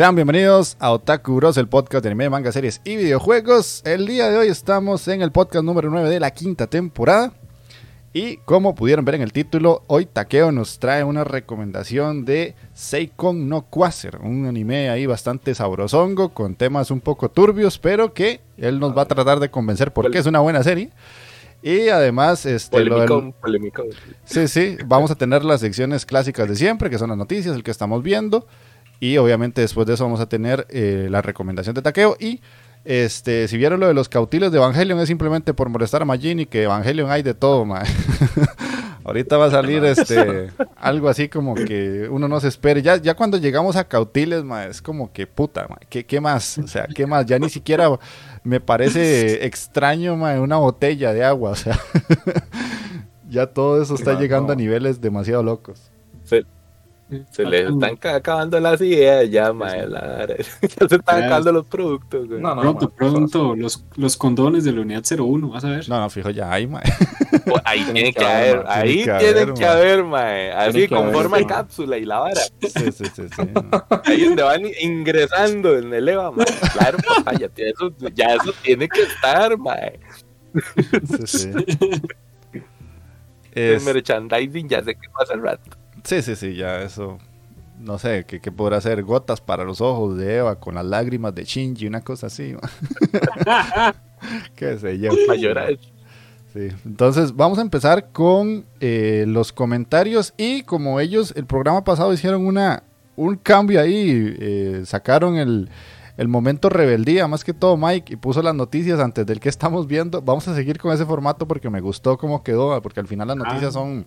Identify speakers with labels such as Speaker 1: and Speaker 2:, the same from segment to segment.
Speaker 1: Sean bienvenidos a Otaku Bros, el podcast de anime, manga, series y videojuegos. El día de hoy estamos en el podcast número 9 de la quinta temporada. Y como pudieron ver en el título, hoy Takeo nos trae una recomendación de Seikon no Quasar, un anime ahí bastante sabrosongo, con temas un poco turbios, pero que él nos va a tratar de convencer porque es una buena serie. Y además, este,
Speaker 2: lo
Speaker 1: Sí, sí, vamos a tener las secciones clásicas de siempre, que son las noticias, el que estamos viendo. Y obviamente después de eso vamos a tener eh, la recomendación de taqueo. Y este, si vieron lo de los cautiles de Evangelion, es simplemente por molestar a Majin y que Evangelion hay de todo, Ahorita va a salir este algo así como que uno no se espere. Ya, ya cuando llegamos a Cautiles, ma, es como que puta, ¿qué, más? O sea, ¿qué más? Ya ni siquiera me parece extraño ma, una botella de agua. O sea, ya todo eso está llegando a niveles demasiado locos.
Speaker 2: Sí. Se les están acabando las ideas ya, mae. ya se están acabando los productos,
Speaker 3: No, no, pronto, pronto, los, los condones de la unidad 01, vas a ver.
Speaker 1: No, no, fijo, ya hay, mae.
Speaker 2: Pues ahí tienen que haber, ahí tienen que haber, mae. Así con forma de cápsula y la vara. Sí, sí, sí, sí. Ahí donde van ingresando en el EVA, mae. Claro, papá, ya, eso, ya eso tiene que estar, mae. Sí, sí. El merchandising ya sé qué pasa el rato.
Speaker 1: Sí, sí, sí, ya eso. No sé, ¿qué, podrá hacer? Gotas para los ojos de Eva con las lágrimas de Shinji, una cosa así. ¿Qué sé yo?
Speaker 2: llorar.
Speaker 1: Sí. Entonces, vamos a empezar con eh, los comentarios. Y como ellos, el programa pasado hicieron una, un cambio ahí, eh, sacaron el, el momento rebeldía, más que todo Mike, y puso las noticias antes del que estamos viendo. Vamos a seguir con ese formato porque me gustó cómo quedó, porque al final las noticias ah. son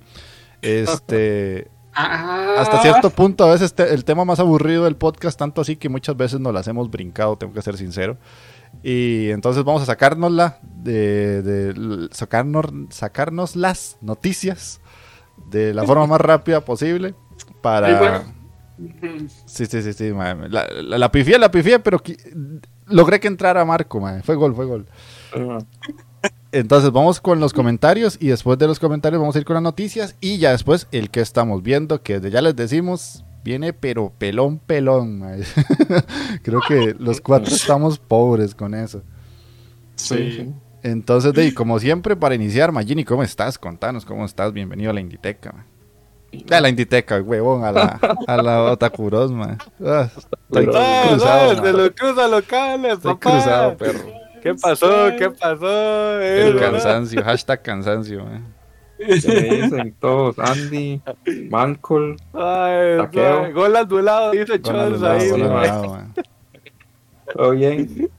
Speaker 1: este Ah. Hasta cierto punto, a veces el tema más aburrido del podcast, tanto así que muchas veces nos las hemos brincado, tengo que ser sincero. Y entonces vamos a sacárnosla, de, de sacarnos, sacarnos las noticias de la forma más rápida posible para... Sí, sí, sí, sí, La, la, la, pifié, la pifié, pero logré que entrara Marco, fue gol, fue gol. Entonces vamos con los comentarios y después de los comentarios vamos a ir con las noticias y ya después el que estamos viendo, que ya les decimos, viene pero pelón, pelón. Creo que los cuatro estamos pobres con eso.
Speaker 3: Sí.
Speaker 1: Entonces, de, como siempre, para iniciar, Magini, ¿cómo estás? Contanos cómo estás. Bienvenido a la Inditeca. A la Inditeca, huevón, a la, a la Otakuros, man. Ah,
Speaker 2: estoy cruzado. No, lo cruza locales, estoy cruzado, perro. ¿Qué pasó? ¿Qué pasó?
Speaker 1: El cansancio, hashtag cansancio. Eh.
Speaker 4: me dicen todos, Andy, Mancol,
Speaker 2: Taqueo. Gol al duelado, dice Chos ahí.
Speaker 4: Todo bien.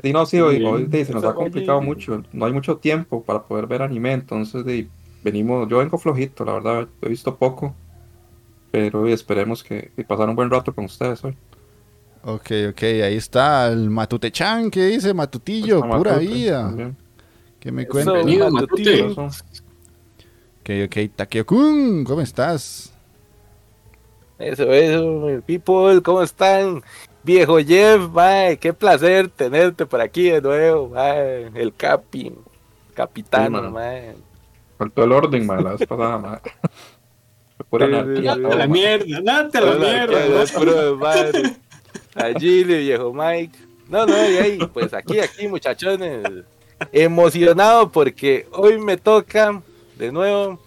Speaker 4: Sí, no, sí, hoy, hoy se nos ha complicado mucho. No hay mucho tiempo para poder ver anime, entonces de, venimos, yo vengo flojito, la verdad, he visto poco, pero esperemos que, que pasar un buen rato con ustedes hoy.
Speaker 1: Ok, ok, ahí está el Matutechan, ¿qué dice Matutillo? Pura vida. ¿Qué me cuenta?
Speaker 3: Bienvenido, Matute.
Speaker 1: Ok, ok, Takeo-kun, ¿cómo estás?
Speaker 2: Eso, eso, people, ¿cómo están? Viejo Jeff, mae, qué placer tenerte por aquí de nuevo, mae, el capi, capitano,
Speaker 4: Sí, man.
Speaker 2: mae.
Speaker 4: Faltó el orden, mae, la vez pasada, mae. Pura
Speaker 2: Sí, sí,
Speaker 3: la mierda, date la mierda.
Speaker 2: ¿qué
Speaker 3: ¿no?
Speaker 2: A Gilly, viejo Mike. No, no, y ahí, pues aquí, aquí, muchachones. Emocionado porque hoy me toca, de nuevo,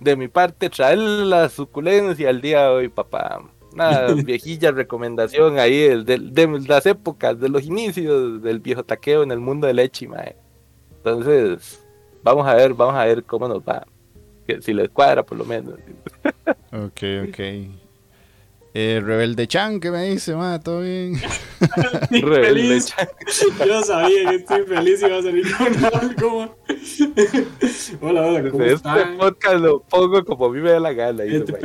Speaker 2: de mi parte, traer la suculencia al día de hoy, papá. Una viejilla recomendación ahí del- del- de, las épocas, de los inicios del viejo taqueo en el mundo del leche, mae. Entonces, vamos a ver, vamos a ver cómo nos va. Si les cuadra, por lo menos.
Speaker 1: Ok, ok. Eh, Rebelde Chan, ¿qué me dice, ma? ¿Todo bien?
Speaker 2: Rebelde
Speaker 3: feliz. Yo sabía que estoy feliz y iba a salir con algo. hola, hola, ¿cómo
Speaker 2: Este
Speaker 3: están?
Speaker 2: podcast lo pongo como a mí me da la gana.
Speaker 3: Este de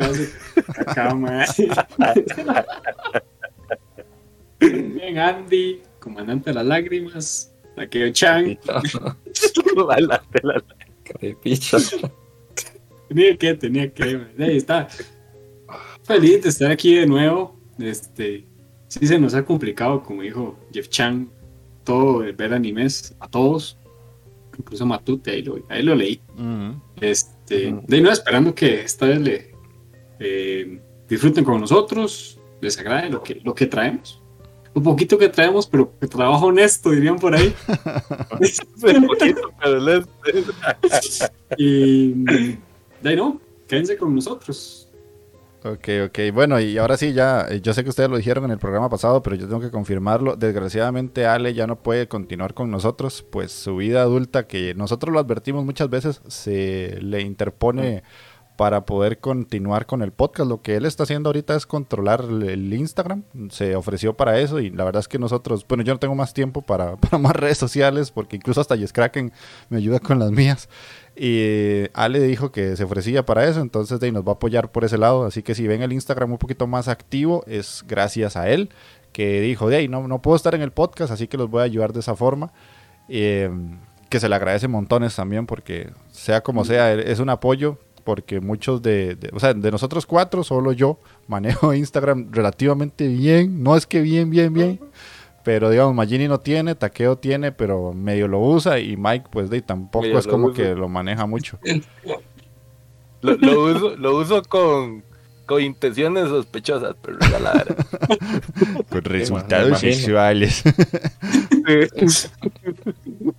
Speaker 3: caca, mae. Bien, Andy, comandante de las lágrimas. Takeo Chan.
Speaker 2: La-
Speaker 4: Carepicha.
Speaker 3: Tenía que, tenía que. Ahí está. Feliz de estar aquí de nuevo. Este, sí se nos ha complicado, como dijo Jeff Chan, todo el ver animes a todos. Incluso Matute, ahí lo, ahí lo leí.
Speaker 1: Ujú.
Speaker 3: Este, de ahí no, esperando que esta vez le eh, disfruten con nosotros, les agrade lo que, lo que traemos. Un poquito que traemos, pero que trabajo honesto, dirían por ahí.
Speaker 2: un poquito, pero
Speaker 3: Y de ahí no, quédense con nosotros.
Speaker 1: Ok, ok. Bueno, y ahora sí, ya, eh, yo sé que ustedes lo dijeron en el programa pasado, pero yo tengo que confirmarlo. Desgraciadamente, Ale ya no puede continuar con nosotros, pues su vida adulta, que nosotros lo advertimos muchas veces, se le interpone para poder continuar con el podcast. Lo que él está haciendo ahorita es controlar el- Instagram. Se ofreció para eso y la verdad es que nosotros, bueno, yo no tengo más tiempo para, para más redes sociales, porque incluso hasta Kraken me ayuda con las mías. Y Ale dijo que se ofrecía para eso, entonces de nos va a apoyar por ese lado. Así que si ven el Instagram un poquito más activo, es gracias a él, que dijo, de ahí no, no puedo estar en el podcast, así que los voy a ayudar de esa forma. Eh, que se le agradece montones también, porque sea como sea, es un apoyo, porque muchos de- o sea, de nosotros cuatro, solo yo manejo Instagram relativamente bien, no es que bien, bien, bien. Pero digamos, Magini no tiene, Takeo tiene, pero medio lo usa y Mike pues de ahí tampoco
Speaker 2: Medio
Speaker 1: es como que lo maneja mucho.
Speaker 2: lo, lo uso, lo uso con, con intenciones sospechosas, pero ya la verdad.
Speaker 1: Con
Speaker 4: resultados imagino.
Speaker 1: sexuales.
Speaker 2: Sí.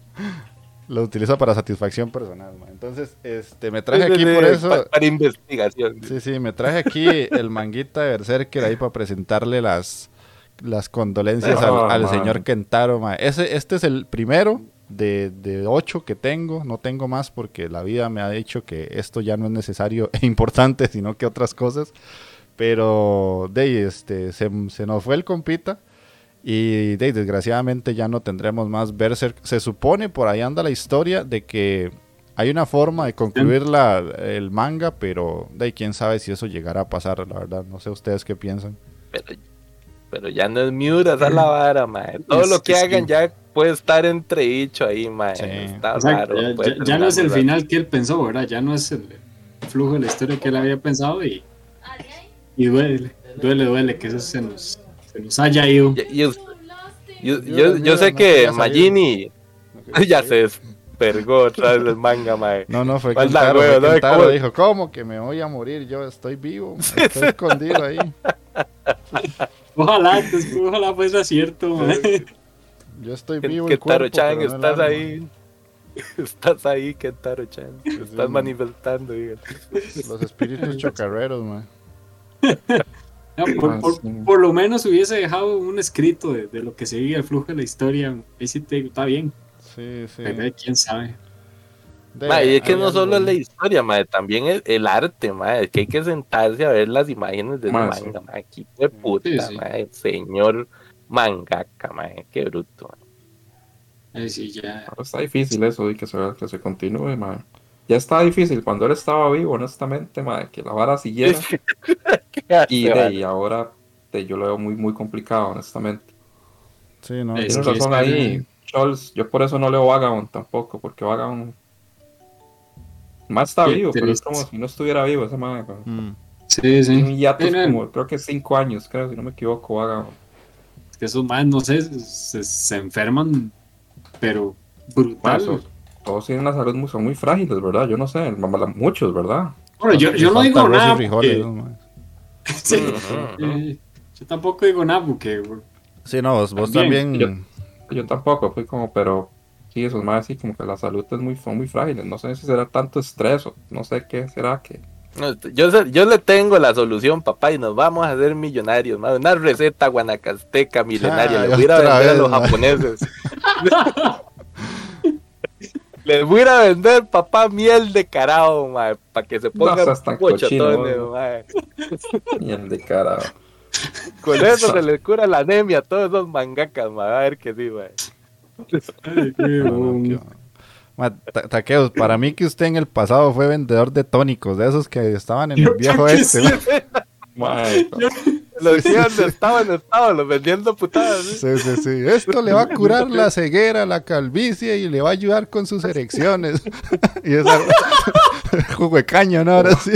Speaker 1: lo utiliza para satisfacción personal. man. Entonces, este, me traje aquí por eso.
Speaker 2: Pa- para investigación.
Speaker 1: Sí, sí, me traje aquí el manguita de Berserker ahí para presentarle las, las condolencias al,
Speaker 4: Oh,
Speaker 1: al
Speaker 4: man.
Speaker 1: señor Kentaro. man. Ese, este es el primero de, de ocho que tengo. No tengo más porque la vida me ha dicho que esto ya no es necesario e importante, sino que otras cosas. Pero de ahí, este, se, se nos fue el compita. Y de ahí, desgraciadamente ya no tendremos más Berserk. Se supone, por ahí anda la historia de que hay una forma de concluir la, el manga, pero de ahí quién sabe si eso llegará a pasar, la verdad. No sé ustedes qué piensan.
Speaker 2: Pero, pero ya no es Miura, esa es la vara, mae. Todo
Speaker 3: Es
Speaker 2: lo que hagan ya puede estar entredicho ahí, mae.
Speaker 1: Sí.
Speaker 2: Está
Speaker 3: Exacto,
Speaker 2: raro.
Speaker 3: ya,
Speaker 2: puede
Speaker 3: ya- ya no es el final que él pensó, ¿verdad? Ya no es el flujo de la historia que él había pensado y, y duele, duele, duele que eso se nos, se nos haya ido.
Speaker 2: Yo, yo, sé
Speaker 1: no
Speaker 2: que. Magini ya se despergó otra vez el manga, mae.
Speaker 1: No, no, fue Kentaro,
Speaker 2: güey,
Speaker 1: fue
Speaker 2: ¿Cómo?
Speaker 1: dijo, ¿cómo que me voy a morir? Yo estoy vivo, estoy escondido ahí.
Speaker 3: Ojalá, pues, ojalá fuese cierto, man.
Speaker 1: Yo estoy vivo el
Speaker 2: Kentaro
Speaker 1: cuerpo,
Speaker 2: Chan,
Speaker 1: pero no el
Speaker 2: estás ahí. Estás ahí, Kentaro Chan. Estás
Speaker 1: sí.
Speaker 2: manifestando, diga.
Speaker 1: Los espíritus chocarreros, man.
Speaker 3: No, por,
Speaker 4: Ah,
Speaker 3: por-
Speaker 4: sí.
Speaker 3: por lo menos hubiese dejado un escrito de, de lo que seguía el flujo de la historia. Ahí sí te está bien.
Speaker 1: Sí, sí.
Speaker 3: Pero quién sabe.
Speaker 1: De-
Speaker 2: y es que no solo es la historia, mae, también el, el arte, es que hay que sentarse a ver las imágenes de ese
Speaker 4: Mae, sí.
Speaker 2: manga, mae, aquí de puta,
Speaker 3: Sí, sí.
Speaker 2: mae, señor mangaka, mae, qué bruto. mae.
Speaker 3: Ahí sí, ya.
Speaker 4: Ahora está difícil eso y que se, que se continúe, mae. Ya está difícil cuando él estaba vivo, honestamente, mae, que la vara siguiera.
Speaker 2: ¿Qué hace,
Speaker 4: Y de ahora de, yo lo veo muy, muy complicado, honestamente.
Speaker 1: Sí, no.
Speaker 3: Es
Speaker 4: Tienes
Speaker 3: que
Speaker 4: razón
Speaker 3: es que-
Speaker 4: ahí, Scholz, yo por eso no leo Vagabond tampoco, porque Vagabond más está vivo, pero es como si no estuviera vivo esa madre. Mm.
Speaker 3: Sí, sí.
Speaker 4: Un hiato como, creo que cinco años, creo, si no me equivoco, Vagabond.
Speaker 3: Es que esos más, no sé, se, enferman, pero brutal.
Speaker 4: todos tienen una salud muy, son muy frágiles, ¿verdad? Yo no sé, muchos, ¿verdad?
Speaker 3: Bueno, yo, yo no digo nada. sí, yo tampoco digo nada porque.
Speaker 1: Sí, no, vos, también.
Speaker 4: Yo, tampoco, fui como, pero sí, eso es más así, como que la salud es muy, son muy frágiles. No sé si será tanto estrés o no sé qué será que.
Speaker 2: yo, yo le tengo la solución, papá, y nos vamos a hacer millonarios. Una receta guanacasteca milenaria. le voy a vender a los japoneses. Les voy a vender, papá, miel de carao, para que se pongan
Speaker 4: no, pochotones, Miel de carao.
Speaker 2: Con eso se les cura la anemia a todos esos mangacas, ma. A ver qué sí,
Speaker 1: mae. Taqueos, para mí que usted en el pasado fue vendedor de tónicos, de esos que estaban en el viejo este.
Speaker 2: Los decían de estaban, estaban, los vendiendo putadas.
Speaker 1: ¿sí? sí, sí, Esto le va a curar la ceguera, la calvicie y le va a ayudar con sus erecciones. y esa jugo de caño, ¿no? Ahora sí.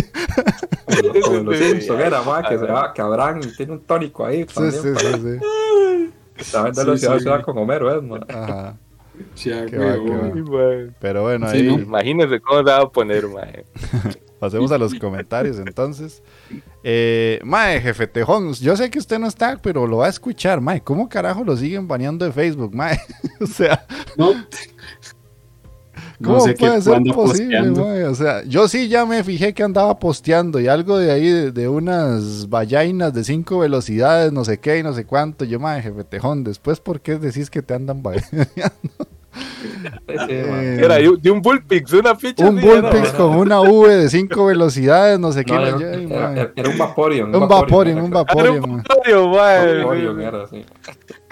Speaker 4: Como los Simpsons era, más que se va, que Abraham tiene un tónico ahí. Sí, sí, sí, sí. Está vendiendo sí, ciudad, con Homero, ¿eh? Ajá.
Speaker 1: Qué va, qué va. Pero bueno, ahí.
Speaker 2: Imagínense cómo se va a poner, mae.
Speaker 1: Pasemos a los comentarios entonces. Eh, mae, jefe Tejón, yo sé que usted no está, pero lo va a escuchar, mae. ¿Cómo carajo lo siguen baneando de Facebook, mae? o sea. No. ¿Cómo puede ser posible, mae? O sea, yo sí ya me fijé que andaba posteando y algo de ahí de, unas vallainas de cinco velocidades, no sé qué y no sé cuánto. Yo, mae, jefe Tejón, después, ¿por qué decís que te andan baneando?
Speaker 2: Eh, era de un Bullpix, una ficha.
Speaker 1: Un Bullpix con una V de 5 velocidades, no sé qué.
Speaker 4: Era, un Vaporeon.
Speaker 1: Un Vaporeon, un Vaporeon. Un
Speaker 2: Vaporeon,
Speaker 1: era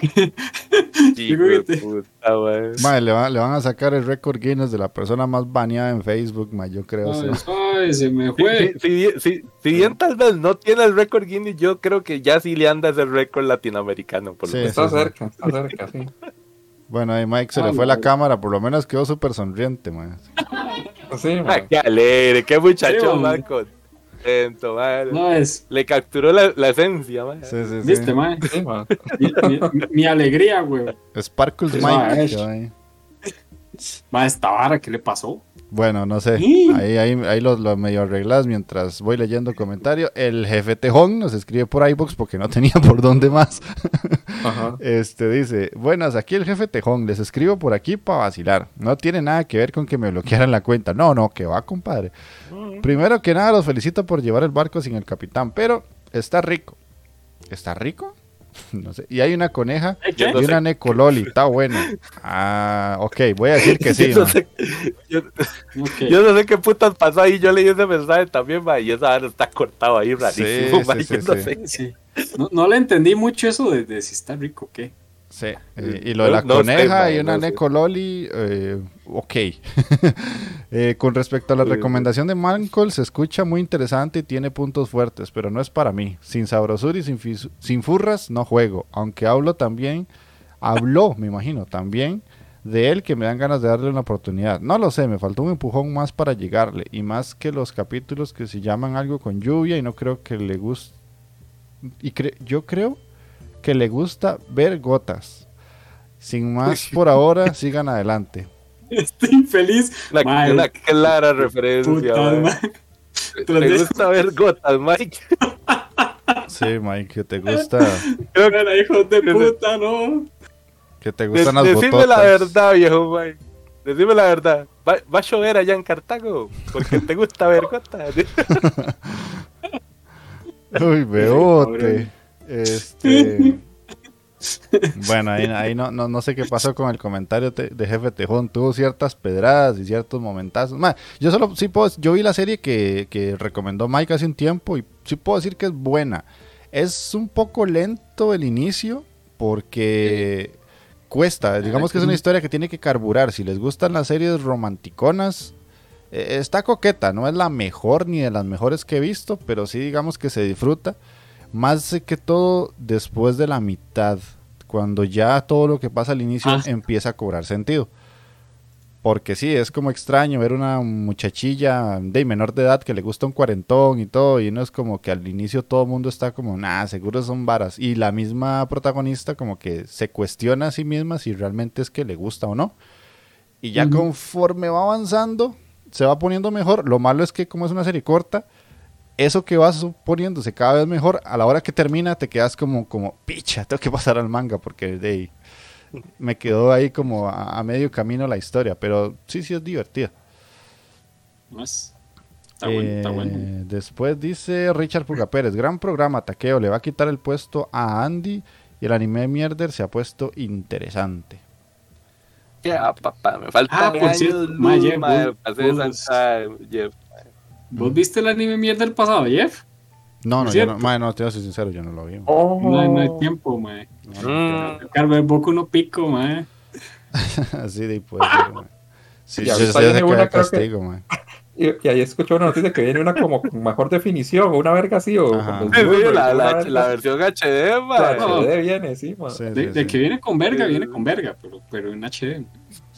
Speaker 1: Madre, le, van, le van a sacar el récord Guinness de la persona más baneada en Facebook, ma, yo creo.
Speaker 3: Ay, se me fue.
Speaker 2: Si, si, si, bien tal vez no tiene el récord Guinness, yo creo que ya sí le anda ese récord latinoamericano.
Speaker 4: Por sí, está cerca, está cerca, sí.
Speaker 1: Bueno, ahí Mike se le fue la cámara, por lo menos quedó súper sonriente, man.
Speaker 2: Sí, ah, qué alegre, qué muchacho, No es... Le capturó la, la esencia, man.
Speaker 3: Sí, sí, ¿Viste, mi, mi, alegría, güey.
Speaker 1: Sparkles Mike.
Speaker 3: Ma, esta vara, ¿qué le pasó?
Speaker 1: Bueno, no sé. Ahí, ahí, ahí los, medio arreglas mientras voy leyendo comentarios. El jefe Tejón nos escribe por iBox porque no tenía por dónde más. Este dice: Buenas, aquí el jefe Tejón. Les escribo por aquí para vacilar. No tiene nada que ver con que me bloquearan la cuenta. No, no, que va, compadre. Primero que nada, los felicito por llevar el barco sin el capitán, pero está rico. ¿Está rico? No sé. Y hay una coneja y una necololi. Está bueno. Ah, ok, voy a decir que sí.
Speaker 2: yo, no sé, qué putas pasó ahí. Yo leí ese mensaje también, y esa está cortado ahí rarísimo.
Speaker 3: no, le entendí mucho eso de, si está rico o qué.
Speaker 1: Sí, y, lo de la coneja y una Necololi, eh, ok. Eh, con respecto a la recomendación de Malcolm, se escucha muy interesante y tiene puntos fuertes, pero no es para mí. Sin sabrosura y sin, sin furras, no juego. Aunque hablo también, habló, me imagino, también de él que me dan ganas de darle una oportunidad. No lo sé, me faltó un empujón más para llegarle. Y más que los capítulos que se llaman algo con lluvia y no creo que le guste. Y yo creo que le gusta ver gotas. Sin más por ahora, sigan adelante.
Speaker 3: Estoy feliz.
Speaker 2: Una, clara referencia. ¿Te gusta ver gotas, Mike?
Speaker 1: Sí, Mike, que te gusta.
Speaker 3: Creo que hijo de puta, no.
Speaker 1: Que te gustan las gotas.
Speaker 2: Decime la verdad, viejo Mike. Decime la verdad. ¿Va, a llover allá en Cartago? Porque te gusta ver gotas.
Speaker 1: Uy, beote. Este. Bueno, ahí, no, no, sé qué pasó con el comentario de Jefe Tejón. Tuvo ciertas pedradas y ciertos momentazos. yo solo sí puedo. Yo vi la serie que, recomendó Mike hace un tiempo y sí puedo decir que es buena. Es un poco lento el inicio porque cuesta. Digamos que es una historia que tiene que carburar. Si les gustan las series romanticonas, eh, está coqueta. No es la mejor ni de las mejores que he visto, pero sí digamos que se disfruta. Más que todo después de la mitad. cuando ya todo lo que pasa al inicio
Speaker 3: Ah.
Speaker 1: empieza a cobrar sentido. Porque sí, es como extraño ver una muchachilla de menor de edad que le gusta un cuarentón y todo, y no es como que al inicio todo el mundo está como, nah, seguro son varas. Y la misma protagonista como que se cuestiona a sí misma si realmente es que le gusta o no. Y ya conforme va avanzando, se va poniendo mejor. Lo malo es que como es una serie corta, eso que vas poniéndose cada vez mejor, a la hora que termina te quedas como, como, picha, tengo que pasar al manga porque de ahí me quedó ahí como a, a medio camino la historia, pero sí, sí es divertida.
Speaker 3: Más. Está bueno, está
Speaker 1: Eh,
Speaker 3: bueno.
Speaker 1: Después dice Richard Puga Pérez, gran programa, Taqueo, le va a quitar el puesto a Andy y el anime de Mierder se ha puesto interesante.
Speaker 2: Ya, papá, me faltan
Speaker 3: Ah, por cierto, vos-
Speaker 2: para hacer
Speaker 3: vos-
Speaker 2: esa- Jeff.
Speaker 3: ¿Vos viste el anime mierda del pasado, Jeff?
Speaker 1: No, no,
Speaker 3: ¿Es
Speaker 1: yo no, mae, no, te voy a ser sincero, yo no lo vi.
Speaker 4: Oh.
Speaker 3: No, no hay tiempo, mae.
Speaker 1: No,
Speaker 2: Mm.
Speaker 3: Carlos, Boku no pico, mae.
Speaker 1: Así de mae. Sí,
Speaker 4: Y
Speaker 1: yo sé que
Speaker 4: una, creo que-
Speaker 1: castigo, mae.
Speaker 4: Y, y ahí escuché una noticia que viene una como con mejor definición, o una verga así, o con
Speaker 2: Sí, la, la-
Speaker 4: verga
Speaker 2: la versión HD, ma.
Speaker 4: La
Speaker 3: No.
Speaker 4: HD viene, sí, man.
Speaker 1: Sí,
Speaker 3: De,
Speaker 1: sí,
Speaker 3: de
Speaker 1: sí.
Speaker 3: que viene con verga, viene con verga, pero, pero en HD.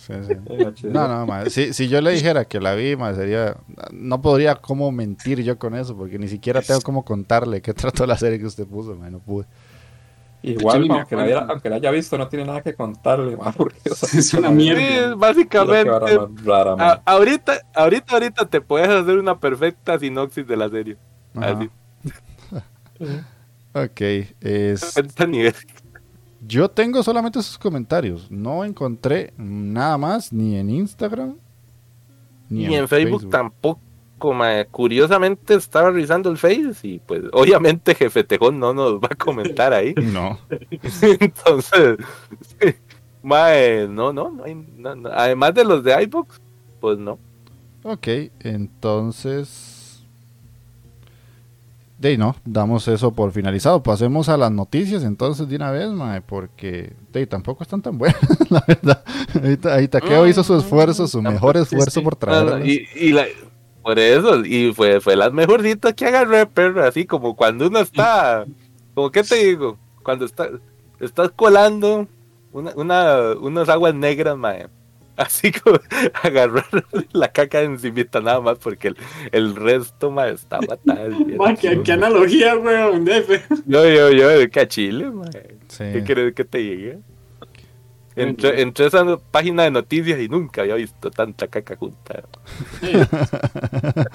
Speaker 1: Sí, sí. No, no, mae. Si, si yo le dijera que la vi, sería. No podría como mentir yo con eso, porque ni siquiera tengo como contarle qué trató la serie que usted puso, no pude.
Speaker 4: Igual, man, aunque, la viera- aunque la haya visto, no tiene nada que contarle, man, porque o sea,
Speaker 3: Es una mierda.
Speaker 2: Sí, básicamente.
Speaker 4: más rara,
Speaker 2: a- ahorita, ahorita, ahorita te puedes hacer una perfecta sinopsis de la serie.
Speaker 1: Ajá.
Speaker 2: Así.
Speaker 1: Ok, es. Yo tengo solamente sus comentarios. No encontré nada más, ni en Instagram, ni,
Speaker 2: Ni en Facebook, tampoco. ma. Curiosamente estaba revisando el Face y pues obviamente Jefe Tejón no nos va a comentar ahí.
Speaker 1: No.
Speaker 2: Entonces, mae, no, no, no hay, no, no. además de los de iBox, pues no.
Speaker 1: Ok, entonces. De no, damos eso por finalizado. Pasemos a las noticias entonces de una vez, mae, porque de tampoco están tan buenas, la verdad. Ahí, ahí Takeo hizo su esfuerzo, su mejor esfuerzo por traerlas.
Speaker 2: y, y la, por eso, y fue, fue las mejorcitas que agarré, perro, así como cuando uno está, como que te digo, cuando está, estás colando una, una, unas aguas negras, mae. Así como agarrar la caca de encimita nada más porque el, el resto, mae, está fatal.
Speaker 3: Ma, qué, qué analogía, weón. de-
Speaker 2: Yo, yo, yo, que a Chile, mae.
Speaker 1: Sí.
Speaker 2: ¿Qué quieres que te llegue? Entré, entré a esa página de noticias y nunca había visto tanta caca junta.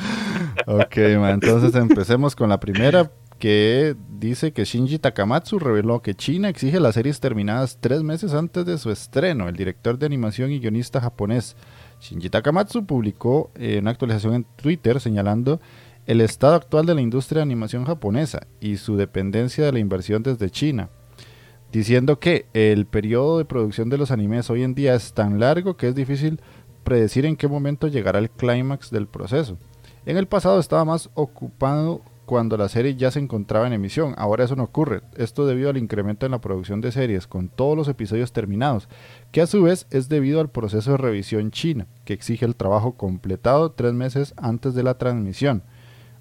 Speaker 1: Ok, ma, entonces empecemos con la primera que dice que Shinji Takamatsu reveló que China exige las series terminadas tres meses antes de su estreno. El director de animación y guionista japonés Shinji Takamatsu publicó eh, una actualización en Twitter señalando el estado actual de la industria de animación japonesa y su dependencia de la inversión desde China, diciendo que el periodo de producción de los animes hoy en día es tan largo que es difícil predecir en qué momento llegará el clímax del proceso. En el pasado estaba más ocupado cuando la serie ya se encontraba en emisión, ahora eso no ocurre, esto debido al incremento en la producción de series con todos los episodios terminados, que a su vez es debido al proceso de revisión china, que exige el trabajo completado tres meses antes de la transmisión.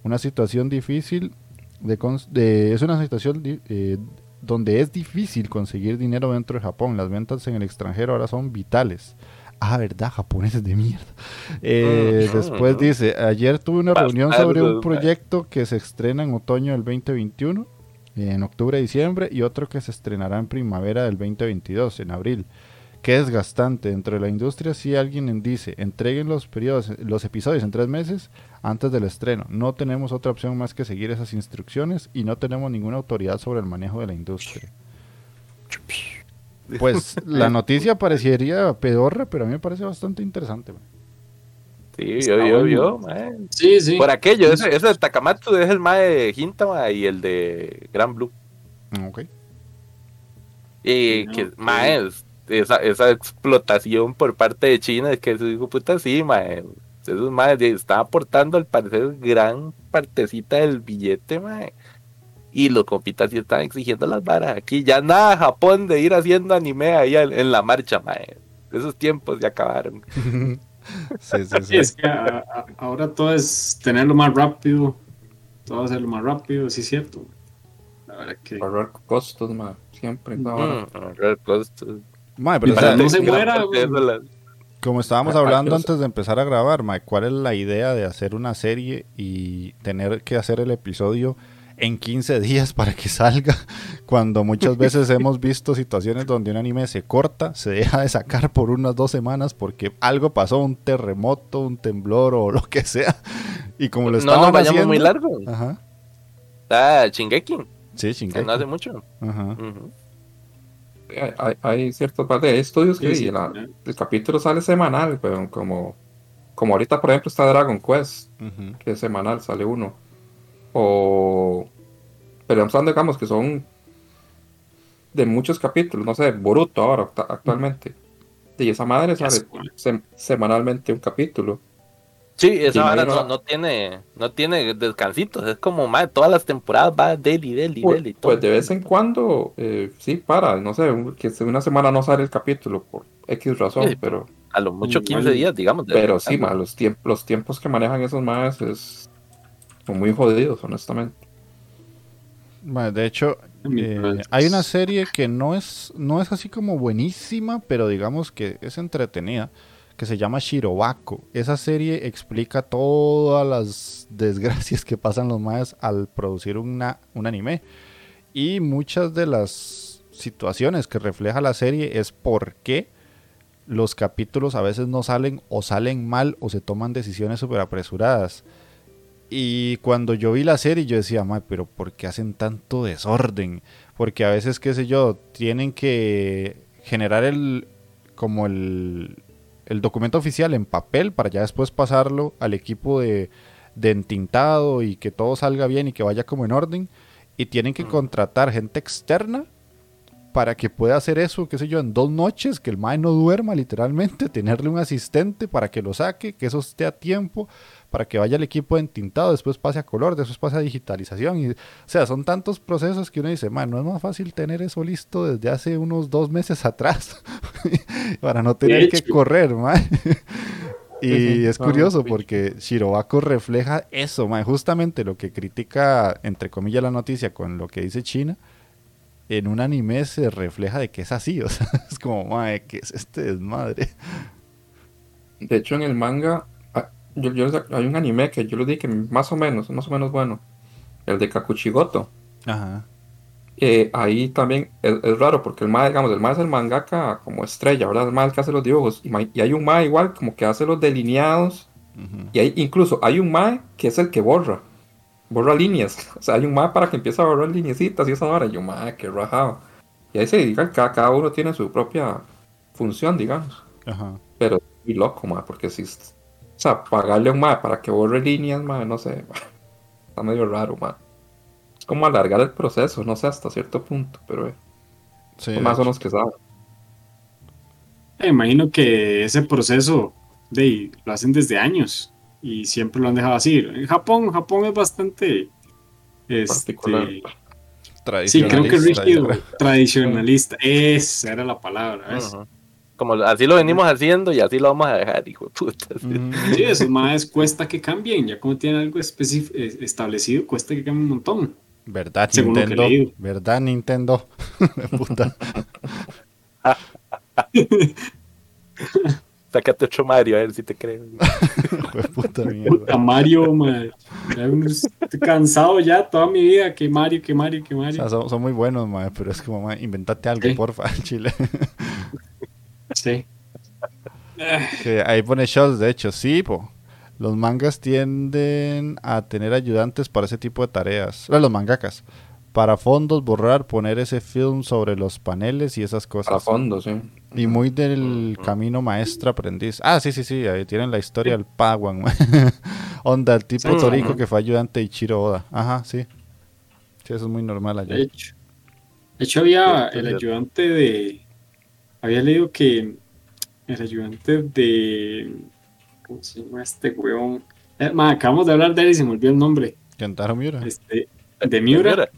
Speaker 1: Una situación difícil, de, es una situación eh, donde es difícil conseguir dinero dentro de Japón, las ventas en el extranjero ahora son vitales. Ah, verdad, japoneses de mierda. Eh, después dice, ayer tuve una reunión sobre un proyecto que se estrena en otoño del 2021, en octubre diciembre, y otro que se estrenará en primavera del 2022, en abril. Qué desgastante. Dentro de la industria, si alguien dice, entreguen los, periodos, los episodios en tres meses antes del estreno. No tenemos otra opción más que seguir esas instrucciones y no tenemos ninguna autoridad sobre el manejo de la industria. Pues la noticia parecería pedorra, pero a mí me parece bastante interesante. man.
Speaker 2: Sí,
Speaker 3: Está
Speaker 2: yo, yo, yo, mae.
Speaker 3: Sí, sí.
Speaker 2: Por aquello, ese, ese de Takamatsu es el mae de Hintama y el de Gran Blue.
Speaker 1: Mm, Ok.
Speaker 2: Y
Speaker 3: No,
Speaker 2: que,
Speaker 3: sí.
Speaker 2: mae, es- esa, esa explotación por parte de China, es que su hijo puta sí, mae. Esos maes de- están aportando al parecer gran partecita del billete, mae. Y los compitas sí están exigiendo las varas. Aquí ya nada Japón de ir haciendo anime ahí en en la marcha, mae. Esos tiempos ya acabaron.
Speaker 1: sí, sí,
Speaker 3: Sí,
Speaker 1: sí.
Speaker 3: es que a- a- ahora todo es tenerlo más rápido, todo hacerlo más rápido, sí es cierto. La verdad que.
Speaker 4: Ahorrar costos, ma, siempre. Mm, ahorrar
Speaker 2: costos.
Speaker 1: Ma, pero
Speaker 3: para no se muera,
Speaker 1: como estábamos hablando antes de empezar a grabar, ma, ¿cuál es la idea de hacer una serie y tener que hacer el episodio en 15 días para que salga? Cuando muchas veces hemos visto situaciones donde un anime se corta, se deja de sacar por unas dos semanas porque algo pasó, un terremoto, un temblor o lo que sea. Y como lo estaban no nos vayamos
Speaker 2: muy largo. Ajá. Está Shingeki.
Speaker 1: Sí, Shingeki.
Speaker 2: no hace mucho. Ajá
Speaker 4: hay, hay ciertos de estudios que el capítulo sale semanal, pero como, como ahorita, por ejemplo, está Dragon Quest, que es semanal, sale uno. O. Pero hablando, digamos, que son de muchos capítulos, no sé, Boruto ahora, actualmente. Y esa madre sale semanalmente un capítulo.
Speaker 2: Sí, esa hora no, tiene, no tiene descansitos, es como más todas las temporadas va daily, daily,
Speaker 4: pues,
Speaker 2: daily.
Speaker 4: Pues de vez en cuando eh, sí para, no sé, que una semana no sale el capítulo por X razón, pero...
Speaker 2: A lo mucho 15 días, digamos.
Speaker 4: Pero sí, los, tiempos, los tiempos que manejan esos más es, son muy jodidos, honestamente.
Speaker 1: de hecho, eh, hay una serie que no es, no es así como buenísima, pero digamos que es entretenida que se llama Shirobako. Esa serie explica todas las desgracias que pasan los mayas al producir una, un anime. Y muchas de las situaciones que refleja la serie es por qué los capítulos a veces no salen o salen mal o se toman decisiones súper apresuradas. Y cuando yo vi la serie yo decía, pero ¿por qué hacen tanto desorden? Porque a veces, qué sé yo, tienen que generar el como el, el documento oficial en papel para ya después pasarlo al equipo de, entintado y que todo salga bien y que vaya como en orden. Y tienen que contratar gente externa para que pueda hacer eso, qué sé yo, en dos noches, que el mae no duerma literalmente, tenerle un asistente para que lo saque, que eso esté a tiempo, para que vaya el equipo entintado, después pase a color, después pase a digitalización. Y, o sea, son tantos procesos que uno dice, man, no es más fácil tener eso listo desde hace unos dos meses atrás para no tener que correr, man. y es curioso porque Shirobako refleja eso, man, justamente lo que critica, entre comillas, la noticia con lo que dice China. En un anime se refleja de que es así, o sea, es como, man, ¿qué es este desmadre?
Speaker 4: De hecho, en el manga yo, hay un anime que yo lo dije más o menos, más o menos bueno. El de Kakuchigoto. Ajá. ahí también es, raro porque el mae, digamos, el mae es el mangaka como estrella, ¿verdad? El mae el que hace los dibujos. Y, hay un mae igual como que hace los delineados. Y hay, incluso hay un mae que es el que borra. Borra líneas. O sea, hay un mae para que empiece a borrar lineecitas y esa hora. Y yo, mae, qué rajado. Y ahí se diga, cada, cada uno tiene su propia función, digamos. Ajá. Pero y loco, mae, porque si o sea, pagarle a un MAE para que borre líneas, MAE, no sé. Está medio raro, MAE. Es como alargar el proceso, no sé, hasta cierto punto, pero eh, sí, más o menos que saben.
Speaker 3: Me imagino que ese proceso de, lo hacen desde años y siempre lo han dejado así. En Japón, Japón es bastante este, Sí, creo que rígido, tradicionalista. Esa era la palabra. ¿ves?
Speaker 2: Como así lo venimos haciendo y así lo vamos a dejar, hijo de puta.
Speaker 3: Sí, eso más cuesta que cambien. Ya como tienen algo eh, establecido, cuesta que cambien un montón.
Speaker 1: ¿Verdad, Nintendo? ¿Verdad, Nintendo? puta.
Speaker 2: Sácate otro Mario, a ver si te creo.
Speaker 3: puta, puta Mario, man. Estoy cansado ya toda mi vida que Mario, que Mario, que Mario.
Speaker 1: O sea, son, muy buenos, man, pero es como, man, inventate algo, porfa, Chile.
Speaker 3: Sí.
Speaker 1: ahí pone shows, de hecho, sí, Los mangas tienden a tener ayudantes para ese tipo de tareas. Los mangakas. Para fondos, borrar, poner ese film sobre los paneles y esas cosas.
Speaker 4: Para fondos, sí.
Speaker 1: Y muy del camino maestro aprendiz. Ah, sí, sí, sí. Ahí tienen la historia del Paguan. Onda, el tipo Toriko que fue ayudante de Ichiro Oda. Ajá, sí. Sí, eso es muy normal allá.
Speaker 3: De hecho, de hecho había el ayudante de, había leído que el ayudante de. ¿Cómo se llama este huevón? Eh, acabamos de hablar de él y se me olvidó el nombre.
Speaker 1: Kentaro Miura.
Speaker 3: Este, de Miura.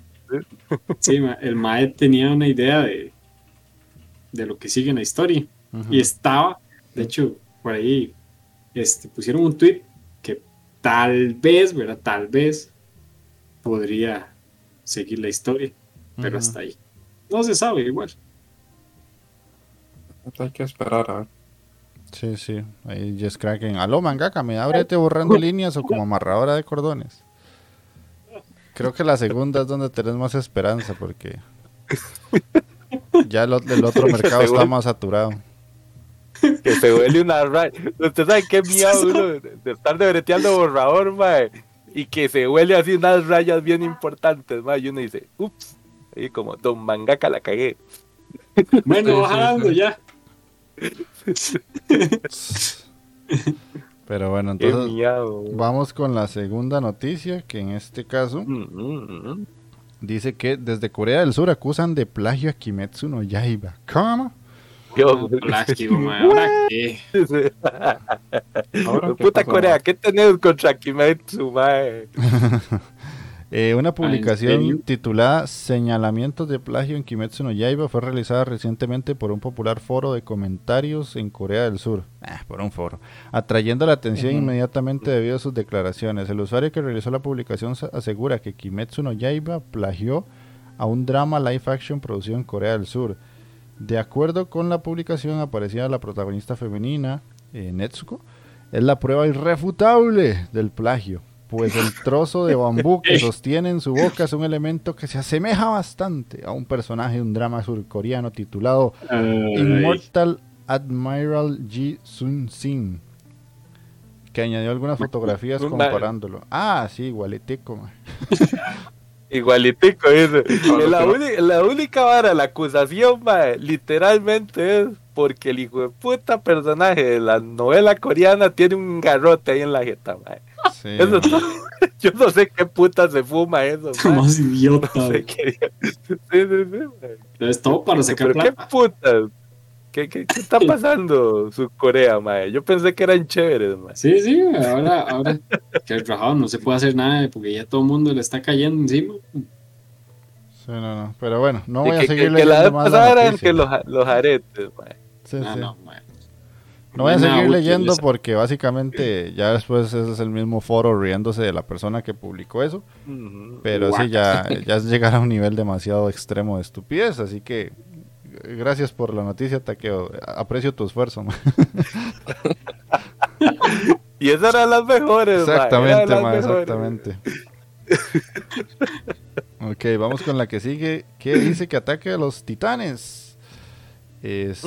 Speaker 3: Sí, el Mae tenía una idea de, de lo que sigue en la historia. Y estaba, de hecho, por ahí este, pusieron un tweet que tal vez, ¿verdad? Tal vez podría seguir la historia. pero hasta ahí. No se sabe igual.
Speaker 4: Hay que esperar a ver.
Speaker 1: Sí, sí. Ahí Jess Kraken. Aló, mangaka, ¿me abrete borrando líneas o como amarradora de cordones? Creo que la segunda es donde tenés más esperanza porque ya el, el otro mercado está más saturado.
Speaker 2: Que se huele una raya. Usted sabe qué miedo uno de estar debreteando borrador, mae. Y que se huele así unas rayas bien importantes, mae. Y uno dice, ups. Y como, don mangaka la cagué.
Speaker 3: Bueno, bajando ya.
Speaker 1: Pero bueno, entonces vamos con la segunda noticia, que en este caso
Speaker 2: Mm, mm, mm.
Speaker 1: dice que desde Corea del Sur acusan de plagio a Kimetsu no Yaiba. ¿Cómo?
Speaker 2: Yo-
Speaker 3: Plástico, mae. ¿Ahora qué?
Speaker 4: Ahora, ¿qué
Speaker 2: Puta
Speaker 4: pasó,
Speaker 2: Corea? ¿qué tenés contra Kimetsu, mae?
Speaker 1: Eh, una
Speaker 3: ¿en
Speaker 1: publicación titulada Señalamientos de plagio en Kimetsu no Yaiba fue realizada recientemente por un popular foro de comentarios en Corea del Sur. Ah, por un foro. Atrayendo la atención inmediatamente debido a sus declaraciones. El usuario que realizó la publicación se- asegura que Kimetsu no Yaiba plagió a un drama live action producido en Corea del Sur. De acuerdo con la publicación aparecía la protagonista femenina, eh, Netsuko, es la prueba irrefutable del plagio, pues el trozo de bambú que sostiene en su boca es un elemento que se asemeja bastante a un personaje de un drama surcoreano titulado
Speaker 3: Ay,
Speaker 1: Immortal Admiral Ji Sun Sin, que añadió algunas fotografías comparándolo. Ah, sí, igualitico. ma.
Speaker 2: Igualitico, dice. La única vara, la acusación, mae, literalmente es porque el hijo de puta personaje de la novela coreana tiene un garrote ahí en la jeta, mae.
Speaker 1: Sí,
Speaker 2: Eso todo. Yo no sé qué puta se fuma eso.
Speaker 3: Más idiota.
Speaker 2: No sé qué. Sí, sí.
Speaker 3: Es todo para sacar
Speaker 2: Pero qué
Speaker 3: plata.
Speaker 2: putas. ¿Qué, qué, qué está pasando su Corea, mae? Yo pensé que eran chéveres, mae.
Speaker 3: Sí, sí, ahora, ahora que el rajado no se puede hacer nada porque ya todo el mundo le está cayendo encima.
Speaker 1: Sí, no, no. Pero bueno, no voy a seguir
Speaker 2: que, que la
Speaker 1: leyendo
Speaker 2: vez pasada eran que los, los aretes, mae.
Speaker 1: Sí,
Speaker 3: Ah,
Speaker 1: sí.
Speaker 3: no, mae.
Speaker 1: No voy a seguir leyendo porque básicamente ya después ese es el mismo foro riéndose de la persona que publicó eso. Pero sí, ya, ya es llegar a un nivel demasiado extremo de estupidez. Así que eh, gracias por la noticia, Taqueo. Aprecio tu esfuerzo.
Speaker 2: Y esas eran las mejores,
Speaker 1: Exactamente,
Speaker 2: eran las mejores.
Speaker 1: exactamente. ok, vamos con la que sigue. ¿Qué dice que ataque a los titanes? Es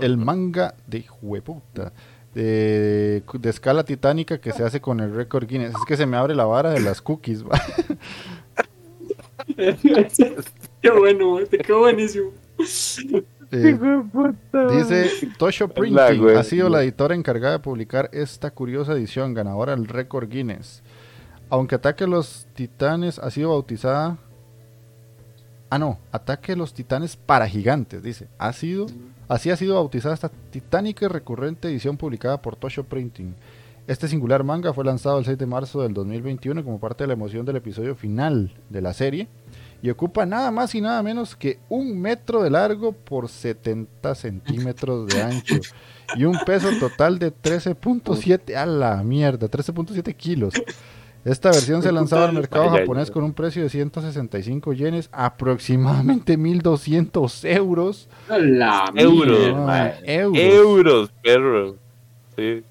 Speaker 1: el manga de hueputa. De, de escala titánica que se hace con el récord Guinness. Es que se me abre la vara de las cookies. va.
Speaker 3: qué bueno, qué buenísimo.
Speaker 1: Eh. Dice Tosho Printing ha sido la editora encargada de publicar esta curiosa edición ganadora del récord Guinness. Aunque Ataque a los Titanes ha sido bautizada. Ah, no, Ataque a los Titanes para Gigantes, dice. Ha sido, así ha sido bautizada esta titánica y recurrente edición publicada por Tosho Printing. Este singular manga fue lanzado el 6 de marzo del 2021 como parte de la emoción del episodio final de la serie y ocupa nada más y nada menos que un metro de largo por 70 centímetros de ancho y un peso total de 13.7 a la mierda, 13.7 kilos. Esta versión se lanzaba al mercado japonés con un precio de 165 yenes, aproximadamente 1200 euros.
Speaker 3: La
Speaker 2: Euros,
Speaker 1: euros.
Speaker 2: Euros, perro. Sí.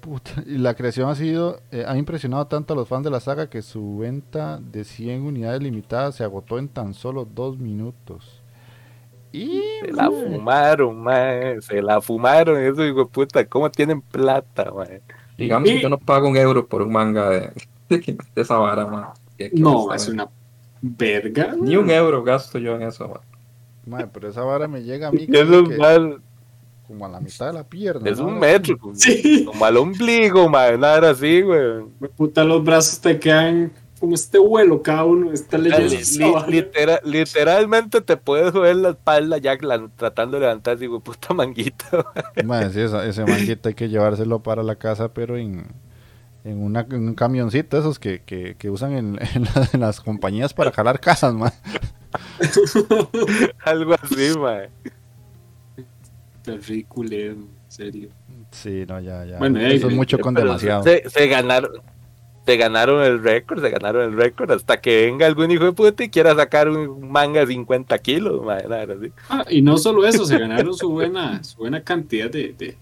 Speaker 1: Puta, Y la creación ha sido, eh, ha impresionado tanto a los fans de la saga que su venta de 100 unidades limitadas se agotó en tan solo dos minutos. Y
Speaker 2: Se la fumaron, mae. Se la fumaron. Eso, hijo de puta. ¿Cómo tienen plata, mae?
Speaker 4: Digamos que
Speaker 3: Y-
Speaker 4: yo no pago un euro por un manga de, de, de esa vara, man.
Speaker 3: No, es una verga.
Speaker 4: Ni un euro gasto yo en eso, man.
Speaker 1: mae, pero esa vara me llega a mí como,
Speaker 2: es
Speaker 1: que-
Speaker 2: mal.
Speaker 1: como a la mitad de la pierna.
Speaker 2: Es
Speaker 1: ¿no?
Speaker 2: un metro.
Speaker 3: Sí.
Speaker 2: Como al ombligo, mae. Nada así, güey.
Speaker 3: Me puta, los brazos te quedan como este vuelo cada uno. Está leyendo
Speaker 2: li- litera- literalmente te puedes joder la espalda ya la- tratando de levantar digo puta manguita.
Speaker 1: Mae, sí, esa- ese manguito hay que llevárselo para la casa, pero en, en, una, en un camioncito esos que, que, que usan en, en la- en las compañías para jalar casas, mae.
Speaker 2: Algo así,
Speaker 3: ridículo, en serio.
Speaker 1: Sí, no, ya, ya.
Speaker 3: Bueno,
Speaker 1: Eso
Speaker 3: eh,
Speaker 1: es mucho con
Speaker 2: Pero
Speaker 1: demasiado.
Speaker 2: Se, se ganaron. Se ganaron el récord, se ganaron el récord, hasta que venga algún hijo de puta y quiera sacar un manga de 50 kilos.
Speaker 3: Ah, y no solo eso, se ganaron su buena, su buena cantidad de, de,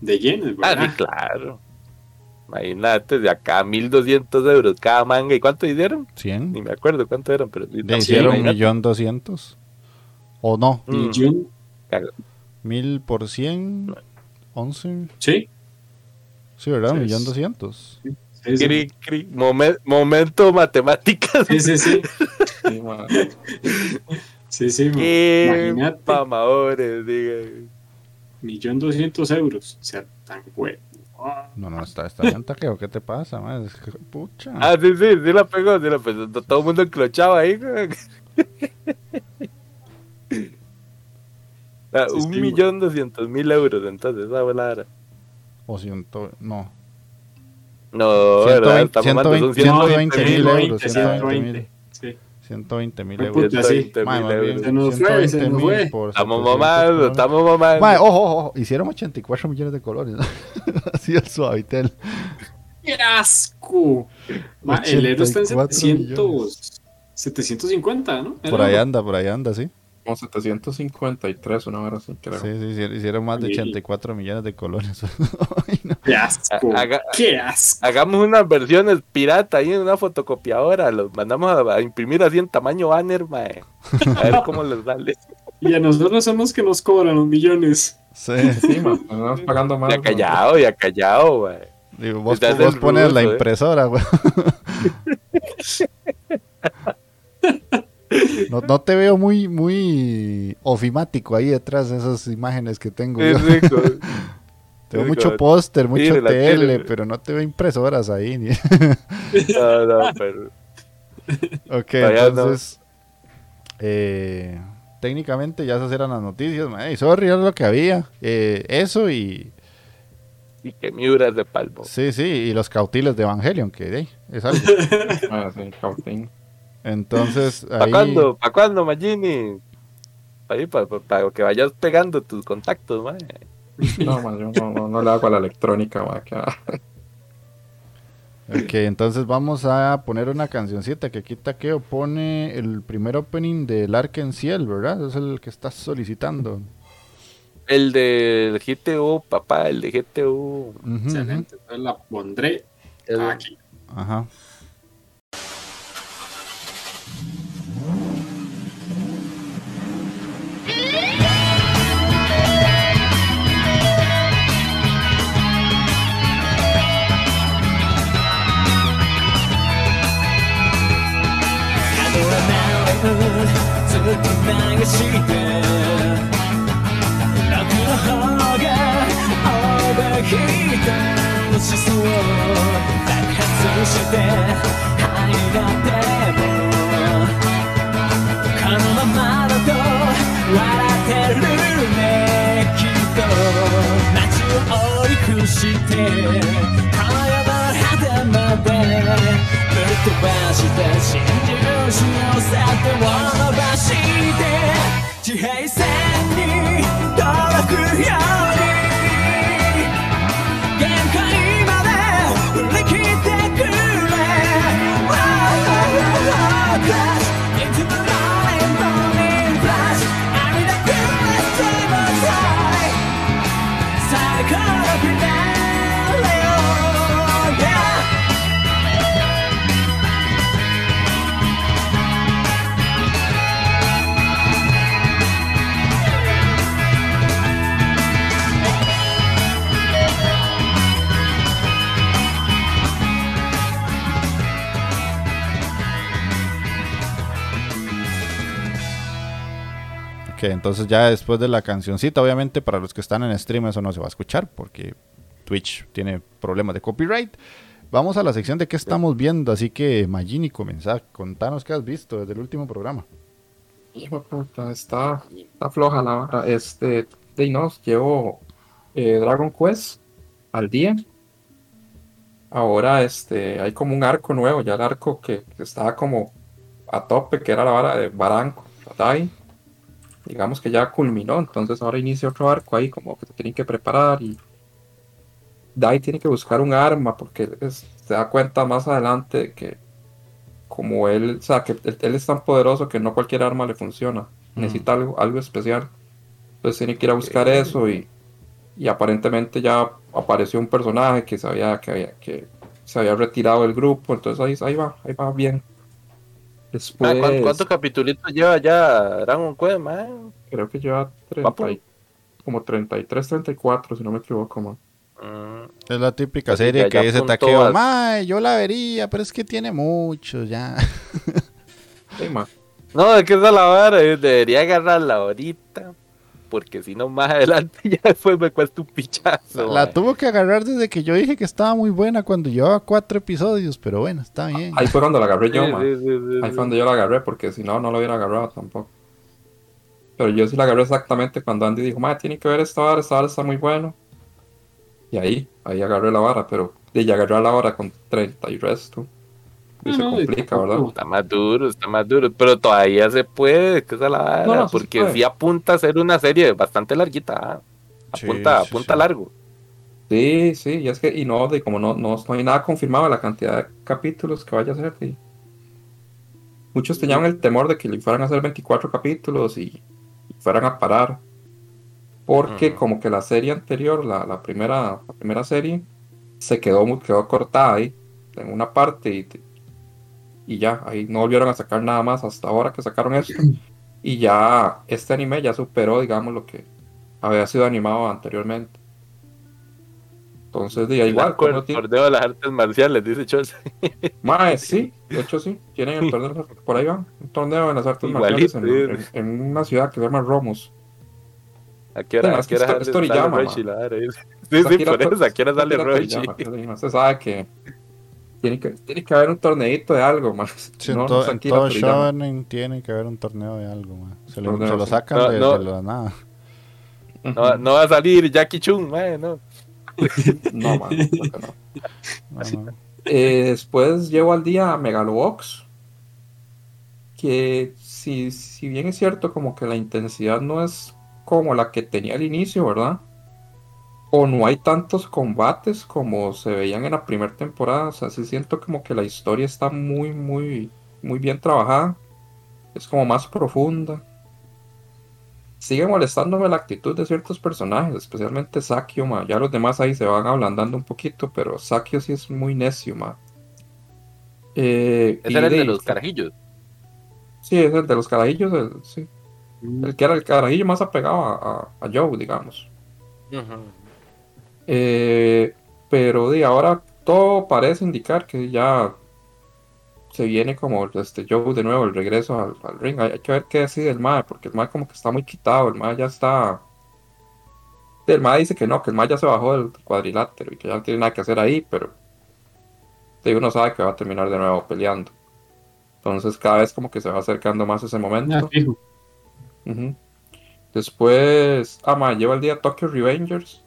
Speaker 3: de yenes,
Speaker 2: ¿verdad? Ah, sí, claro. Imagínate, de acá 1200 euros cada manga. ¿Y cuánto hicieron?
Speaker 1: 100.
Speaker 2: Ni me acuerdo cuánto eran, pero.
Speaker 1: Le hicieron millón doscientos. ¿O no?
Speaker 3: Mm. Millón.
Speaker 1: Mil por cien. 11.
Speaker 3: Sí.
Speaker 1: Sí, ¿verdad? millón doscientos.
Speaker 2: Momento matemáticas.
Speaker 3: Sí, sí, sí. sí, sí,
Speaker 2: Imagínate. Diga.
Speaker 3: Millón doscientos euros. O sea, tan bueno.
Speaker 1: No, no, está, está bien taqueo. ¿Qué te pasa, man? Pucha.
Speaker 2: Ah, sí, sí, sí la pegó, sí la pegó. Todo el mundo enclochaba ahí. Ah, un millón doscientos mil euros, entonces, esa.
Speaker 1: O ciento, no.
Speaker 2: No,
Speaker 1: 120, 120, 120 mil euros. 120 mil. 120 mil euros.
Speaker 3: Se nos fue, se nos fue.
Speaker 2: Estamos mamados, estamos mamados.
Speaker 1: Ojo, ojo, hicieron 84 millones de colores. Así el suavitel.
Speaker 3: ¡Qué asco! el euro está en 700, 750, ¿no?
Speaker 1: Por ahí anda, por ahí anda, sí.
Speaker 4: Como 753, una hora así, creo.
Speaker 1: Sí, sí, hicieron más de 84 millones de colores.
Speaker 3: ¡Qué asco! ¡Qué asco!
Speaker 2: Hagamos unas versiones pirata ahí en una fotocopiadora. Los mandamos a, imprimir así en tamaño banner, mae. A ver cómo les sale.
Speaker 3: Y a nosotros somos que nos cobran los millones.
Speaker 1: Sí,
Speaker 4: sí, man. Estamos pagando más.
Speaker 2: Ya callado, ya callado, güey.
Speaker 1: Digo, vos, vos pones la impresora, güey. No, no, te veo muy, muy ofimático ahí detrás de esas imágenes que tengo.
Speaker 2: Es rico.
Speaker 1: te veo mucho póster, mucho tele, pero no te veo impresoras ahí.
Speaker 2: no, no, pero...
Speaker 1: Ok, entonces... Eh, técnicamente ya esas eran las noticias. Hey, sorry, era lo que había. Eh, eso y...
Speaker 2: Y que miuras de palmo.
Speaker 1: Sí, sí, y los cautiles de Evangelion, que es algo.
Speaker 4: ah, sí, cautín.
Speaker 1: Entonces,
Speaker 2: ¿Para cuándo? ¿Para cuándo, Magini? Para, que vayas pegando tus contactos, man.
Speaker 4: No, man, yo no, no, le hago a la electrónica, man.
Speaker 1: Ok, entonces vamos a poner una cancioncita que aquí Takeo pone el primer opening del en Ciel, ¿verdad? Es el que estás solicitando.
Speaker 2: El del GTU, papá, el de GTU.
Speaker 3: Excelente, entonces la pondré aquí.
Speaker 1: Ajá.
Speaker 5: ずっと流して楽の方がオーバーヒートの思想を爆発して灰だってして輝だ肌までぶっ飛ばして真珠し寄せてを伸ばして地平線に届くよ
Speaker 1: entonces ya después de la cancioncita, obviamente para los que están en stream eso no se va a escuchar porque Twitch tiene problemas de copyright. Vamos a la sección de qué estamos viendo, así que Magini, comenzá, contanos qué has visto desde el último programa.
Speaker 4: Está, está floja la vara. Este, de nos llevo eh, Dragon Quest al día. Ahora este, hay como un arco nuevo, ya el arco que, estaba como a tope, que era la vara de Baranco, digamos que ya culminó, entonces ahora inicia otro arco ahí como que se tienen que preparar y Dai tiene que buscar un arma porque se da cuenta más adelante que como él, o sea, que él, es tan poderoso que no cualquier arma le funciona. Necesita algo, algo especial. Entonces tiene que ir a buscar eso y, y aparentemente ya apareció un personaje que sabía que, había, que se había retirado del grupo, entonces ahí, ahí va, ahí va bien.
Speaker 2: Después, ¿Cuántos capítulos lleva ya Dragon Quest, man?
Speaker 4: Creo que lleva 30, como 33, 34, si no me equivoco, man.
Speaker 1: Mm. Es la típica pues serie que dice Taqueo, mae, yo la vería, pero es que tiene mucho ya.
Speaker 2: No, es que esa la vara, debería agarrarla ahorita porque si no más adelante ya después me cuesta un pichazo.
Speaker 1: La, tuvo que agarrar desde que yo dije que estaba muy buena cuando llevaba cuatro episodios, pero bueno, está bien.
Speaker 4: Ahí fue cuando la agarré yo, Ahí fue cuando yo la agarré, porque si no, no lo hubiera agarrado tampoco. Pero yo sí la agarré exactamente cuando Andy dijo, madre, tiene que ver esta vara, esta vara está muy bueno. Y ahí, ahí agarré la vara, pero de ya agarré la vara con 30 y resto se complica, ¿verdad?
Speaker 2: Está más duro, está más duro, pero todavía se puede, que es la vara, porque sí apunta a ser una serie bastante larguita, ¿ah? apunta, apunta largo.
Speaker 4: Sí, sí, y es que, y no, de como no, no, hay nada confirmado la cantidad de capítulos que vaya a ser, muchos tenían el temor de que le fueran a hacer 24 capítulos y, fueran a parar, porque como que la serie anterior, la, la, primera, la primera serie, se quedó, quedó cortada ahí, en una parte y y ya, ahí no volvieron a sacar nada más hasta ahora que sacaron esto. Y ya este anime ya superó, digamos, lo que había sido animado anteriormente. Entonces, de igual.
Speaker 2: El torneo de las artes marciales, dice Chelsea.
Speaker 4: Mae, sí, de hecho sí, tienen el torneo, por ahí van, un torneo de las artes marciales en, una ciudad que se llama Romos.
Speaker 2: ¿A qué hora, es ¿a Toriyama, Sí, sí, por eso, ¿a qué hora sale Roichi?
Speaker 4: Se sabe que tiene que, tiene que haber un torneito de algo, más.
Speaker 1: no, to, en todo shonen tiene que haber un torneo de algo, más. Se, lo, se lo sacan no, de, no. de, la nada.
Speaker 2: No, no va a salir Jackie Chung, man, no.
Speaker 4: no, man, no. Eh, después llevo al día Megalobox. Que si, si bien es cierto, como que la intensidad no es como la que tenía al inicio, ¿verdad? O no hay tantos combates como se veían en la primera temporada. O sea, sí siento como que la historia está muy, muy, muy bien trabajada. Es como más profunda. Sigue molestándome la actitud de ciertos personajes, especialmente Sakio, ma. Ya los demás ahí se van ablandando un poquito, pero Sakio sí es muy necio, ma.
Speaker 2: Eh, ¿Ese era el de los carajillos?
Speaker 4: Sí, es el de los carajillos, el, sí. Mm. El que era el carajillo más apegado a, a, Joe, digamos. Eh, pero de ahora todo parece indicar que ya se viene como este Joe de nuevo, el regreso al, ring. Hay, que ver qué decide el MAE, porque el MAE como que está muy quitado, el MAE ya está... El MAE dice que no, que el MAE ya se bajó del cuadrilátero y que ya no tiene nada que hacer ahí, pero uno sabe que va a terminar de nuevo peleando. Entonces cada vez como que se va acercando más ese momento. Después, ah, lleva el día Tokyo Revengers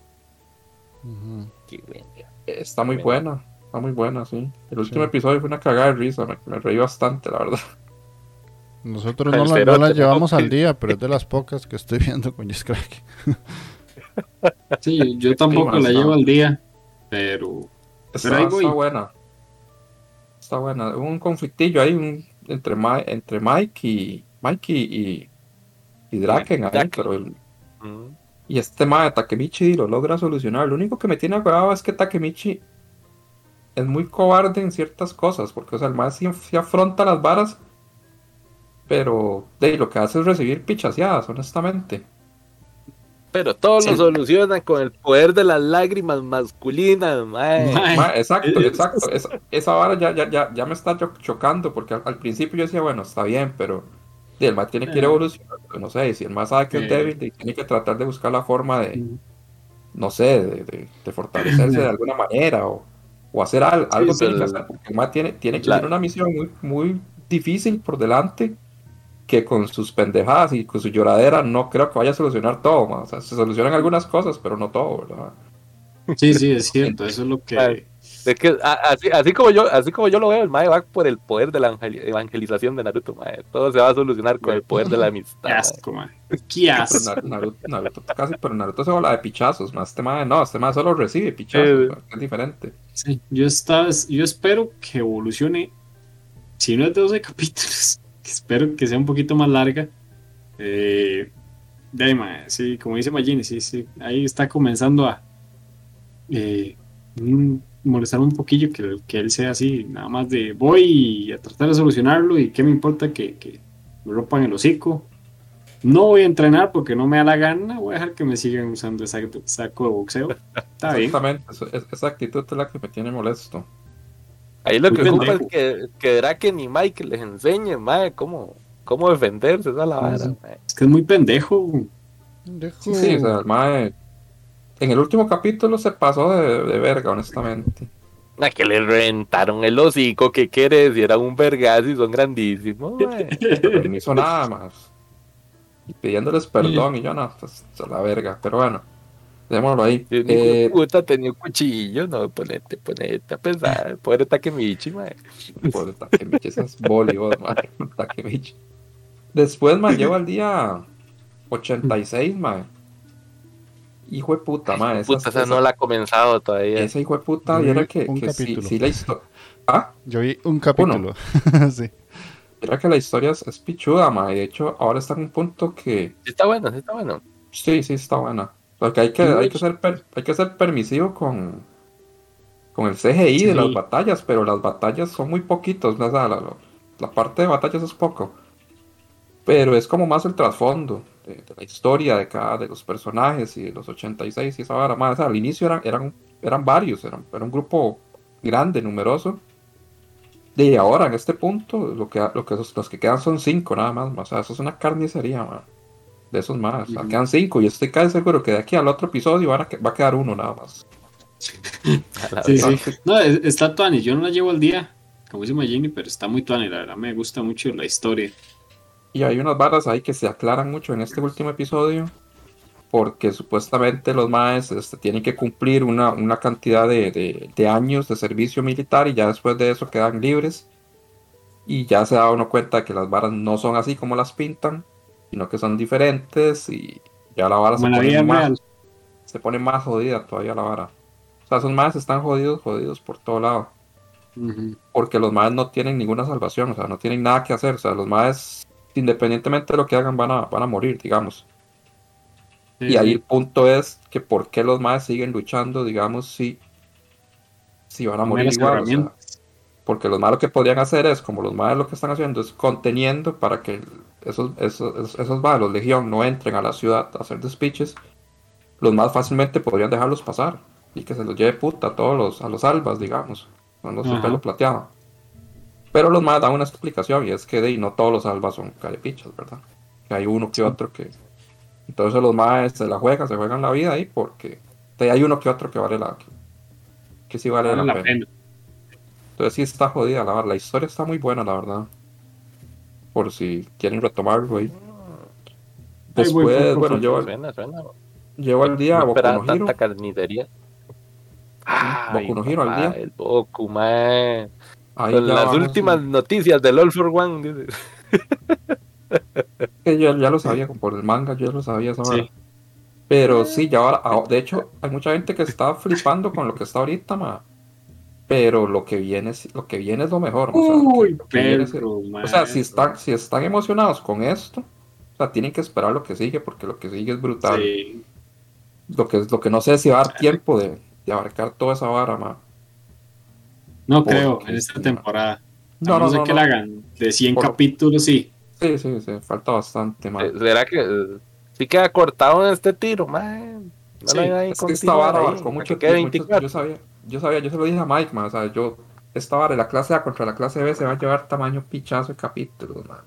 Speaker 4: Está muy buena, está muy buena, sí. El último episodio fue una cagada de risa, me, reí bastante, la verdad.
Speaker 1: Nosotros no la, llevamos al día, pero es de las pocas que estoy viendo con Crack.
Speaker 3: sí, yo tampoco la llevo al día, pero,
Speaker 4: está, buena. Está buena. Hubo un conflictillo ahí entre, entre Mike y Mike y, y, Draken ahí, pero el, y este tema de Takemichi lo logra solucionar. Lo único que me tiene acordado es que Takemichi es muy cobarde en ciertas cosas, porque o sea, el más sí, afronta las varas, pero de, lo que hace es recibir pichaseadas, honestamente.
Speaker 2: Pero todo lo soluciona con el poder de las lágrimas masculinas.
Speaker 4: exacto, exacto. Esa, vara ya, ya, ya, me está chocando, porque al principio yo decía, bueno, está bien, pero y el más tiene que ir evolucionando, no sé, si el más sabe que es débil, y tiene que tratar de buscar la forma de, no sé, de, de, fortalecerse de alguna manera o, o hacer algo, algo tiene que hacer, porque el más tiene, tiene que tener una misión muy, muy difícil por delante que con sus pendejadas y con su lloradera no creo que vaya a solucionar todo, o sea, se solucionan algunas cosas, pero no todo, ¿verdad?
Speaker 3: Sí, sí, es cierto, eso es lo que
Speaker 2: Es que así, así, como yo, así como yo lo veo, el Mae va por el poder de la evangelización de Naruto, mae. Todo se va a solucionar con el poder de la amistad. Qué
Speaker 3: asco, mae. Qué asco.
Speaker 4: Naruto, Naruto, casi, pero Naruto se habla de pichazos, más este mae no, este mae solo recibe pichazos, es diferente.
Speaker 3: Sí, yo, estaba, yo espero que evolucione, si no es de 12 capítulos, espero que sea un poquito más larga. Eh, de mae, sí, como dice Magini, sí, sí, ahí está comenzando a eh, molestar un poquillo que, que, él sea así, nada más de voy a tratar de solucionarlo y qué me importa que, que me rompan el hocico. No voy a entrenar porque no me da la gana, voy a dejar que me sigan usando ese saco de boxeo. Está
Speaker 4: Exactamente, esa actitud es la que me tiene molesto.
Speaker 2: Ahí lo que ocupa es que, que Draken y Mike les enseñe mae, cómo, cómo defenderse, esa la vara.
Speaker 3: Es que es muy pendejo.
Speaker 4: Sí, sí, o sea, el mae en el último capítulo se pasó de, verga, honestamente.
Speaker 2: A que le reventaron el hocico, ¿qué quieres? Si era un vergazo y son grandísimos.
Speaker 4: no hizo nada más. Y pidiéndoles perdón y yo no, pues la verga. Pero bueno, démoslo ahí.
Speaker 2: Eh, puta tenía un cuchillo, no, ponete, ponete a pensar. Pobre Takemichi, mae.
Speaker 4: Pobre Takemichi, es Bollywood, mae. Takemichi. Después, man, llevo al día 86, mae hijo de puta, madre.
Speaker 2: Esa, no la ha comenzado todavía.
Speaker 4: Ese hijo de puta, y era que, que sí, la historia. ¿Ah?
Speaker 1: Yo vi un capítulo. sí.
Speaker 4: Era que la historia es, pichuda, madre. De hecho, ahora está en un punto que.
Speaker 2: Sí, está bueno, sí, está bueno.
Speaker 4: Sí, sí, está buena. Porque hay que, hay que, ser, hay que ser permisivo con, con el CGI de las batallas, pero las batallas son muy poquitos. ¿no? La, la, la parte de batallas es poco. Pero es como más el trasfondo de, la historia de cada de los personajes y de los 86 y esa vara más. al inicio eran, eran, eran varios, eran, era un grupo grande, numeroso. De ahora, en este punto, lo que, lo que los que quedan son cinco nada más. O sea, eso es una carnicería, De esos más. quedan cinco y estoy casi seguro que de aquí al otro episodio va a quedar uno nada más.
Speaker 3: sí, sí. No, está Tuani, yo no la llevo al día, como dice Magini, pero está muy Tuani, la verdad me gusta mucho la historia.
Speaker 4: Y hay unas barras ahí que se aclaran mucho en este último episodio, porque supuestamente los maes este, tienen que cumplir una, una cantidad de, de, años de servicio militar y ya después de eso quedan libres. Y ya se da uno cuenta que las varas no son así como las pintan, sino que son diferentes y ya la vara se pone, más, se pone más jodida todavía la vara. O sea, esos maes están jodidos, jodidos por todo lado. Porque los maes no tienen ninguna salvación, o sea, no tienen nada que hacer. O sea, los maes independientemente de lo que hagan, van a, van a morir, digamos. y ahí el punto es que por qué los más siguen luchando, digamos, si, si van a morir igual. porque los malos que podrían hacer es, como los más lo que están haciendo es conteniendo para que esos, esos, esos malos, legión, no entren a la ciudad a hacer despiches, los más fácilmente podrían dejarlos pasar y que se los lleve puta a todos los, a los albas, digamos, cuando su pelo plateado. Pero los más dan una explicación y es que de, no todos los albas son carepichas, ¿verdad? Que hay uno que otro que... Entonces los más se la juegan, se juegan la vida ahí porque hay uno que otro que vale la... que, sí vale, la, pena. Entonces sí está jodida, la verdad. La historia está muy buena, la verdad. Por si quieren retomarlo ahí. Después, bueno, yo... Llevo al día
Speaker 2: no Boku no tanta carnicería.
Speaker 4: Boku no Hero al día.
Speaker 2: El Boku, man las últimas noticias del All for One.
Speaker 4: yo ya lo sabía por el manga, yo ya lo sabía Pero sí, ya ahora, ah, de hecho, hay mucha gente que está flipando con lo que está ahorita, ma. Pero lo que viene es lo que viene es lo mejor. O sea, si están, si están emocionados con esto, o sea, tienen que esperar lo que sigue, porque lo que sigue es brutal. Lo que lo que no sé si va a dar tiempo de, de abarcar toda esa vara, ma.
Speaker 3: No creo, en esta temporada. No, no, sé que la hagan de 100 capítulos, sí.
Speaker 4: Sí, sí, sí, falta bastante más.
Speaker 2: Eh, ¿Será que eh, sí queda cortado en este tiro, man?
Speaker 4: No sí, es que esta vara con mucho tiempo. Yo sabía, yo sabía, yo se lo dije a Mike, man, o sea, yo, esta vara de la clase A contra la clase B se va a llevar tamaño pichazo de capítulos, man.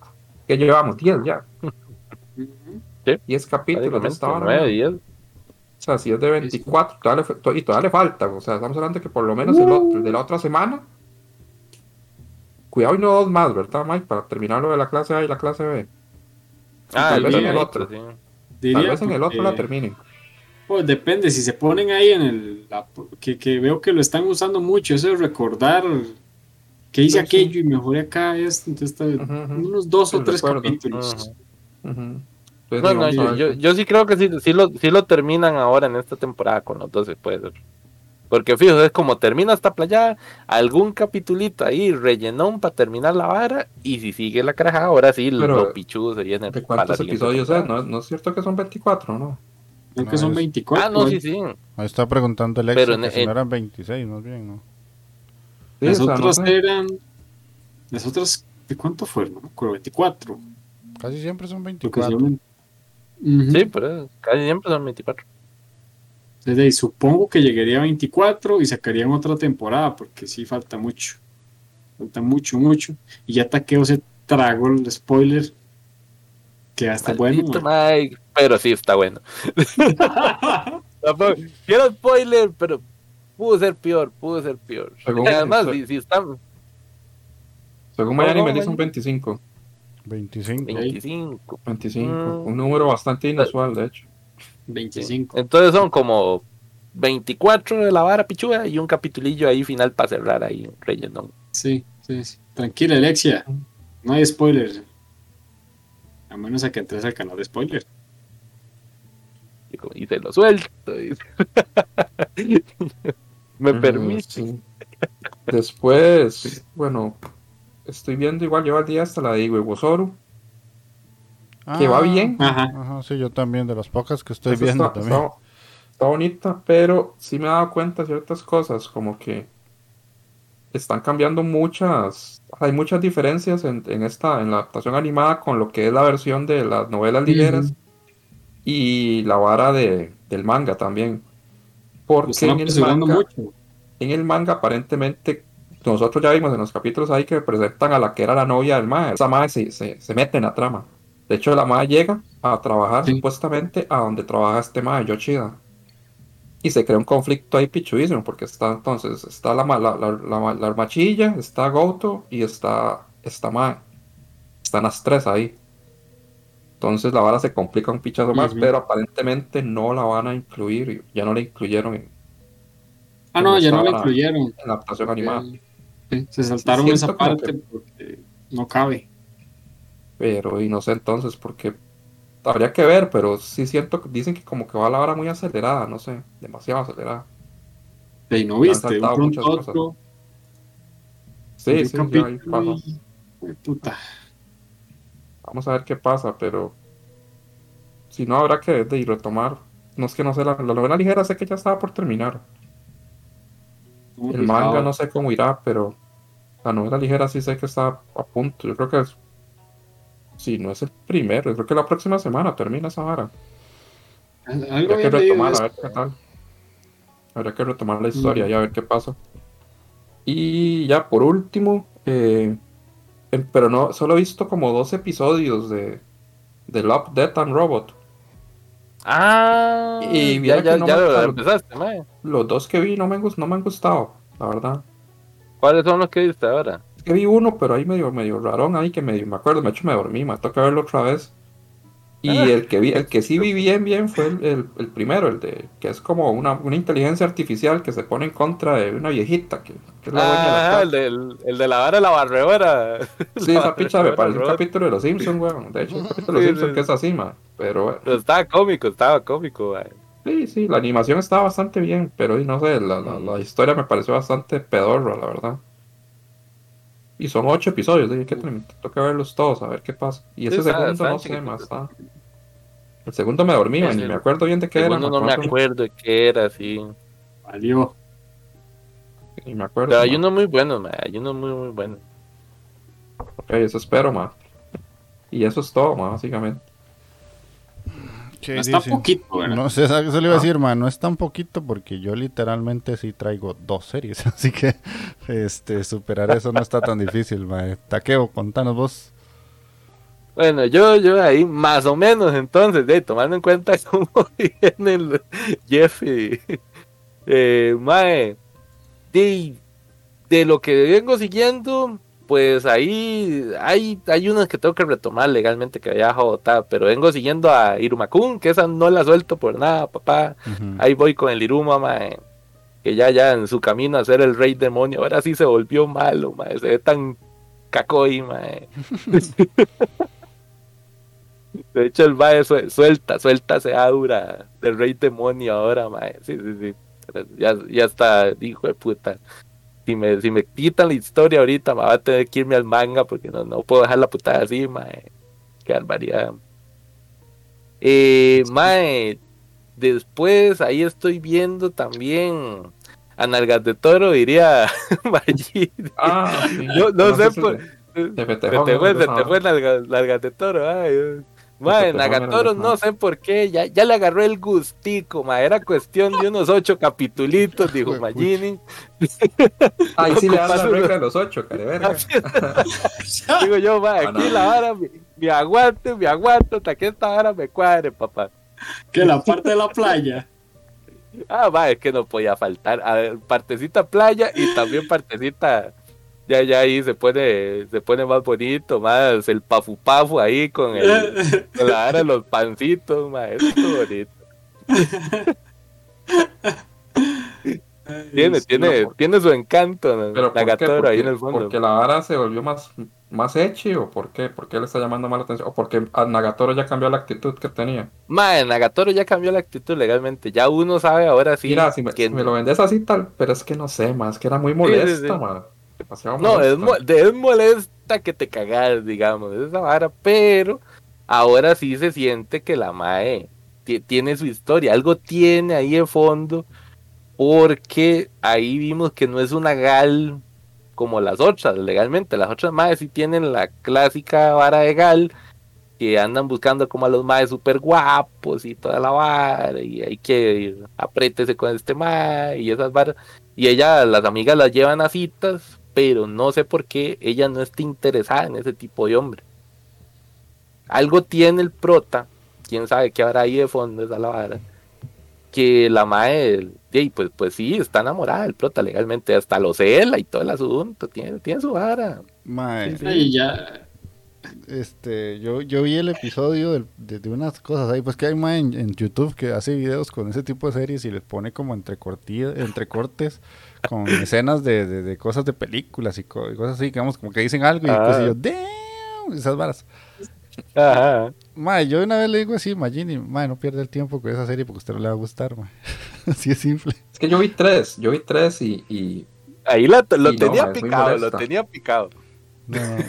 Speaker 4: Que llevamos 10 ya. ¿Sí? 10 capítulos de esta vara. 10. O sea, si es de 24, y todavía le falta. O sea, estamos hablando de que por lo menos el, de la otra semana. Cuidado y no dos más, ¿verdad, Mike? Para terminar lo de la clase A y la clase B.
Speaker 2: Ah, tal vez en el
Speaker 4: otro. Tal vez en el otro la terminen.
Speaker 3: Pues depende, si se ponen ahí en el. que, que, veo que lo están usando mucho, eso es recordar que hice aquello y mejoré acá, es, entonces unos dos o tres capítulos.
Speaker 2: Bueno, yo, yo, sí creo que sí, sí, lo, sí lo terminan ahora en esta temporada con los 12, puede ser. Porque fíjate, es como termina esta playa, algún capitulito ahí, rellenón para terminar la vara, y si sigue la caraja, ahora sí, lo pichudo sería en
Speaker 4: el ¿De cuántos episodios es? ¿No, ¿No, es cierto que son 24, no?
Speaker 3: Creo que son 24.
Speaker 2: Ah, no, sí, sí.
Speaker 1: Ahí está preguntando el ex Pero que si no eran 26, más bien, ¿no?
Speaker 3: Sí, Nosotros eran. Nosotros, ¿de cuánto fueron? No 24.
Speaker 1: Casi siempre son 24.
Speaker 2: Sí, pero casi siempre son 24.
Speaker 3: Desde ahí supongo que llegaría a 24 y sacarían otra temporada, porque sí falta mucho. Falta mucho, mucho. Y ya Taqueo se tragó el spoiler. Que ya está bueno.
Speaker 2: pero sí está bueno. Quiero spoiler, pero pudo ser peor, pudo ser peor. Según, además, si, si están.
Speaker 4: Según Miami me dicen 25.
Speaker 1: 25.
Speaker 2: 25.
Speaker 4: 25. Un número bastante inusual, de hecho.
Speaker 3: 25.
Speaker 2: Entonces son como 24 de la vara pichuda y un capitulillo ahí final para cerrar ahí, relleno.
Speaker 3: Sí, sí, sí. Tranquila, Alexia. No hay spoilers. A menos a que entres al canal de spoilers.
Speaker 2: Y, se lo suelto. Me mm, permite.
Speaker 4: Después, bueno, estoy viendo igual, lleva el día hasta la de Iwewosoru. que va ah, bien.
Speaker 1: Ajá. sí, yo también, de las pocas que estoy viendo también.
Speaker 4: Está, bonita, pero sí me he dado cuenta de ciertas cosas, como que están cambiando muchas, hay muchas diferencias en, esta, en la adaptación animada con lo que es la versión de las novelas ligeras y la vara de, del manga también. Porque en el manga, en el manga aparentemente nosotros ya vimos en los capítulos ahí que presentan a la que era la novia del mae. Esa mae se, se, mete en la trama. De hecho, la mae llega a trabajar supuestamente a donde trabaja este mae, Yoshida. Y se crea un conflicto ahí pichuísimo, porque está entonces, está la, la, la, la, armachilla, está Goto y está esta mae. Están las tres ahí. Entonces la vara se complica un pichazo más, pero aparentemente no la van a incluir, ya no la incluyeron en.
Speaker 3: Ah, no, ya no la incluyeron.
Speaker 4: En la adaptación animada
Speaker 3: se saltaron esa parte porque no cabe.
Speaker 4: Pero, y no sé entonces, porque habría que ver, pero sí siento que dicen que como que va a la hora muy acelerada, no sé, demasiado acelerada.
Speaker 3: Y no viste, un otro.
Speaker 4: Sí, sí, Puta. Vamos a ver qué pasa, pero si no habrá que de, retomar. No es que no sé, la, la novela ligera sé que ya estaba por terminar. El manga no sé cómo irá, pero la novela ligera sí sé que está a punto. Yo creo que es. Si no es el primero, yo creo que la próxima semana termina esa vara. Habría que retomar, a ver qué tal. Habría que retomar la historia y a ver qué pasa. Y ya por último, eh, pero no, solo he visto como dos episodios de, de Love, Death and Robot.
Speaker 2: Ah,
Speaker 4: y ya, ya, ya lo empezaste, Los dos que vi no me, no me han gustado, la verdad.
Speaker 2: ¿Cuáles son los que viste ahora?
Speaker 4: Es que vi uno, pero ahí medio, medio rarón ahí que medio, me acuerdo, me hecho me dormí, me toca verlo otra vez. Y ah. el que vi, el que sí vi bien, bien fue el, el, primero, el de que es como una, una, inteligencia artificial que se pone en contra de una viejita que, que es la
Speaker 2: dueña de la ah, el, de, el de la vara la barredora.
Speaker 4: Sí, esa picha me parece un capítulo de los Simpsons, weón. De hecho, un capítulo de los Simpsons que es así, man. Pero,
Speaker 2: pero estaba cómico, estaba cómico, weón.
Speaker 4: Sí, sí, la animación estaba bastante bien, pero no sé, la, la, historia me pareció bastante pedorra, la verdad. Y son ocho episodios, dije que toca verlos todos, a ver qué pasa. Y ese segundo no sé más. Está. El segundo me dormí, ni me acuerdo bien de qué
Speaker 2: era. no me acuerdo de qué era, sí.
Speaker 3: Valió.
Speaker 4: Ni me acuerdo.
Speaker 2: Pero hay uno muy bueno, hay uno muy, muy bueno.
Speaker 4: Ok, eso espero, ma. Y eso es todo, ma, básicamente.
Speaker 3: No es tan poquito, ¿verdad?
Speaker 1: No sé, ¿sabes qué se le iba a decir, man? No es tan poquito porque yo literalmente sí traigo dos series, así que este superar eso no está tan difícil, man. Taqueo, contanos vos.
Speaker 2: Bueno, yo, yo ahí más o menos entonces, de, tomando en cuenta cómo viene el Jeff eh, mae, de, de lo que vengo siguiendo, pues ahí hay, hay unas que tengo que retomar legalmente que había dejado pero vengo siguiendo a Irumakun, que esa no la suelto por nada, papá. Ahí voy con el Iruma, mae, que ya, ya en su camino a ser el rey demonio, ahora sí se volvió malo, mae, se ve tan cacoy, mae. De hecho, el mae suelta, suelta se dura del rey demonio ahora, mae. Sí, sí, sí. Ya, ya está, hijo de puta si me, si me quitan la historia ahorita, me va a tener que irme al manga porque no, no puedo dejar la putada así, mae. Qué barbaridad. Eh, mae, después ahí estoy viendo también a Nalgas de Toro, diría
Speaker 4: Ah,
Speaker 2: no, sé, por... Te, te, te, fue, te fue Nalgas de Toro, ay, Mae, Nagatoro no sé por qué, ya, ya le agarró el gustico, ma, era cuestión de unos ocho capitulitos, dijo Magini.
Speaker 4: Ahí sí le dan la regla a los ocho, careverga.
Speaker 2: Digo yo, ma, aquí la vara, me, aguante, me aguanto, hasta que esta vara me cuadre, papá.
Speaker 3: Que la parte de la playa.
Speaker 2: Ah, va, es que no podía faltar. A ver, partecita playa y también partecita ya, ya ahí se pone, se pone más bonito, más el pafu pafu ahí con, el, con la ara de los pancitos, es bonito. tiene, tiene, tiene su encanto
Speaker 4: ¿Pero la gatoro ahí en el fondo. ¿Porque la vara se volvió más, más o por qué? ¿Por qué le está llamando más la atención? ¿O porque Nagatoro ya cambió la actitud que tenía?
Speaker 2: Mae, Nagatoro ya cambió la actitud legalmente. Ya uno sabe ahora sí.
Speaker 4: Mira, si me, me lo vendes así tal, pero es que no sé, más que era muy molesta, sí,
Speaker 2: no, es, molesta que te cagas, digamos, esa vara, pero ahora sí se siente que la Mae tiene su historia, algo tiene ahí de fondo, porque ahí vimos que no es una gal como las otras, legalmente, las otras Mae sí tienen la clásica vara de gal, que andan buscando como a los maes super guapos y toda la vara, y hay que aprétese con este mae y esas varas. Y ella, las amigas las llevan a citas, pero no sé por qué ella no está interesada en ese tipo de hombre. Algo tiene el prota, quién sabe qué habrá ahí de fondo esa la vara, que la madre, pues, pues sí, está enamorada del prota legalmente, hasta lo cela y todo el asunto, tiene, tiene su vara.
Speaker 1: Mae,
Speaker 3: ya.
Speaker 1: Este, yo, yo vi el episodio de, unas cosas ahí, pues que hay más en, en, YouTube que hace videos con ese tipo de series y les pone como entrecortes con escenas de, de, cosas de películas y, cosas así, digamos, como que dicen algo y pues yo, damn, esas varas. Ajá. Yo una vez le digo así, Magini, mae, no pierde el tiempo con esa serie porque a usted no le va a gustar, mae. así es simple.
Speaker 4: Es que yo vi tres, yo vi tres y... y...
Speaker 2: Ahí lo, lo tenía picado, lo tenía picado.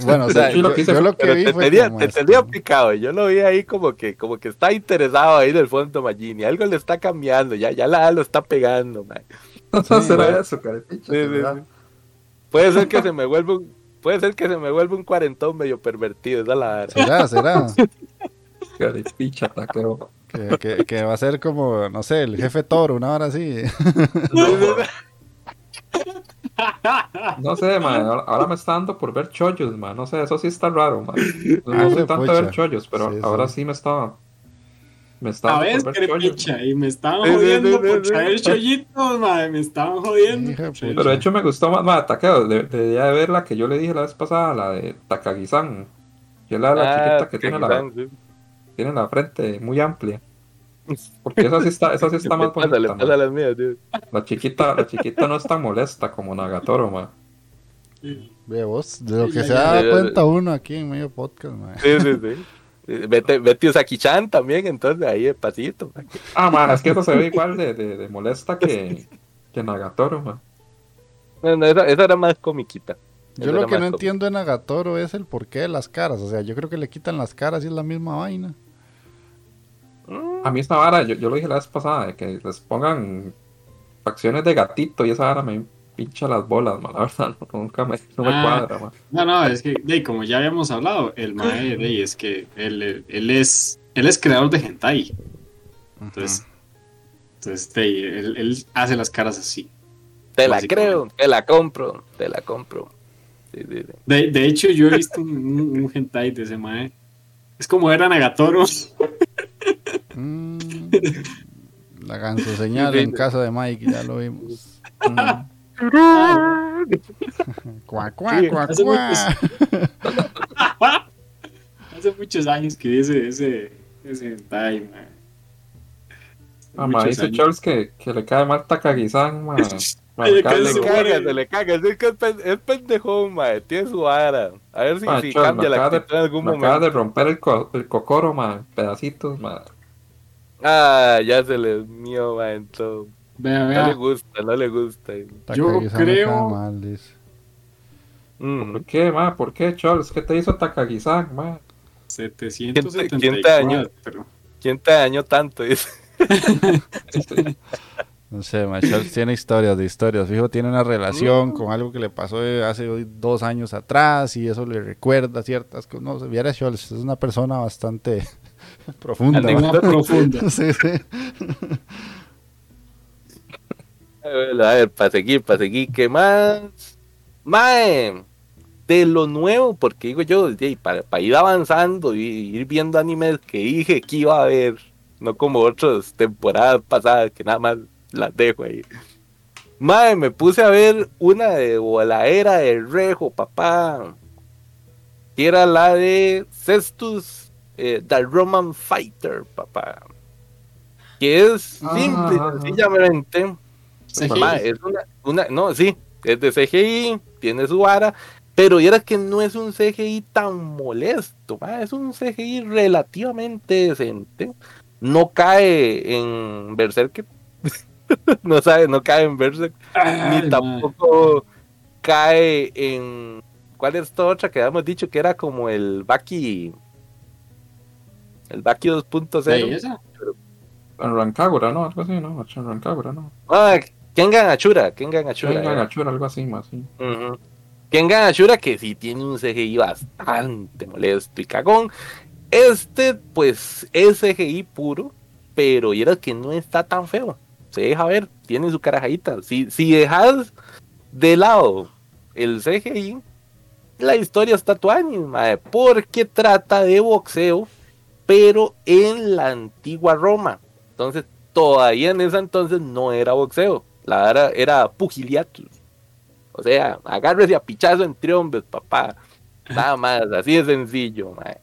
Speaker 1: bueno, o sea, yo, lo, que vi fue
Speaker 2: tenía, te tenía picado, yo lo vi ahí como que, como que está interesado ahí del fondo Magini, algo le está cambiando, ya, ya la lo está pegando, mae.
Speaker 4: será eso,
Speaker 2: Puede ser que se me vuelva un, puede ser que se me vuelva un cuarentón medio pervertido, esa la
Speaker 1: Será, será.
Speaker 4: Carepicha, taquero.
Speaker 1: Que, que, que, va a ser como, no sé, el jefe toro, una hora así.
Speaker 4: No, sé, man, ahora, me está dando por ver chollos, man. No sé, eso sí está raro, man. No sé tanto ver chollos, pero ahora sí me estaba
Speaker 3: me estaban a ver, y me estaban jodiendo por traer chollitos, madre, me estaban jodiendo.
Speaker 4: Pero de hecho me gustó más, madre, Takeo, debería de ver la que yo le dije la vez pasada, la de Takagi-san, que es la, la ah, chiquita que tiene la, tiene la frente muy amplia. Porque esa sí está, esa sí está más bonita. La chiquita, la chiquita no es tan molesta como Nagatoro, ma.
Speaker 1: Ve vos, de lo que se da cuenta uno aquí en medio podcast, ma.
Speaker 2: Sí, sí, sí. Vete, vete Usaki-chan también, entonces ahí despacito.
Speaker 4: Ah, man, es que eso se ve igual de, de, molesta que, que Nagatoro, man.
Speaker 2: Bueno, esa, esa era más comiquita.
Speaker 1: Yo lo que no entiendo de Nagatoro es el porqué de las caras. O sea, yo creo que le quitan las caras y es la misma vaina.
Speaker 4: A mí esta vara, yo, yo lo dije la vez pasada, de que les pongan facciones de gatito y esa vara me, pincha las bolas, man, la verdad, nunca me, no me ah, cuadra, man.
Speaker 3: No, no, es que, de, como ya habíamos hablado, el mae, de, es que él, él, es, él es creador de hentai. Entonces, entonces de, él, él, hace las caras así.
Speaker 2: Te la creo, te la compro, te la compro.
Speaker 3: De, de, hecho, yo he visto un, un, hentai de ese mae. Es como era Nagatoro.
Speaker 1: Mm, la ganso señal en casa de Mike, ya lo vimos. Mm. cuá, cuá, cuá,
Speaker 3: hace,
Speaker 1: cuá.
Speaker 3: Muchos, hace muchos años que dice ese, ese man.
Speaker 4: Ah, ma, dice
Speaker 3: años.
Speaker 4: Charles que, que le cae mal Takagi-san, ma. Ma, cae-
Speaker 2: le caga, se le caga. Es que es, pen- es pendejón, mae. Tiene su vara. A ver si,
Speaker 4: Ma,
Speaker 2: si
Speaker 4: Charles,
Speaker 2: cambia la
Speaker 4: acaba de-
Speaker 2: actitud en algún
Speaker 4: me acaba
Speaker 2: momento.
Speaker 4: de romper el, co- el cocoro, ma, pedacitos, ma.
Speaker 2: Ah, ya se le mío, mae. Entonces,
Speaker 3: Vea,
Speaker 2: no le
Speaker 3: vea.
Speaker 2: gusta, no le gusta.
Speaker 3: Yo creo-
Speaker 1: cae mal, dice.
Speaker 2: Mm.
Speaker 4: ¿Por qué, ma? ¿Por qué, Charles? ¿Qué te hizo Takagi-san, ma?
Speaker 3: 774.
Speaker 2: ¿Quién te dañó? ¿Quién te dañó tanto?
Speaker 1: No sé, Machel tiene historias de historias. Fijo, tiene una relación con algo que le pasó hace dos años atrás y eso le recuerda ciertas cosas. No, viera Scholz, es una persona bastante profunda.
Speaker 3: Profunda.
Speaker 1: Sí, sí.
Speaker 2: A ver, para seguir, para seguir, ¿qué más? Mae, de lo nuevo, porque digo yo, para, para ir avanzando y ir viendo animes que dije que iba a ver, no como otras temporadas pasadas que nada más las dejo ahí. Mae, me puse a ver una de o la era del Rejo, papá. Que era la de Cestus, eh, The Roman Fighter, papá. Que es simple,
Speaker 4: Ah.
Speaker 2: sencillamente.
Speaker 3: CGI.
Speaker 2: Ma, es una, una- no, sí, es de CGI, tiene su vara, pero era que no es un CGI tan molesto, ma, es un CGI relativamente decente. No cae en Berserk, no sabe, no cae en Berserk,
Speaker 3: Ay,
Speaker 2: ni tampoco cae en ¿cuál es esta otra que habíamos dicho que era como el Baki el Baki 2.0?
Speaker 3: ma. ¿Y esa?
Speaker 4: En Rancagura, ¿no? Algo así, ¿no? En Rancagura, ¿no?
Speaker 2: Ah, Kengan Achura, Kengan Achura.
Speaker 4: Venga,
Speaker 2: era.
Speaker 4: Gachura, algo así, más, sí.
Speaker 2: Kengan Ashura, que sí tiene un CGI bastante molesto y cagón. Este, pues, es CGI puro, pero era que no está tan feo. Se deja ver, tiene su carajadita. Si, si dejas de lado el CGI, la historia está tuanis, mae, porque trata de boxeo, pero en la antigua Roma. Entonces, todavía en ese entonces no era boxeo, la era, era pugiliatus. O sea, agárrese a pichazo entre hombres, papá. Nada más, así de sencillo, mae.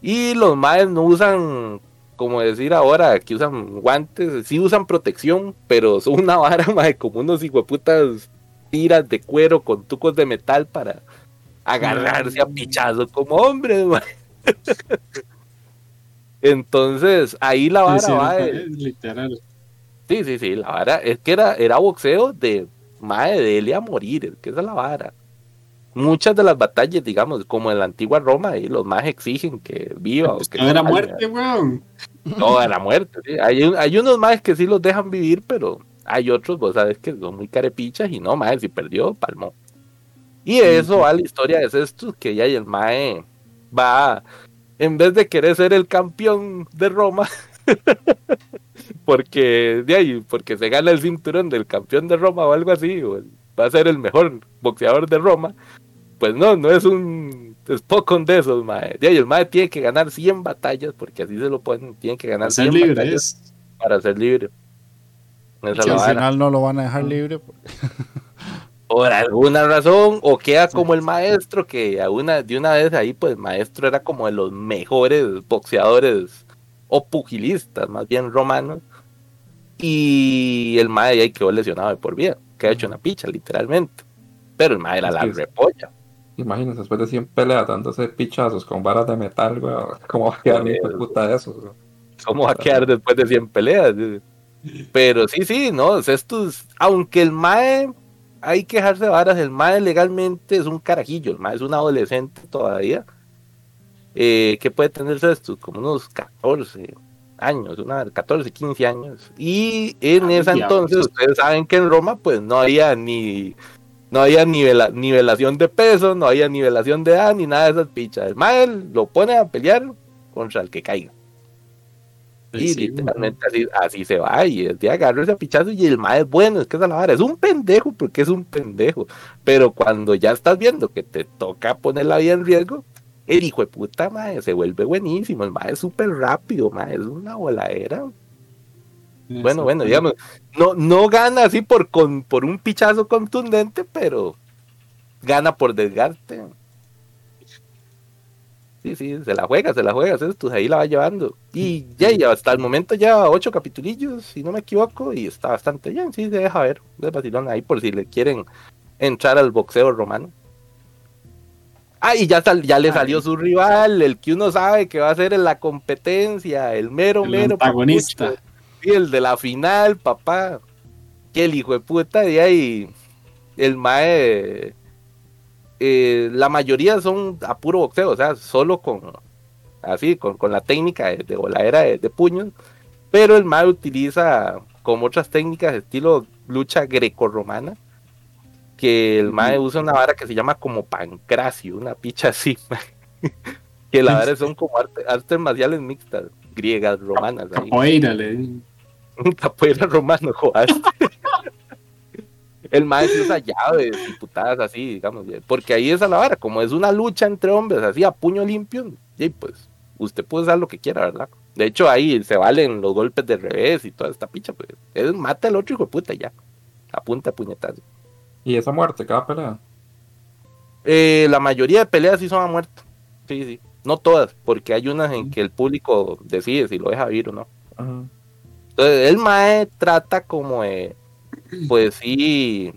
Speaker 2: Y los maes no usan, como decir ahora, que usan guantes, sí usan protección, pero son una vara, mae, como unos hijueputas tiras de cuero con tucos de metal para agarrarse a pichazo como hombres, mae. Entonces, ahí la vara
Speaker 3: Sí, sí,
Speaker 2: va de-
Speaker 3: es literal.
Speaker 2: Sí, sí, sí, la vara es que era, era boxeo de madre de él y a morir, es que esa es la vara. Muchas de las batallas, digamos, como en la antigua Roma, ahí los más exigen que viva o que
Speaker 3: No era muerte, weón.
Speaker 2: No, era muerte, sí. Hay, hay unos más que sí los dejan vivir, pero hay otros, vos sabes, que son muy carepichas y no, madre, si perdió, palmó. Y eso va la historia de estos que ya el mae va, en vez de querer ser el campeón de Roma, porque de ahí, porque se gana el cinturón del campeón de Roma o algo así, o va a ser el mejor boxeador de Roma, pues no, no es un Spokon de esos, mae. De ahí, el mae tiene que ganar 100 batallas, porque así se lo ponen, tiene que ganar
Speaker 3: Para ser
Speaker 2: 100
Speaker 3: libre
Speaker 2: batallas
Speaker 3: es.
Speaker 2: para ser libre. Esa es
Speaker 1: Que al final no lo van a dejar libre. pues.
Speaker 2: por alguna razón, o queda como el maestro, que a una, de una vez ahí, pues el maestro era como de los mejores boxeadores o pugilistas, más bien romanos, y el mae ahí quedó lesionado de por vida, quedó hecho una picha, literalmente. Pero el mae era la repolla.
Speaker 4: Imagínense, después de 100 peleas dándose pichazos con varas de metal, güey. ¿Cómo va a quedar de puta de güey?
Speaker 2: ¿Cómo va a quedar después de 100 peleas? Pero sí, sí, no, estos, aunque el mae, hay que dejarse varas, el mae legalmente es un carajillo, el mae es un adolescente todavía. Eh, ¿Qué puede tener estos? Como unos 14 años, una, 14, 15 años. Y en
Speaker 3: Ay,
Speaker 2: ese entonces, ustedes saben que en Roma, pues no había ni. No había nivela- nivelación de peso, no había nivelación de edad, ni nada de esas pichas. El mae lo pone a pelear contra el que caiga. Y
Speaker 3: Sí,
Speaker 2: literalmente así, así se va y es de agarrarse a pichazo y el mae es bueno, es que esa es la vara, es un pendejo porque es un pendejo, pero cuando ya estás viendo que te toca poner la vida en riesgo, el hijo de puta mae se vuelve buenísimo, el mae es súper rápido, mae es una voladera. Bueno, bueno, digamos, no, no gana así por, con, por un pichazo contundente, pero gana por desgaste. Sí, sí, se la juega, se la juega, pues ahí la va llevando. Y ya, hasta el momento ya ocho capitulillos, si no me equivoco, y está bastante bien, sí, se deja ver, de vacilón ahí por si le quieren entrar al boxeo romano. Ah, y ya, ya le salió su rival, el que uno sabe que va a ser en la competencia, el mero, el mero.
Speaker 3: Antagonista.
Speaker 2: Sí, el de la final, papá. Que el hijo de puta de ahí, el mae eh, la mayoría son a puro boxeo, o sea, solo con así, con, la técnica de, voladera de, puños, pero el mal utiliza como otras técnicas estilo lucha grecorromana, que el mae usa una vara que se llama como pancracio, una picha así, que la vara son como artes marciales mixtas, griegas, romanas.
Speaker 3: Capoeira, le
Speaker 2: Capoeira romano, joder. el maestro usa llaves y putadas así, digamos, porque ahí es a la vara, como es una lucha entre hombres, así a puño limpio, y pues usted puede usar lo que quiera, ¿verdad? De hecho, ahí se valen los golpes de revés y toda esta picha, pues es mata al otro hijo de puta ya, apunta puñetazo.
Speaker 4: ¿Y esa muerte cada pelea?
Speaker 2: Eh, la mayoría de peleas sí son a muerte, sí, sí, no todas, porque hay unas en que el público decide si lo deja vivir o no. Entonces, el mae trata como de pues sí,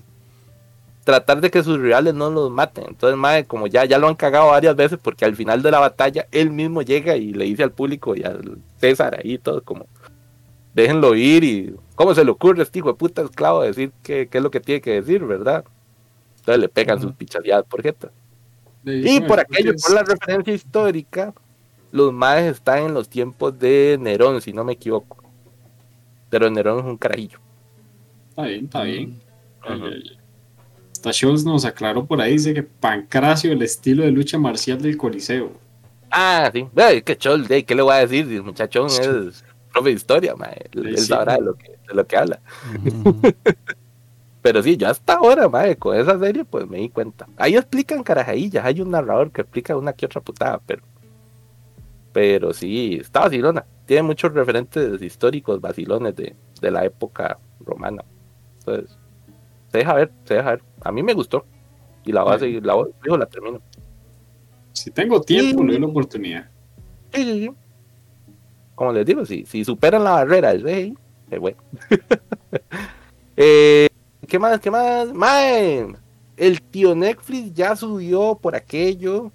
Speaker 2: tratar de que sus rivales no los maten. Entonces, mae, como ya, ya lo han cagado varias veces, porque al final de la batalla él mismo llega y le dice al público y al César ahí todo como déjenlo ir y cómo se le ocurre a este hijo de puta esclavo decir qué, es lo que tiene que decir, ¿verdad? Entonces le pegan sus pichadeadas por jeta. Y por aquello, por la referencia histórica, los maes están en los tiempos de Nerón, si no me equivoco. Pero Nerón es un carajillo.
Speaker 3: Está bien, está bien. Esta Scholz nos aclaró por ahí, dice que Pancracio, el estilo de lucha marcial del Coliseo.
Speaker 2: Ah, sí. que Scholz, ¿qué le voy a decir? Muchachón es profe de historia, Él, sabrá de lo que, de lo que habla. Pero sí, yo hasta ahora, mae, con esa serie, pues me di cuenta. Ahí explican carajadillas, hay un narrador que explica una que otra putada, pero. Pero sí, está vacilona. Tiene muchos referentes históricos, vacilones de, de la época romana. Entonces, se deja ver, se deja ver. A mí me gustó. Y la voy a seguir, la voy, la termino.
Speaker 3: Si tengo tiempo, le doy la oportunidad.
Speaker 2: Sí, sí, sí. Como les digo, si, superan la barrera del rey, bueno. eh, ¿Qué más? ¿Qué más? Mae, el tío Netflix ya subió por aquello.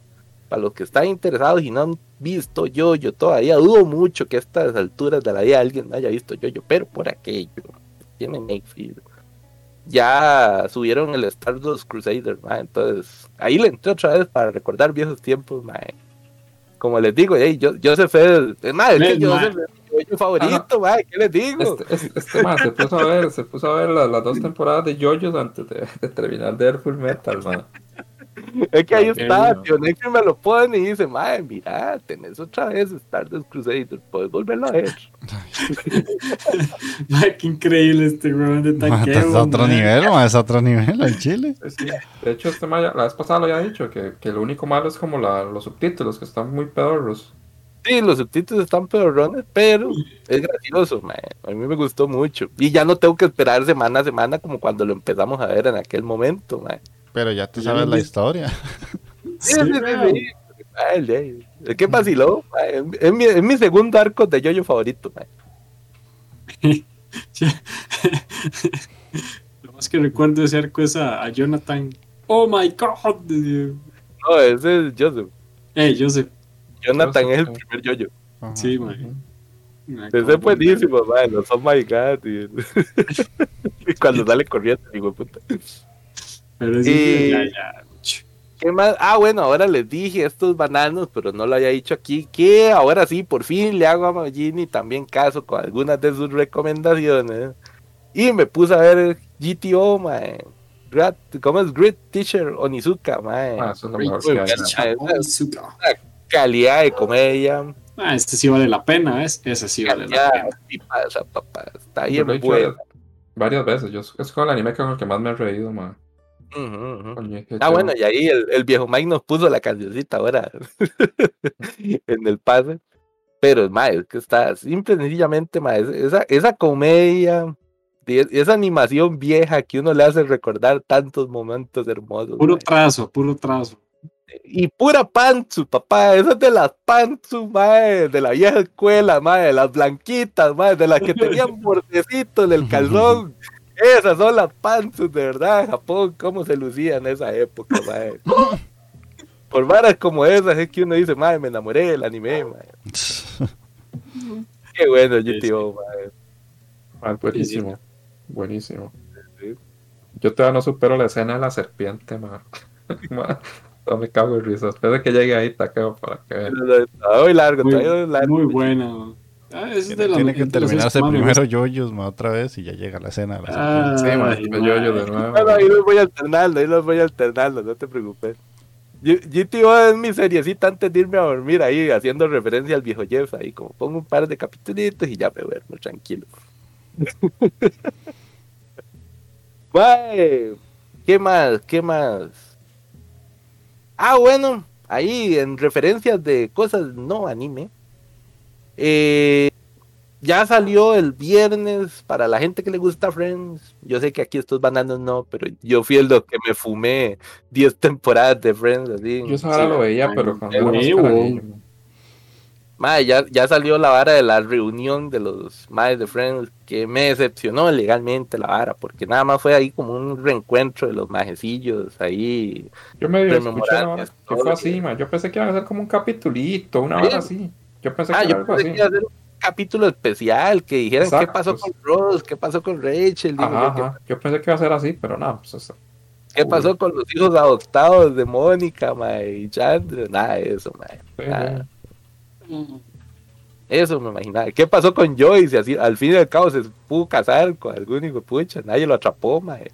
Speaker 2: Para los que están interesados y no han visto yo, yo todavía dudo mucho que a estas alturas de la vida alguien haya visto yo, yo, pero por aquello. Tiene Netflix ya subieron el Stardust Crusader, entonces ahí le entré otra vez para recordar viejos tiempos, como les digo, hey, yo, Joseph es, es, es que Joseph es mi favorito, ¿qué les digo?
Speaker 4: Este, este, este se puso a ver, se puso a ver las, dos temporadas de JoJo antes de, de terminar de ver Full Metal, man.
Speaker 2: Es que ahí está, tío Netflix me lo pone y dice, madre, mira, tenés otra vez Stardust Crusader, puedes volverlo a ver.
Speaker 3: Ay, qué increíble este weón de tanqueo.
Speaker 1: Es otro nivel, es otro nivel en Chile.
Speaker 4: De hecho, este la vez pasada lo había dicho, que, que lo único malo es como la, los subtítulos, que están muy pedorros.
Speaker 2: Sí, los subtítulos están pedorrones, pero es gracioso, man. a mí me gustó mucho. Y ya no tengo que esperar semana a semana como cuando lo empezamos a ver en aquel momento, man.
Speaker 1: Pero ya tú sabes la historia. Sí, sí,
Speaker 2: que vaciló. Es mi, es mi segundo arco de yoyo favorito.
Speaker 3: Lo más que recuerdo de ese arco es a, Jonathan. Oh my god.
Speaker 2: No, ese es Joseph.
Speaker 3: Eh, Joseph.
Speaker 2: Jonathan es el primer yoyo.
Speaker 3: Sí, man.
Speaker 2: Ese es buenísimo, man. Los oh my god. Y... cuando sale corriendo, digo, puta.
Speaker 3: Pero sí, ya, ya.
Speaker 2: ¿Qué más? Ah, bueno, ahora les dije estos bananos, pero no lo había dicho aquí, que ahora sí, por fin le hago a Magini también caso con algunas de sus recomendaciones. Y me puse a ver GTO, mae. ¿Cómo es? Great Teacher Onizuka, mae.
Speaker 4: Ah, eso es lo mejor que hay.
Speaker 2: Una calidad de comedia.
Speaker 3: Ah, este sí vale la pena, ¿ves? Ese sí vale la pena. Sí
Speaker 2: pasa, papá. Está bien bueno.
Speaker 4: Varias veces. Yo, es con el anime con el que más me he reído, mae
Speaker 2: ah, bueno, y ahí el, viejo Mike nos puso la cancioncita ahora en el pase. Pero, mae, es que está simple, sencillamente, esa, esa comedia, esa animación vieja que uno le hace recordar tantos momentos hermosos.
Speaker 3: Puro trazo, puro trazo.
Speaker 2: Y pura pantsu, papá, esas de las pantsu, mae, de la vieja escuela, mae, de las blanquitas, mae, de las que tenían bordecitos del calzón. Esas son las pantsus, de verdad, Japón, cómo se lucía en esa época, mae. Por varas como esas es que uno dice, mae, me enamoré del anime, mae. Qué bueno, GTO, mae.
Speaker 4: Ah, buenísimo, buenísimo. Yo todavía no supero la escena de la serpiente, mae. no me cago en risa. Espero que llegue ahí, taqueo, para que vean.
Speaker 2: Está muy largo,
Speaker 3: Muy,
Speaker 2: muy largo.
Speaker 3: muy buena. Ah, ese es de la-
Speaker 1: Tiene que terminarse primero yoyos ma, otra vez y ya llega la escena. de la
Speaker 3: Ah,
Speaker 4: Sí, mae,
Speaker 3: ay,
Speaker 4: me yo, yo de nuevo.
Speaker 2: No, no, ahí los voy alternando, ahí los voy alternando, no te preocupes. GTO es mi seriecita antes de irme a dormir ahí, haciendo referencia al viejo Jeff, ahí como pongo un par de capitulitos y ya me duermo tranquilo. Mae, ¿qué más? ¿Qué más? Ah, bueno, ahí en referencias de cosas no anime. Eh, ya salió el viernes para la gente que le gusta Friends. Yo sé que aquí estos bananos no, pero yo fui el que me fumé 10 temporadas de Friends. Así.
Speaker 4: Yo eso ahora lo veía, pero cuando. Mae,
Speaker 2: ya, ya salió la vara de la reunión de los madres de Friends, que me decepcionó legalmente la vara, porque nada más fue ahí como un reencuentro de los majecillos ahí.
Speaker 4: Yo
Speaker 2: Rememorar
Speaker 4: escuché que fue
Speaker 2: lo
Speaker 4: así,
Speaker 2: que-
Speaker 4: man. Yo pensé que iban a hacer como un capitulito, una
Speaker 2: Sí.
Speaker 4: hora así. Yo pensé
Speaker 2: Ah,
Speaker 4: que
Speaker 2: yo
Speaker 4: algo
Speaker 2: pensé
Speaker 4: así.
Speaker 2: que iba a ser un capítulo especial, que dijeran qué pasó
Speaker 4: sí.
Speaker 2: con Ross, qué pasó con Rachel, digo,
Speaker 4: Ajá,
Speaker 2: qué-
Speaker 4: ajá. Yo pensé que iba a ser así, pero no, pues eso.
Speaker 2: qué pasó con los hijos adoptados de Mónica, mae, y Chandler, nada de eso, mae.
Speaker 4: Sí,
Speaker 2: nada.
Speaker 4: sí.
Speaker 2: Eso me imaginaba. ¿Qué pasó con Joyce? Así, al fin y al cabo se pudo casar con algún hijo pucha. Nadie lo atrapó, mae.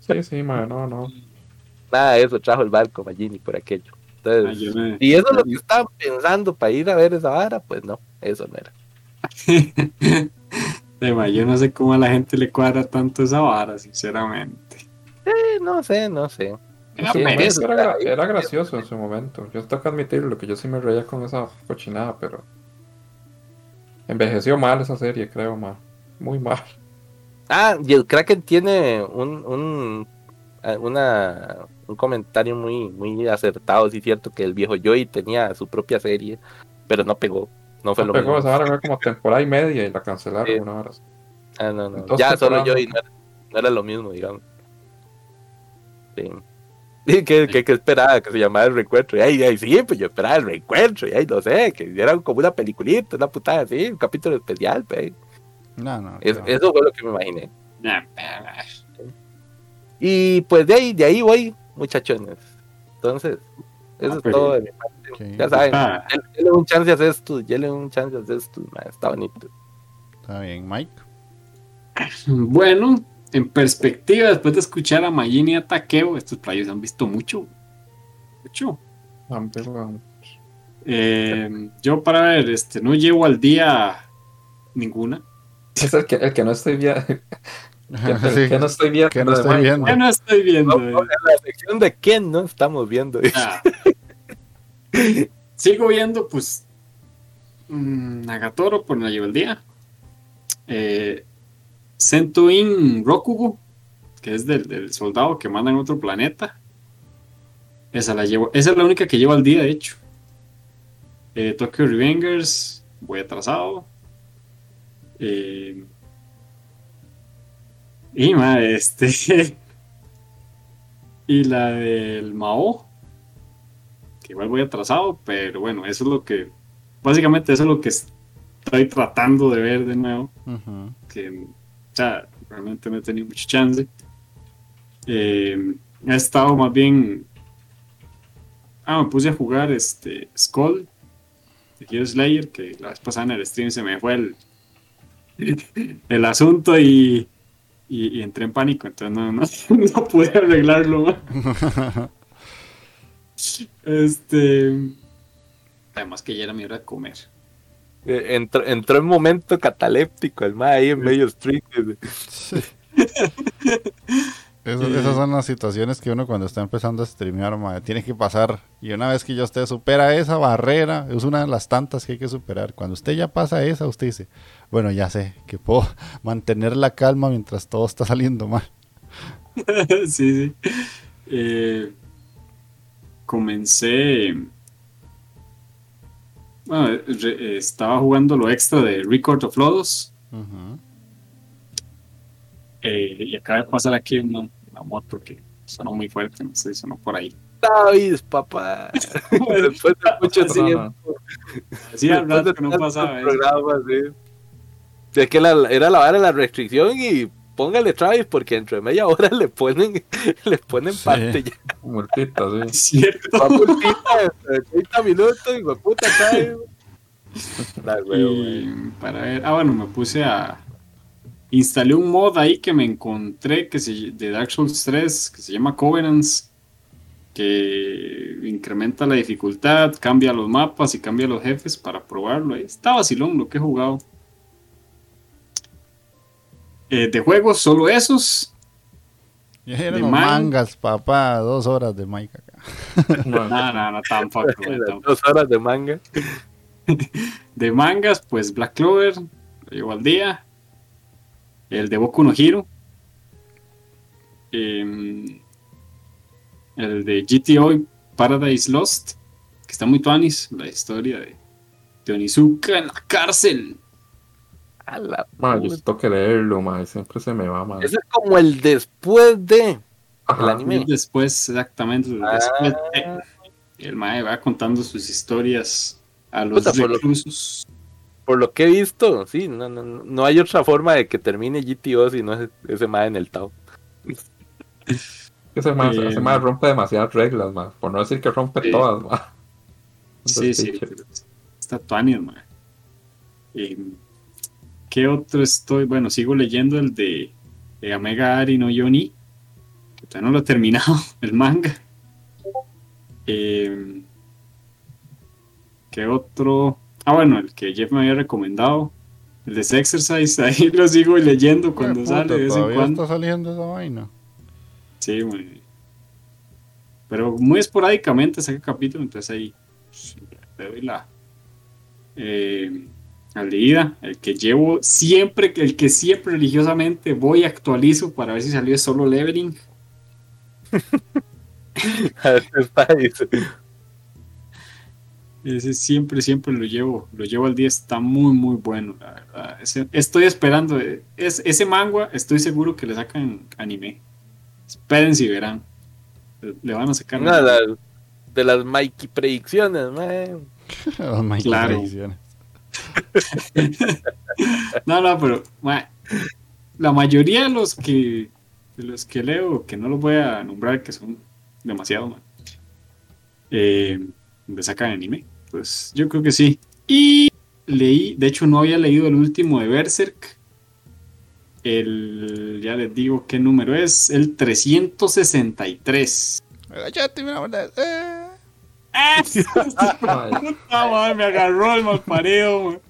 Speaker 4: Sí, sí, man, no, no.
Speaker 2: Nada de eso trajo el barco Magini por aquello.
Speaker 3: Ah,
Speaker 2: Entonces,
Speaker 3: yo me-
Speaker 2: y eso es lo que estaban pensando para ir a ver esa vara, pues no, eso no era.
Speaker 3: Ma, yo no sé cómo a la gente le cuadra tanto esa vara, sinceramente.
Speaker 2: Eh, no sé, no sé.
Speaker 3: Era
Speaker 2: Sí, eso,
Speaker 4: Era, gracioso en su momento. Yo tengo que admitirlo, que yo sí me reía con esa cochinada, pero. Envejeció mal esa serie, creo, man. Muy mal.
Speaker 2: Ah, y el Kraken tiene un, un, una, un comentario muy, muy acertado, sí es cierto, que el viejo Joy tenía su propia serie, pero no pegó. No fue
Speaker 4: No
Speaker 2: lo
Speaker 4: pegó,
Speaker 2: mismo.
Speaker 4: esa hora fue como temporada y media y la cancelaron
Speaker 2: Sí.
Speaker 4: una hora.
Speaker 2: Ah, no, no.
Speaker 4: Dos
Speaker 2: Ya solo
Speaker 4: temporadas.
Speaker 2: yo y no era, no era lo mismo, digamos. Sí. Y que, que, que esperaba que se llamara el reencuentro. Y ahí, ahí sí, pues yo esperaba el reencuentro. Y ahí no sé, que era como una peliculita, una putada así, un capítulo especial. Pues.
Speaker 1: No, no.
Speaker 2: Es-
Speaker 1: no.
Speaker 2: Eso fue lo que me imaginé. Y pues de ahí, de ahí voy, muchachones. Entonces, eso
Speaker 3: Ah,
Speaker 2: es
Speaker 3: pero-
Speaker 2: todo de mi parte.
Speaker 1: Ok,
Speaker 2: Ya saben,
Speaker 3: Ah,
Speaker 2: denle un chance a esto, denle un chance a esto, man, está bonito.
Speaker 1: Está bien, Mike.
Speaker 3: Bueno, en perspectiva, después de escuchar a Magini y a Takeo, estos playos han visto mucho. Mucho. Eh, yo para ver, este, no llevo al día ninguna.
Speaker 4: Es el que, el que no estoy viendo. que,
Speaker 1: Sí,
Speaker 4: que no estoy viendo.
Speaker 1: que no estoy
Speaker 4: Mike.
Speaker 1: viendo.
Speaker 3: Ya no estoy viendo.
Speaker 2: No, no, en la sección de quién no estamos viendo.
Speaker 3: Ah. Sigo viendo, pues, mm, Nagatoro, por no llevo el día. Eh, Sentoin Rokugo, que es del, del soldado que manda en otro planeta. Esa la llevo, esa es la única que llevo al día, de hecho. Eh, Tokyo Revengers, voy atrasado. Eh, y ma, este. y la del Mao, que igual voy atrasado, pero bueno, eso es lo que. Básicamente, eso es lo que estoy tratando de ver de nuevo que o sea, realmente no he tenido mucha chance. Eh, he estado más bien. Ah, me puse a jugar este Skull de Hero Slayer, que la vez pasada en el stream se me fue el, el asunto y, y, y entré en pánico, entonces no, no, no pude arreglarlo. man. Este. Además que ya era mi hora de comer.
Speaker 2: Eh, Entró, entró en momento cataléptico el ma ahí en medio
Speaker 1: esas son las situaciones que uno cuando está empezando a streamear, tiene que pasar. Y una vez que ya usted supera esa barrera, es una de las tantas que hay que superar. Cuando usted ya pasa esa, usted dice, bueno, ya sé que puedo mantener la calma mientras todo está saliendo mal.
Speaker 3: sí, sí. Eh, comencé. Bueno, estaba jugando lo extra de Record of Lodos. Eh, y acaba de pasar aquí una, moto que sonó muy fuerte, no sé, sonó por ahí.
Speaker 2: David, papá. Después de mucho tiempo.
Speaker 3: Hacía rato que no pasaba.
Speaker 2: eso. Es que la, era la vara la restricción y póngale Travis porque dentro de media hora le ponen, le ponen parte ya.
Speaker 4: Muertita, sí.
Speaker 3: Cierto.
Speaker 2: Va multita de 30 minutos y puta Travis.
Speaker 3: y, para ver, ah bueno, me puse a, instalé un mod ahí que me encontré que se, de Dark Souls 3 que se llama Covenants que incrementa la dificultad, cambia los mapas y cambia los jefes para probarlo. Ahí está vacilón lo que he jugado. Eh, de juegos, solo esos.
Speaker 1: de mangas, papá, dos horas de Mike
Speaker 3: acá. no, no, no, tampoco.
Speaker 2: Dos horas de manga.
Speaker 3: de mangas, pues Black Clover, lo llevo al día el de Boku no Hero, em, el de GTO Paradise Lost, que está muy tuanis, la historia de, Onizuka en la cárcel.
Speaker 4: A la yo tengo que leerlo, siempre se me va mal.
Speaker 2: Ese es como el después de el anime.
Speaker 3: Después, exactamente, después el mae va contando sus historias a los reclusos
Speaker 2: por lo que he visto, sí, no, no, no hay otra forma de que termine GTO si no es ese más en el Tao.
Speaker 4: Ese más, ese más rompe demasiadas reglas, más, por no decir que rompe todas, más.
Speaker 3: Sí, sí, está tuanio, man. ¿Qué otro estoy? Bueno, sigo leyendo el de, de Omega Ari no Yoni, que todavía no lo he terminado, el manga. Eh, ¿Qué otro? Ah, bueno, el que Jeff me había recomendado. El de Exercise, ahí lo sigo leyendo cuando sale de vez en cuando.
Speaker 1: está saliendo esa vaina.
Speaker 3: Sí, muy. Pero muy esporádicamente saca capítulo, entonces ahí le doy la eh, leída. El que llevo siempre, el que siempre religiosamente voy y actualizo para ver si salió solo leveling. Ese siempre, siempre lo llevo, lo llevo al día, está muy, muy bueno, la verdad. estoy esperando, es, ese manga estoy seguro que le sacan anime. Esperen si verán. Le van a sacar.
Speaker 2: Nada, de las Mikey predicciones, man.
Speaker 1: las Mikey predicciones.
Speaker 3: no, no, pero la mayoría de los que de los que leo, que no los voy a nombrar, que son demasiado, man, eh, le sacan anime. Pues yo creo que sí. Y leí, de hecho no había leído el último de Berserk. El, ya les digo qué número es, el 363. Ah, me agarró el mal pareo.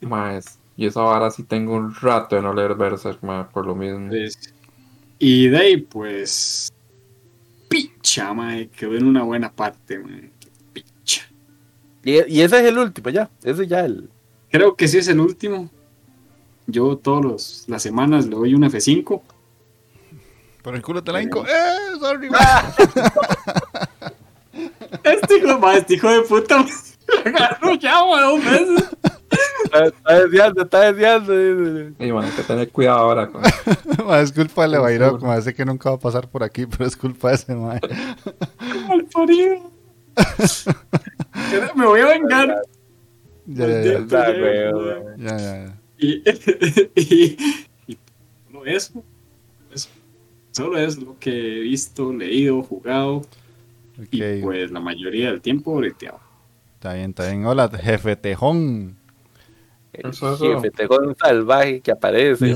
Speaker 4: Más. Y esa vara sí tengo un rato de no leer Berserk, más por lo mismo.
Speaker 3: Y de ahí, pues, picha, mae, quedó en una buena parte, mae. Picha.
Speaker 2: Y, ese es el último, ya. Ese ya el.
Speaker 3: Creo que sí es el último. Yo todas las semanas le doy un F5.
Speaker 1: Por el culo te la inco. ¡Eh! Sorry,
Speaker 3: este hijo, este hijo de puta me agarró ya, dos veces.
Speaker 2: Está desviando, está desviando.
Speaker 4: Y bueno, hay que tener cuidado ahora. Con...
Speaker 1: es culpa de Levairo, como dice que nunca va a pasar por aquí, pero es culpa de ese mae.
Speaker 3: Mal parido. Me voy a vengar.
Speaker 1: Ya, ya, ya. ya, ya,
Speaker 3: Y, y, y solo eso, eso. Solo es lo que he visto, leído, jugado. Okay. Y pues la mayoría del tiempo breteado.
Speaker 1: Está bien, está bien. Hola, jefe Tejón.
Speaker 2: El jefe Tejón salvaje que aparece.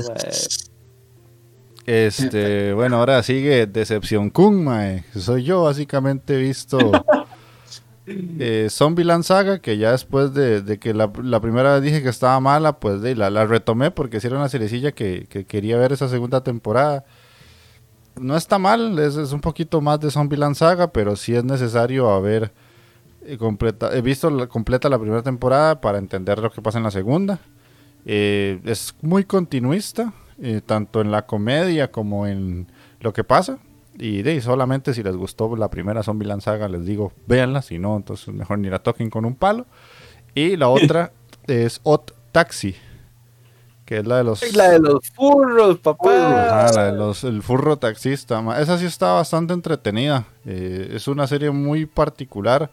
Speaker 1: Este, bueno, ahora sigue Decepción Kun, mae. Soy yo, básicamente, visto eh, Zombieland Saga, que ya después de, que la, primera vez dije que estaba mala, pues de, la, la retomé porque si era una seriecilla que, que, quería ver esa segunda temporada. No está mal, es, es un poquito más de Zombieland Saga, pero sí es necesario haber eh, completa, he visto la, completa la primera temporada para entender lo que pasa en la segunda. Eh, es muy continuista, eh, tanto en la comedia como en lo que pasa. Y de solamente si les gustó la primera Zombie Saga, les digo, véanla, si no, entonces mejor ni la toquen con un palo. Y la otra es Hot Taxi, que es la de los...
Speaker 2: La de los furros, papá.
Speaker 1: Ah, la de los, el furro taxista. Esa sí está bastante entretenida. es una serie muy particular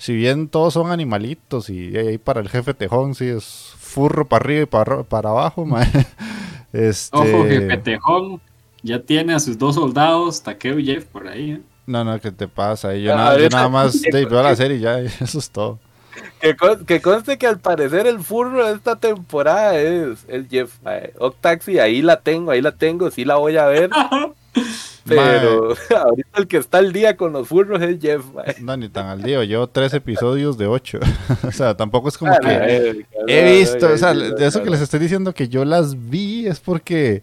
Speaker 1: si bien todos son animalitos y ahí para el jefe tejón sí es furro para arriba y para, para abajo,
Speaker 3: Este... Ojo, jefe tejón ya tiene a sus dos soldados, Takeo y Jeff por ahí. ¿eh?
Speaker 1: No, no, ¿qué te pasa? Yo, nada, nada más veo la serie y ya, eso es todo.
Speaker 2: Que, conste que al parecer el furro de esta temporada es el Jeff. Octaxi, ahí la tengo, ahí la tengo, sí la voy a ver. Pero ahorita el que está al día con los furros es Jeff.
Speaker 1: No, ni tan al día. Llevo tres episodios de ocho. o sea, tampoco es como que he visto. O sea, de eso que les estoy diciendo que yo las vi es porque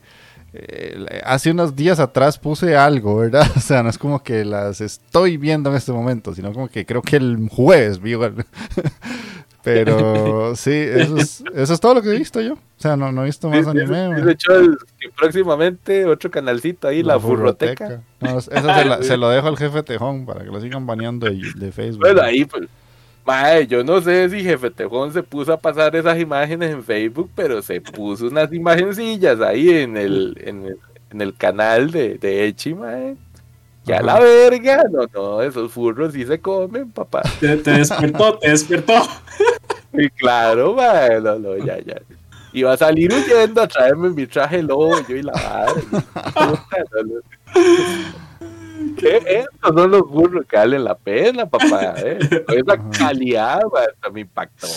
Speaker 1: eh, hace unos días atrás puse algo, ¿verdad? O sea, no es como que las estoy viendo en este momento, sino como que creo que el jueves vi. Pero sí, eso es, eso es todo lo que he visto yo. O sea, no, no he visto más anime.
Speaker 2: De hecho, próximamente otro canalcito ahí, la, furroteca.
Speaker 1: eso se, lo dejo al jefe Tejón para que lo sigan baneando de, de Facebook.
Speaker 2: Bueno, ahí pues. Mae, yo no sé si Jefe Tejón se puso a pasar esas imágenes en Facebook, pero se puso unas imagencillas ahí en el, en el, en el canal de, de Echi, mae. Ya la verga, no, no, esos furros sí se comen, papá.
Speaker 3: Te, despertó, te despertó.
Speaker 2: Y claro, mae, no, no, ya, ya. Iba a salir huyendo a traerme mi traje lobo yo y la madre. ¿Qué? Estos son los burros que valen la pena, papá. ¿eh? Esa calidad, hasta me impactó.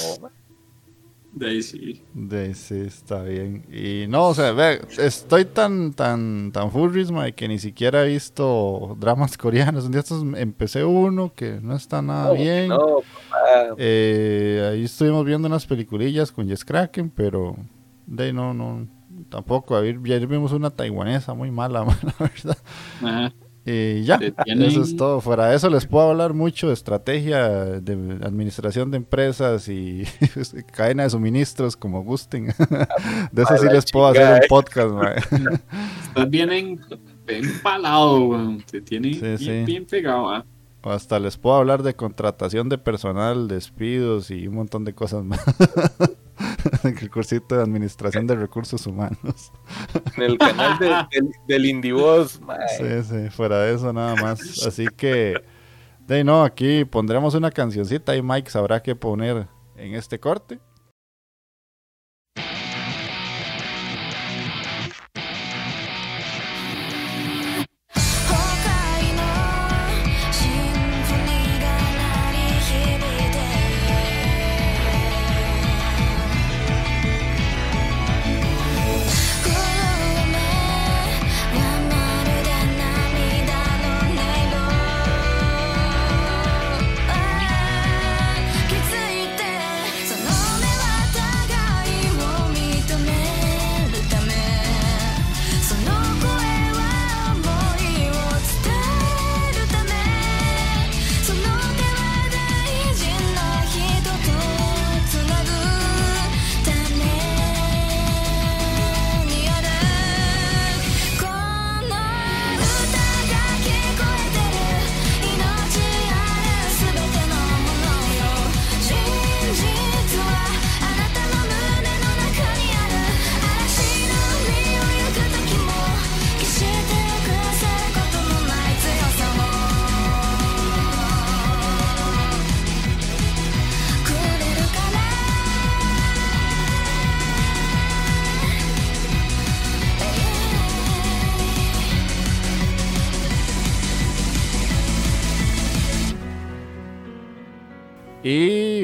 Speaker 3: De ahí sí.
Speaker 1: De ahí sí, está bien. Y no, o sea, ve, estoy tan, tan, tan furries, que ni siquiera he visto dramas coreanos. Un día estos empecé uno que no está nada bien. No, papá. Eh, ahí estuvimos viendo unas peliculillas con Jess Kraken, pero de ahí no, no, tampoco. Ayer vimos una taiwanesa muy mala, la verdad. Ajá. Y ya, eso es todo. Fuera de eso les puedo hablar mucho de estrategia, de administración de empresas y cadena de suministros como gusten. de eso sí les puedo hacer un podcast.
Speaker 3: Estás bien empalado, te tiene bien, pegado. ¿ah?
Speaker 1: O hasta les puedo hablar de contratación de personal, despidos y un montón de cosas más. el cursito de administración de recursos humanos.
Speaker 2: en el canal del Indivoz.
Speaker 1: Sí, sí, fuera de eso nada más. Así que, de no, aquí pondremos una cancioncita y Mike sabrá qué poner en este corte.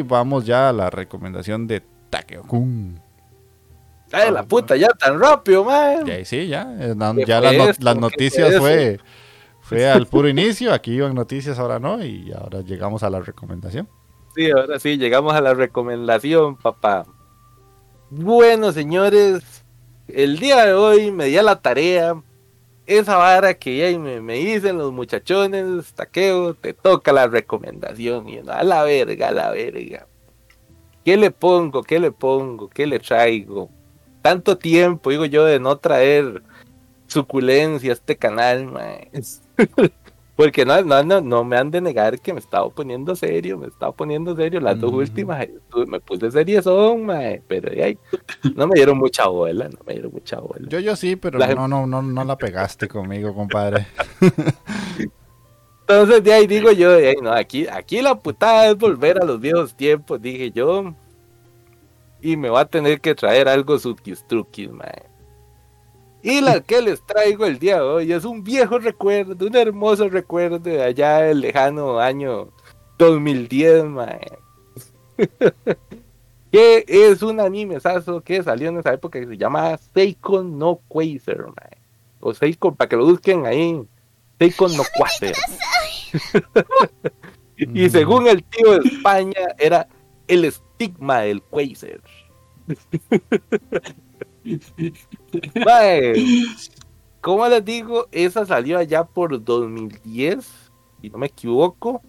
Speaker 1: Vamos ya a la recomendación de Takeo-kun.
Speaker 2: Ay, la puta, ya tan rápido, man.
Speaker 1: Ya, sí, ya. Eh, ya las, noticias fue, fue al puro inicio, aquí iban noticias, ahora no, y ahora llegamos a la recomendación.
Speaker 2: Sí, ahora sí, llegamos a la recomendación, papá. Bueno, señores, el día de hoy me di a la tarea. Esa vara que ya me, dicen los muchachones, taqueo, te toca la recomendación. Y a la verga, a la verga. ¿Qué le pongo? ¿Qué le pongo? ¿Qué le traigo? Tanto tiempo, digo yo, de no traer suculencia a este canal, Porque no, no, no, no me han de negar que me estaba poniendo serio, me estaba poniendo serio. Las dos últimas me puse serio son, pero ahí, no me dieron mucha bola, no me dieron mucha bola.
Speaker 1: Yo, yo sí, pero no, no, no, no la pegaste conmigo, compadre.
Speaker 2: Entonces de ahí digo yo, de ahí, no, aquí, aquí la putada es volver a los viejos tiempos, dije yo. Y me va a tener que traer algo sukistruquis, mae. Y la que les traigo el día de hoy es un viejo recuerdo, un hermoso recuerdo de allá del lejano año 2010, mae. que es un anime que salió en esa época que se llama Seiko no Quasar, mae. O Seiko, para que lo busquen ahí. Seiko no Quasar. y según el tío de España, era el estigma del Quasar. Como les digo, esa salió allá por 2010, si no me equivoco.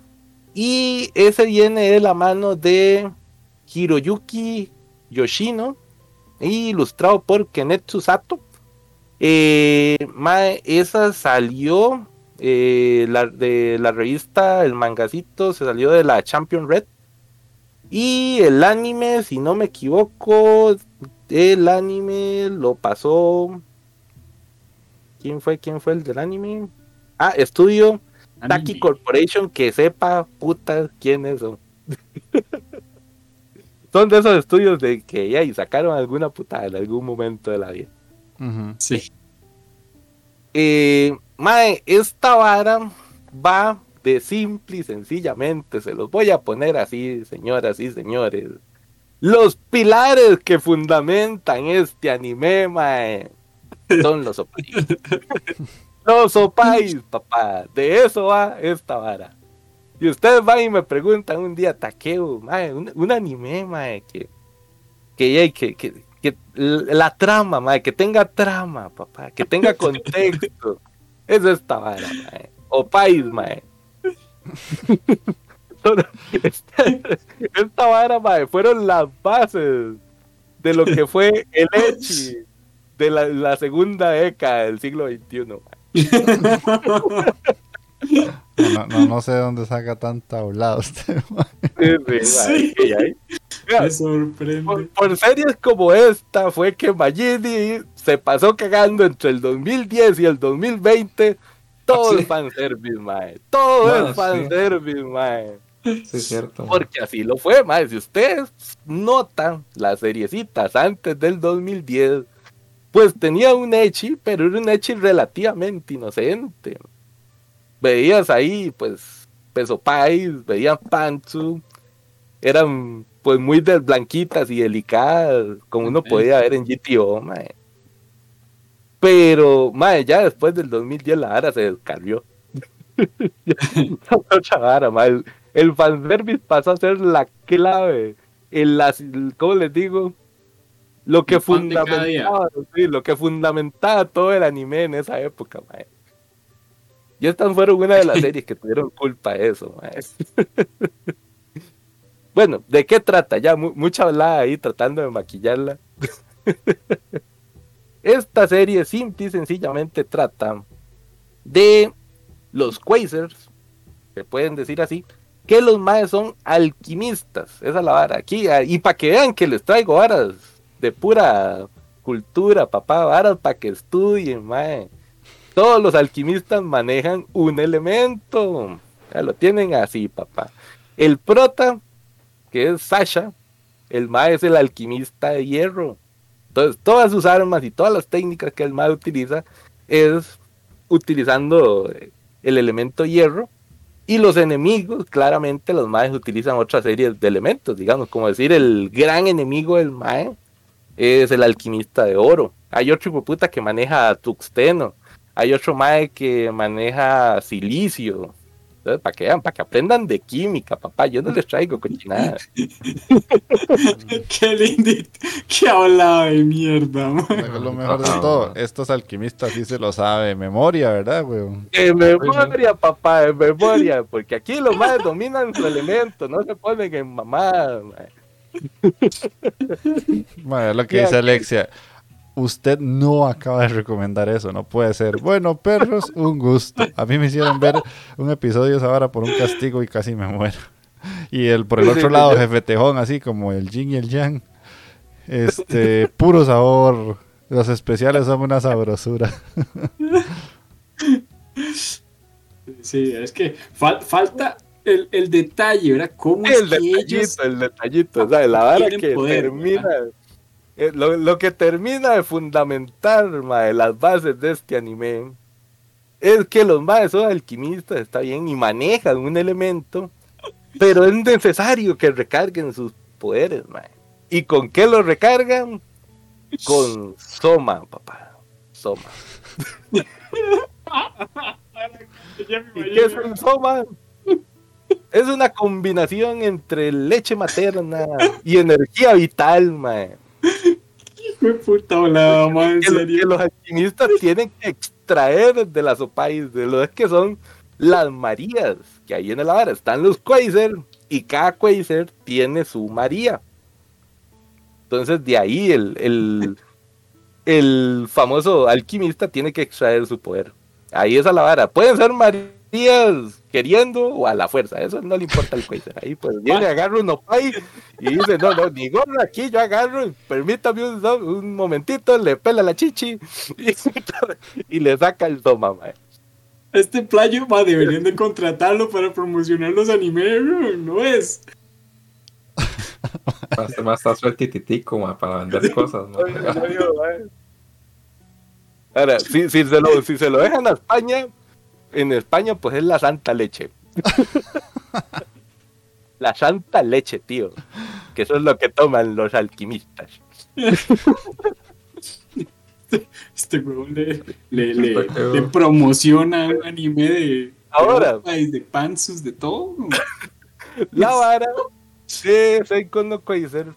Speaker 2: Y ese viene de la mano de Hiroyuki Yoshino, ilustrado por Kenetsu Sato. Eh, esa salió eh, de la revista, el mangacito, se salió de la Champion Red. Y el anime, si no me equivoco, el anime lo pasó. ¿Quién fue? ¿Quién fue el del anime? Ah, estudio Taki Corporation, que sepa, puta, quiénes son. son de esos estudios de que ya y sacaron alguna puta en algún momento de la vida.
Speaker 3: Sí.
Speaker 2: Eh, mae, esta vara va de simple y sencillamente, se los voy a poner así, señoras y señores. Los pilares que fundamentan este anime, mae, son los opais. los opais, papá. De eso va esta vara. Y ustedes van y me preguntan un día, Takeo, mae, un, anime, mae, que, que, que, que, que la trama, mae, que tenga trama, papá, que tenga contexto. es esta vara, mae. Opais, mae. esta, vara, mae, fueron las bases de lo que fue el Echi de la, segunda década del siglo XXI.
Speaker 1: No, no, no, sé de dónde saca tanta hablada usted. Sí,
Speaker 2: sorprende. Por, series como esta fue que Magini se pasó cagando entre el 2010 y el 2020 todo el fanservice, mae. Todo el fanservice, mae.
Speaker 4: Sí, es cierto.
Speaker 2: Porque así lo fue, mae. Si ustedes notan las seriecitas antes del 2010, pues tenía un Echi, pero era un Echi relativamente inocente. Veías ahí, pues, Peso Pais, veían Pantsu, eran pues muy blanquitas y delicadas, como uno podía ver en GTO, mae. Pero, mae, ya después del 2010 la vara se descarrió. el, el fanservice pasó a ser la clave. En las, ¿Cómo les digo? Lo que fundamentaba, sí, lo que fundamentaba todo el anime en esa época, mae. Y estas fueron una de las series que tuvieron culpa de eso, mae. bueno, ¿de qué trata? Ya mucha hablada ahí tratando de maquillarla. Esta serie simple y sencillamente trata de los Quasers, se pueden decir así, que los maes son alquimistas. Esa es la vara aquí. Ah, y para que vean que les traigo varas de pura cultura, papá, varas para que estudien, mae. Todos los alquimistas manejan un elemento. Ya lo tienen así, papá. El prota, que es Sasha, el mae es el alquimista de hierro. Entonces, todas sus armas y todas las técnicas que el MAE utiliza es utilizando el elemento hierro. Y los enemigos, claramente, los MAEs utilizan otra serie de elementos, digamos, como decir, el gran enemigo del MAE es el alquimista de oro. Hay otro puta que maneja tuxteno. Hay otro mae que maneja silicio. Para que vean, para que aprendan de química, papá. Yo no les traigo cochinada.
Speaker 3: Qué lindo. Qué hablado de mierda,
Speaker 1: Lo mejor de todo, estos alquimistas sí se lo sabe de memoria, ¿verdad, weón?
Speaker 2: En memoria, papá, en memoria. Porque aquí los más dominan su elemento, no se ponen en mamá.
Speaker 1: Madre, lo que dice Alexia usted no acaba de recomendar eso, no puede ser. Bueno, perros, un gusto. A mí me hicieron ver un episodio ahora por un castigo y casi me muero. Y el por el otro lado, jefe tejón, así como el yin y el yang. Este, puro sabor. Los especiales son una sabrosura.
Speaker 3: Sí, es que falta el, el, detalle, ¿verdad? ¿Cómo
Speaker 2: el es detallito, ellos el detallito, o sea, la vara que termina, lo, que termina de fundamentar las bases de este anime es que los maes son alquimistas, está bien, y manejan un elemento, pero es necesario que recarguen sus poderes, ¿Y con qué lo recargan? Con Soma, papá. Soma. ¿Y qué es un Soma? Es una combinación entre leche materna y energía vital, mae.
Speaker 3: Qué puta volada, en serio.
Speaker 2: Que los alquimistas tienen que extraer de las opais, de los que son las Marías, que ahí en el vara están los Quasar, y cada Quasar tiene su María. Entonces, de ahí el, el, el famoso alquimista tiene que extraer su poder. Ahí es a la vara. Pueden ser Marías queriendo o a la fuerza. Eso no le importa al Quasar. Ahí pues viene, agarra un opay y dice, no, no, ni gorro aquí, yo agarro, permítame un, momentito, le pela la chichi y, le saca el toma,
Speaker 3: Este playo va, deberían de contratarlo para promocionar los animes, no es.
Speaker 4: Más está sueltititico, para vender cosas,
Speaker 2: Ahora, si, si, se lo, si se lo dejan a España, en España, pues es la santa leche. la santa leche, tío. Que eso es lo que toman los alquimistas.
Speaker 3: Este huevón le, le, le, promociona un anime de,
Speaker 2: Ahora,
Speaker 3: de, de panzus, de todo.
Speaker 2: La vara Sí, soy con Quasar.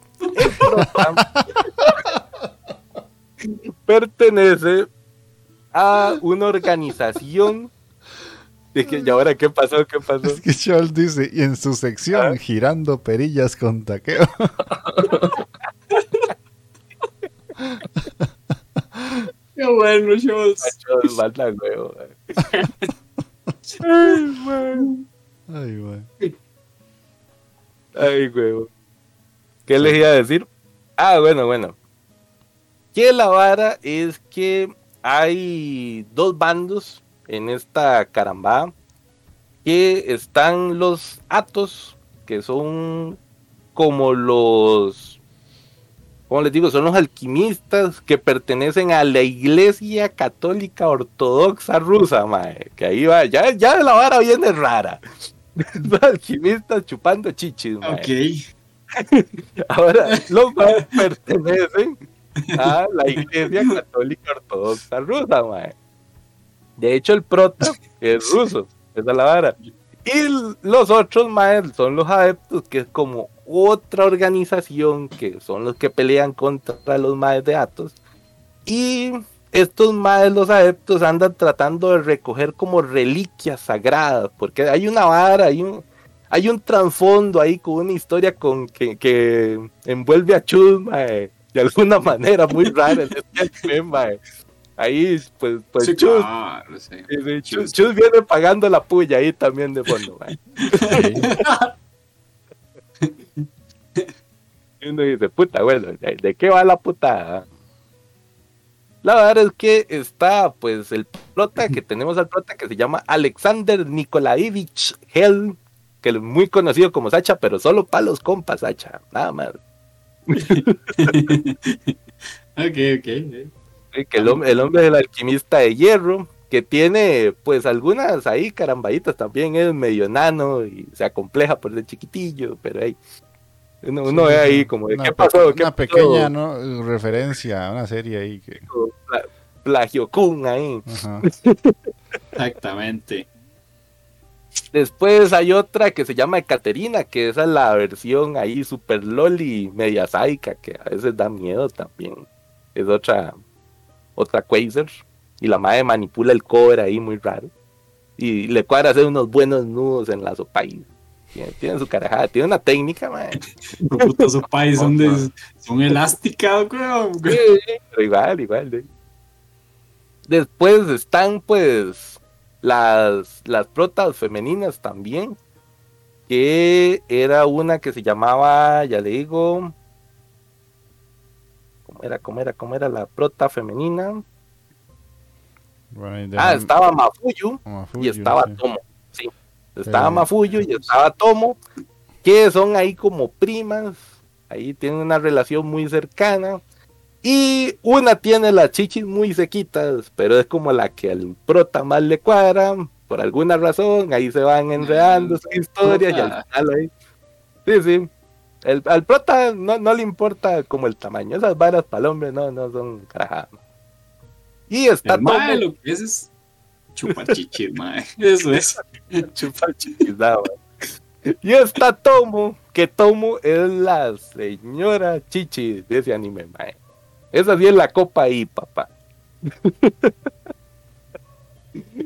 Speaker 2: pertenece a una organización ¿y ahora qué pasó? ¿Qué pasó?
Speaker 1: Es que Charles dice, y en su sección, ¿Ah? girando perillas con taqueo.
Speaker 3: Qué bueno, Charles.
Speaker 2: Charles huevo.
Speaker 1: Ay, güey. Ay, güey.
Speaker 2: Ay, huevo. ¿Qué les iba a decir? Ah, bueno, bueno. Que la vara es que hay dos bandos en esta caramba que están los atos, que son como los, como les digo, son los alquimistas que pertenecen a la iglesia católica ortodoxa rusa, mae, que ahí va, ya, ya la vara viene rara. Los alquimistas chupando chichis, mae.
Speaker 3: Ok.
Speaker 2: Ahora, los más pertenecen a la iglesia católica ortodoxa rusa, mae. De hecho, el prota es ruso, es la vara. Y los otros maes son los adeptos, que es como otra organización, que son los que pelean contra los maes de Atos. Y estos maes, los adeptos, andan tratando de recoger como reliquias sagradas, porque hay una vara, hay un, hay un trasfondo ahí con una historia con que, que envuelve a Chus, de alguna manera muy rara este mae. Ahí, pues, pues Chus, Chus, viene pagando la puya ahí también de fondo. y uno dice, puta, bueno, ¿de qué va la putada? La verdad es que está, pues, el prota que tenemos al prota que se llama Alexander Nikolaevich Hell, que es muy conocido como Sacha, pero solo para los compas, Sacha, nada más.
Speaker 3: ok, ok
Speaker 2: que el, hombre, el hombre del alquimista de hierro, que tiene pues algunas ahí carambaditas también, es medio nano y se acompleja por el chiquitillo, pero ahí uno, ve ahí como de qué pasó.
Speaker 1: una pequeña ¿no? referencia a una serie ahí que...
Speaker 2: plagio Kun ahí.
Speaker 3: Exactamente.
Speaker 2: Después hay otra que se llama Ekaterina, que esa es la versión ahí super loli, media sádica, que a veces da miedo también. Es otra, otra Quasar. Y la madre manipula el cobre ahí muy raro. Y le cuadra hacer unos buenos nudos en la sopa. Tiene, su carajada, tiene una técnica, madre.
Speaker 3: Sopa son, de, son elásticas,
Speaker 2: igual, igual. Después están, pues, las, las protas femeninas también, que era una que se llamaba, ya le digo, ¿cómo era, cómo era, cómo era la prota femenina? ah, estaba Mafuyu, y estaba Tomo, sí, estaba Mafuyu y estaba Tomo, que son ahí como primas, ahí tienen una relación muy cercana, y una tiene las chichis muy sequitas, pero es como la que al prota más le cuadra, por alguna razón, ahí se van enredando sus historias y al final ahí. Sí, sí. El, al prota no, no, le importa como el tamaño, esas varas para el hombre no, no son carajadas.
Speaker 3: Y está todo. lo que es es mae. Eso es.
Speaker 2: chupar chichis, Y está Tomo, que Tomo es la señora chichi de ese anime, mae. Esa sí es la copa ahí, papá.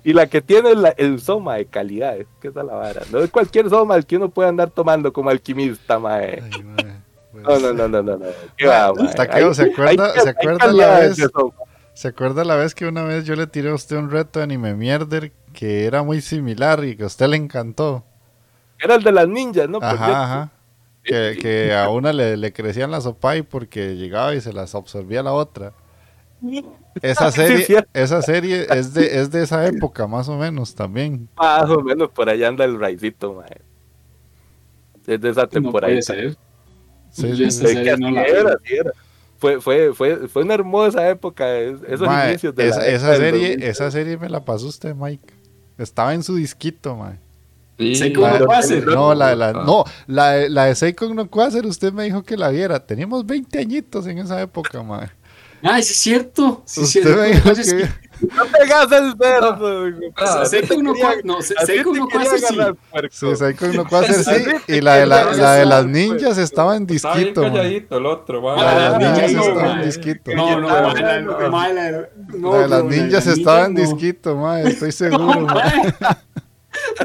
Speaker 2: y la que tiene el soma de calidad, es que esa es la vara. No es cualquier soma el que uno puede andar tomando como alquimista, mae. Pues. No, no, no, no, no, no. ¿Qué va,
Speaker 1: ¿se acuerda, ¿se acuerda la vez? ¿Se acuerda la vez que una vez yo le tiré a usted un reto de anime mierder que era muy similar y que a usted le encantó?
Speaker 2: Era el de las ninjas, ¿no?
Speaker 1: Ajá, ajá. Que, a una le, crecían las opay porque llegaba y se las absorbía la otra. Esa serie, esa serie es de, es de esa época, más o menos, también.
Speaker 2: Más o menos, por allá anda el raicito, Es de esa temporada. Sí, Fue, fue, fue, fue una hermosa época, esos inicios de
Speaker 1: esa, esa serie, esa serie me la pasó usted, Mike. Estaba en su disquito, Mike.
Speaker 3: Seiko no.
Speaker 1: No, la, la, no la, la de Seiko no Quasar, usted me dijo que la viera. Teníamos 20 añitos en esa época, madre.
Speaker 3: Ay, sí es cierto. Sí
Speaker 1: usted
Speaker 3: cierto.
Speaker 1: que...
Speaker 2: No pegas el perro.
Speaker 3: Ah, Seiko no no, Seiko no Quasar sí.
Speaker 1: Sí, Seiko no Quasar sí. Y la de, la, la de las ninjas estaba en disquito.
Speaker 4: Estaba calladito el otro.
Speaker 1: La de las ninjas estaba en disquito.
Speaker 3: No, no,
Speaker 1: La de las ninjas estaba en disquito, madre. Estoy seguro,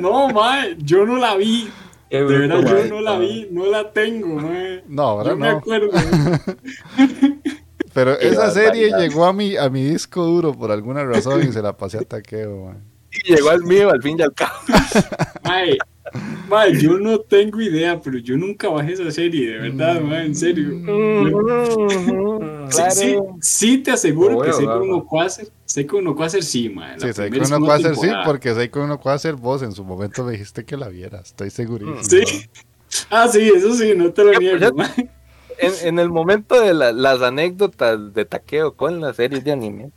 Speaker 3: No, mae, yo no la vi. de verdad, yo no la vi, no la tengo, mae.
Speaker 1: No, ahora
Speaker 3: no. me acuerdo.
Speaker 1: Pero esa serie llegó a mi, a mi disco duro por alguna razón y se la pasé a taqueo, mae.
Speaker 2: Y llegó al mío al fin y al cabo.
Speaker 3: Mae, mae, yo no tengo idea, pero yo nunca bajé esa serie, de verdad, mae, en serio. Sí, sí, sí, te aseguro que sé cómo Quasar Seiko no Quasar sí, man.
Speaker 1: Sí, Seiko no Quasar sí, porque Seiko no Quasar vos en su momento me dijiste que la vieras, estoy segurísimo.
Speaker 3: Sí. Ah, sí, eso sí, no te lo niego, man.
Speaker 2: En, el momento de la, las anécdotas de taqueo con las series de anime,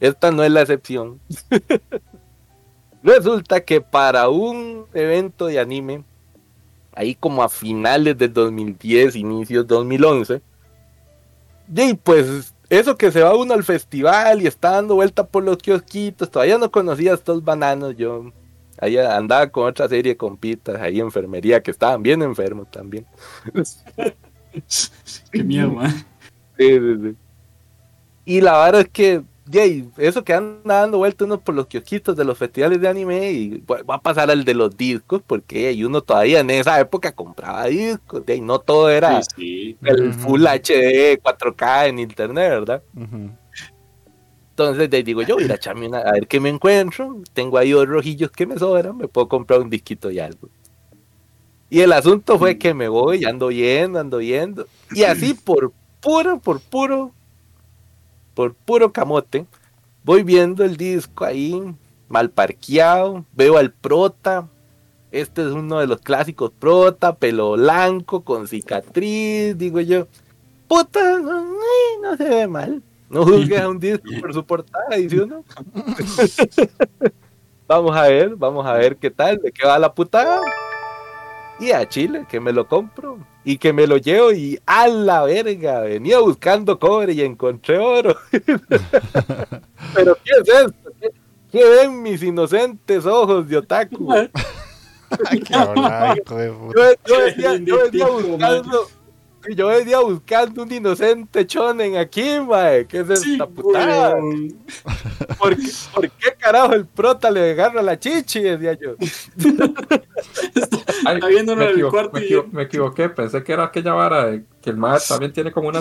Speaker 2: esta no es la excepción. Resulta que para un evento de anime, ahí como a finales del 2010, inicios 2011, y pues eso que se va uno al festival y está dando vuelta por los kiosquitos, todavía no conocía a estos bananos, yo ahí andaba con otra serie de compitas, ahí enfermería, que estaban bien enfermos también.
Speaker 3: Qué miedo, man.
Speaker 2: Sí, sí, sí. Y la verdad es que Jay, eso que anda dando vueltas uno por los kiosquitos de los festivales de anime y va a pasar al de los discos, porque uno todavía en esa época compraba discos, y no todo era el Full HD 4K en internet, ¿verdad? Entonces le digo yo, voy a echarme una, a ver qué me encuentro, tengo ahí dos rojillos que me sobran, me puedo comprar un disquito y algo. Y el asunto fue que me voy, ando yendo, ando yendo, y así por puro, por puro por puro camote, voy viendo el disco ahí, mal parqueado, veo al prota, este es uno de los clásicos prota, pelo blanco, con cicatriz, digo yo, puta, no, se ve mal, no juzgues a un disco por su portada, dice uno. vamos a ver, vamos a ver qué tal, de qué va la putada. Y a Chile, que me lo compro y que me lo llevo y a la verga, venía buscando cobre y encontré oro. Pero ¿qué es esto? ¿Qué, ven mis inocentes ojos de otaku? yo, venía, buscando yo venía buscando un inocente chonen aquí, mae. ¿Qué es esta putada? ¿Por qué, ¿Por qué, carajo el prota le agarra la chichi? Decía yo.
Speaker 4: Ay, me, equivo me, equivoqué, pensé que era aquella vara que el mae también tiene como una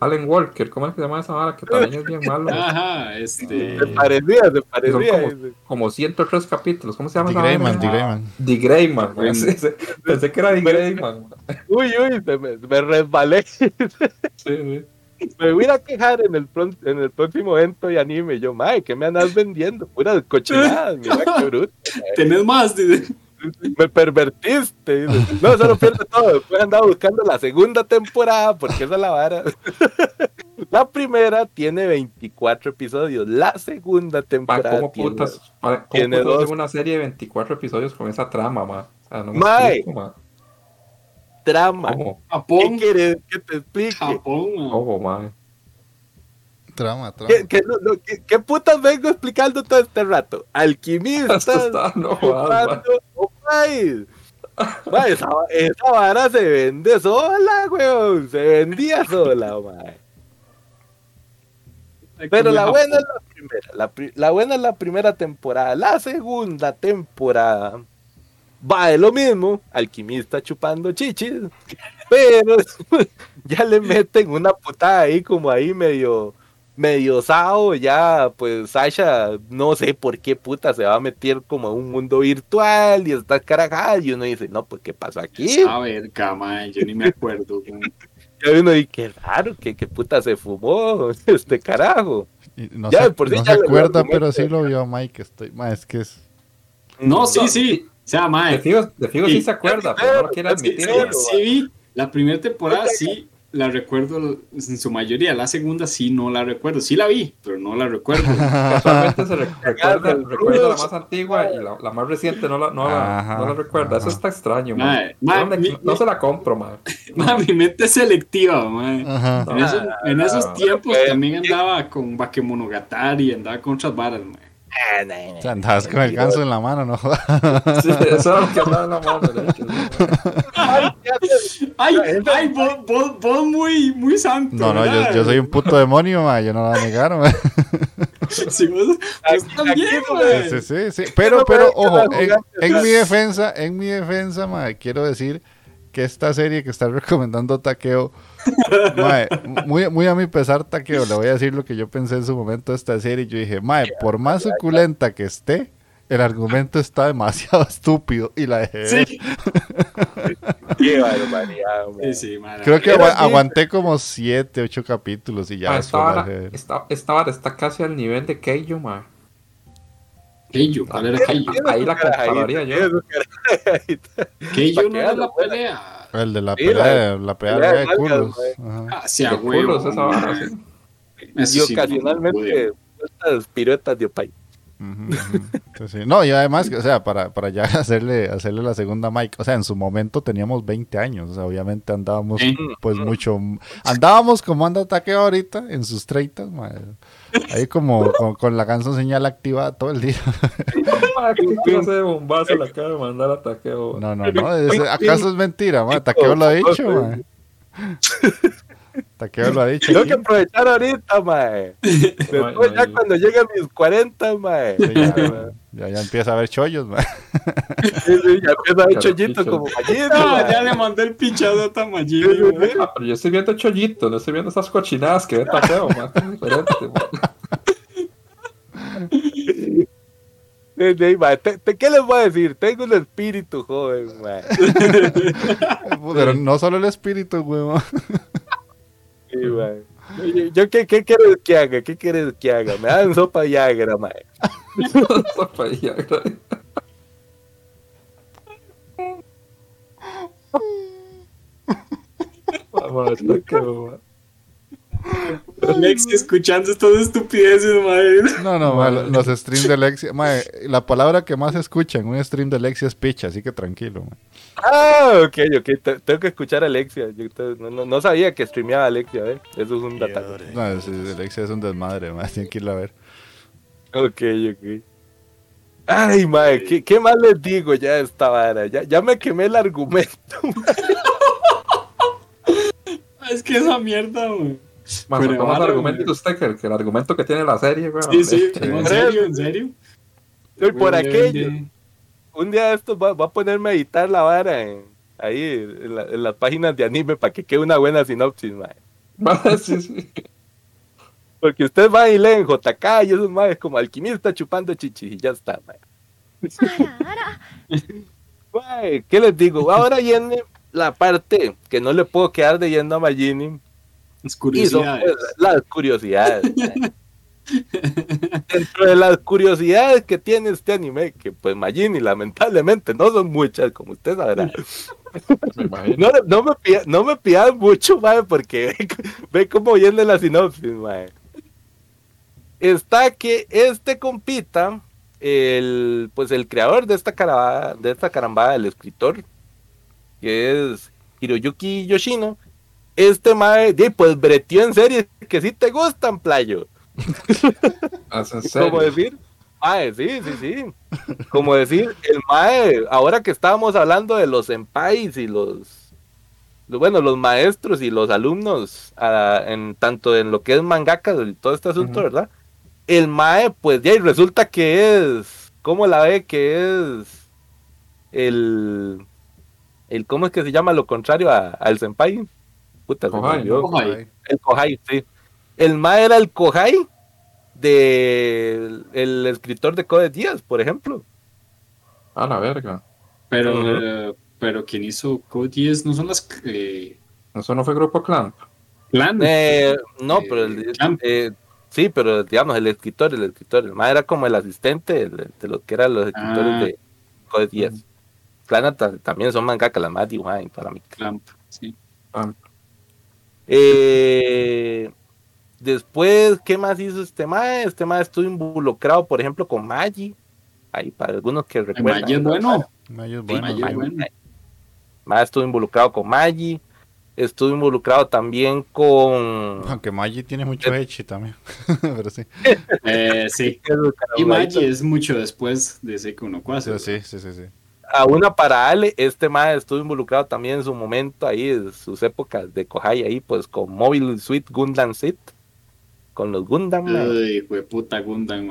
Speaker 4: Alan Walker, ¿cómo es que se llama esa vara? Que también es bien malo.
Speaker 3: Ajá, este.
Speaker 2: Se parecía, se parecía.
Speaker 4: Como, como 103 capítulos, ¿cómo se llama?
Speaker 1: The Greyman, The Greyman.
Speaker 4: The Greyman, pensé que era The Greyman.
Speaker 2: Uy, uy, me, me resbalé. Sí, sí. Me voy a quejar en el, en el próximo evento y anime. Yo, mae, ¿qué me andas vendiendo? Puras cochinadas, mira qué bruto.
Speaker 3: Tenés más, dice
Speaker 2: me pervertiste. No, solo pierde todo. Después andaba buscando la segunda temporada porque esa es la vara. La primera tiene 24 episodios. La segunda temporada
Speaker 4: ¿Cómo
Speaker 2: tiene,
Speaker 4: putas, ¿cómo
Speaker 2: tiene dos.
Speaker 4: una serie de 24 episodios con esa trama, ma? O sea, no me explico, ma.
Speaker 2: Trama.
Speaker 4: ¿Cómo?
Speaker 2: ¿Qué quieres que te explique?
Speaker 3: Japón.
Speaker 4: ¿Cómo, ma?
Speaker 1: Trama, trama.
Speaker 2: ¿Qué, qué, lo- lo- qué- qué putas vengo explicando todo este rato? Alquimistas.
Speaker 4: Está no. Ma,
Speaker 2: esa, esa vara se vende sola, weón. Se vendía sola, mae. Pero la buena es la primera. La, pri- la buena es la primera temporada. La segunda temporada va de lo mismo. Alquimista chupando chichis. Pero ya le meten una putada ahí como ahí medio medio sao. Ya pues Sasha no sé por qué puta se va a meter como a un mundo virtual y está carajada. Y uno dice, no, pues ¿qué pasó aquí?
Speaker 3: A ver, cama, yo ni me acuerdo.
Speaker 2: Y uno dice, qué raro, que qué puta se fumó este carajo.
Speaker 1: Y no
Speaker 2: Ya,
Speaker 1: se,
Speaker 2: por
Speaker 1: no acuerda, pero sí lo vio Mike. Estoy, ma, es que es.
Speaker 3: No, sí, sí. O sea,
Speaker 4: fijo, de fijo sí
Speaker 3: Sí.
Speaker 4: se acuerda, pero no lo quiere admitir.
Speaker 2: sí,
Speaker 4: ma.
Speaker 3: sí vi la primera temporada, sí la recuerdo en su mayoría. La segunda sí no la recuerdo. Sí la vi, pero no la recuerdo.
Speaker 4: Casualmente se re- recuerda,
Speaker 2: el
Speaker 4: recuerda la más antigua y la, la más reciente no la, no la, no la recuerda. Eso está extraño, no,
Speaker 3: mi-
Speaker 4: no se la compro, ma.
Speaker 3: Ma, mi mente es selectiva.
Speaker 1: Ajá.
Speaker 3: En, esos, en esos
Speaker 4: Ah,
Speaker 3: tiempos también andaba con Bakemonogatari, andaba con otras varas, mae.
Speaker 1: Andabas con el ganso en la mano, ¿no?
Speaker 4: Sí, eso es lo que andaba en la mano, de hecho.
Speaker 2: Ay,
Speaker 3: Ay, vos, vos, vos muy, muy santo.
Speaker 1: No, no, yo, yo soy un puto demonio, ma, yo no lo voy a negar, ma.
Speaker 3: Sí, vos,
Speaker 2: Aquí-
Speaker 3: también,
Speaker 2: aquí.
Speaker 1: Sí, sí, sí. Pero, pero, ojo, en, en mi defensa, en mi defensa, ma, quiero decir que esta serie que está recomendando Takeo, mae, muy, muy a mi pesar, Takeo, le voy a decir lo que yo pensé en su momento de esta serie. Yo dije, mae, por más suculenta que esté, el argumento está demasiado estúpido y la dejé.
Speaker 3: Sí,
Speaker 2: Qué barbaridad,
Speaker 3: sí.
Speaker 1: Creo que aguanté como siete, ocho capítulos y ya
Speaker 4: Ma,
Speaker 1: después
Speaker 4: esta,
Speaker 1: la
Speaker 4: vara,
Speaker 1: dejé ver.
Speaker 4: esta, esta vara está casi al nivel de Keijo, ma.
Speaker 3: Keijo, ¿cuál era Keijo?
Speaker 4: Ahí la compararía yo.
Speaker 3: Keijo no era la pelea.
Speaker 1: El de la
Speaker 2: Sí,
Speaker 1: pelea, la pelea
Speaker 2: pelea de
Speaker 1: de culos.
Speaker 3: Hacia
Speaker 4: De
Speaker 3: huevo.
Speaker 4: culos esa vara, sí.
Speaker 3: Eso
Speaker 2: Y
Speaker 3: sí,
Speaker 2: ocasionalmente estas piruetas de opay.
Speaker 1: No, y además, o sea, para, para ya hacerle, hacerle la segunda Mike, o sea, en su momento teníamos 20 años, o sea, obviamente andábamos pues mucho, andábamos como anda ataque ahorita, en sus 30, madre. ahí como con, con la canción señal activada todo el día.
Speaker 4: Ma, qué clase de bombazo le acaba de mandar a Takeo.
Speaker 1: No, no, no, es- ¿acaso es mentira? Takeo lo ha dicho. Takeo lo ha dicho.
Speaker 2: Tengo que aprovechar ahorita, mae. Después
Speaker 4: no,
Speaker 2: ya
Speaker 4: no.
Speaker 2: cuando llegue a mis 40, mae.
Speaker 1: Sí, ya, ya, ya empieza a haber chollos, ma.
Speaker 2: Sí, sí, ya empieza a ver
Speaker 4: Claro,
Speaker 2: chollito
Speaker 4: picho.
Speaker 2: como gallina.
Speaker 3: No,
Speaker 2: mae.
Speaker 3: Ya le mandé el pinchado a güey.
Speaker 4: Ah, pero yo estoy viendo chollito, no estoy viendo esas cochinadas que ve Takeo, ma. Es diferente,
Speaker 2: mae. Te- te- ¿Qué les voy a decir? Tengo un espíritu joven, mae.
Speaker 1: Pero no solo el espíritu, huevón.
Speaker 2: Sí, mae. Yo, yo- ¿qué, ¿qué quieres que haga? ¿Qué quieres que haga? Me dan sopa de Viagra, mae.
Speaker 4: Sopa y agra- Vamos, Takeo, ma.
Speaker 3: Alexia escuchando estas estupideces, madre.
Speaker 1: No, no, los streams de Alexia. la palabra que más escucha en un stream de Alexia es picha, así que tranquilo.
Speaker 2: Ah, ok, ok. tengo que escuchar a Alexia. no, sabía que streameaba Alexia, ¿eh? Eso es un datazo.
Speaker 1: No, Alexia es un desmadre, más tienen que irla a ver.
Speaker 2: Ok, ok. Ay, madre, ¿qué, ¿qué, más les digo ya esta vara? Ya, ya me quemé el argumento.
Speaker 3: es que esa mierda, güey.
Speaker 4: Más Pero más argumento usted que, el argumento que tiene la serie, güey.
Speaker 3: Sí, sí, en serio, en serio.
Speaker 2: Y por aquello. Un día de estos va, a ponerme a editar la vara ahí en, las páginas de anime para que quede una buena sinopsis, mae. sí, sí. Porque usted va y lee en JK y esos maes como alquimista chupando chichi y ya está, mae. ¿Qué les digo? Ahora viene la parte que no le puedo quedar de yendo a Magini.
Speaker 3: Las curiosidades. Pues,
Speaker 2: las curiosidades. Dentro de las curiosidades que tiene este anime, que pues Magini lamentablemente no son muchas, como usted sabrá. no, no, me pidan, no me pidan mucho, mae, porque ve, cómo viene la sinopsis, mae. Está que este compita, el, pues el creador de esta, caramba, de esta carambada, el escritor, que es Hiroyuki Yoshino, este mae, pues breteó en serie que sí te gustan, playo. Como decir, mae, sí, sí, sí. Como decir, el mae, ahora que estábamos hablando de los senpais y los, bueno, los maestros y los alumnos, en tanto en lo que es mangaka y todo este asunto, ¿verdad? El mae, pues ya, y resulta que es, ¿cómo la ve? Que es el el cómo es que se llama lo contrario al senpai. Puta, se El kohai, sí. El ma era el kohai de el escritor de Code Díaz, por ejemplo.
Speaker 4: A la verga.
Speaker 3: Pero, pero quien hizo Code Díaz no son las
Speaker 4: que... ¿Eso no fue Grupo Clamp?
Speaker 2: Clan. Eh, no, pero el, eh, sí, pero digamos, el escritor, el escritor, el ma era como el asistente de, lo que eran los escritores ah. de Code Díaz. Clan también son mangaka, las más dibujadas para mí.
Speaker 3: Clamp, sí.
Speaker 2: Eh, después, ¿qué más hizo este mae? Este mae estuvo involucrado, por ejemplo, con Magi. Ahí para algunos que recuerdan.
Speaker 3: Magi es bueno.
Speaker 1: Magi es bueno.
Speaker 2: estuvo involucrado con Magi. Estuvo involucrado también con.
Speaker 1: Aunque Magi tiene mucho hecho también. Pero sí.
Speaker 3: Eh, sí. y Magi es mucho después de Seiko no
Speaker 1: Sí, sí, sí, sí
Speaker 2: a una para Ale, este más estuvo involucrado también en su momento ahí, en sus épocas de Kohai ahí, pues con Mobile Suite Gundam Sit, con los Gundam.
Speaker 3: Ay, fue puta Gundam,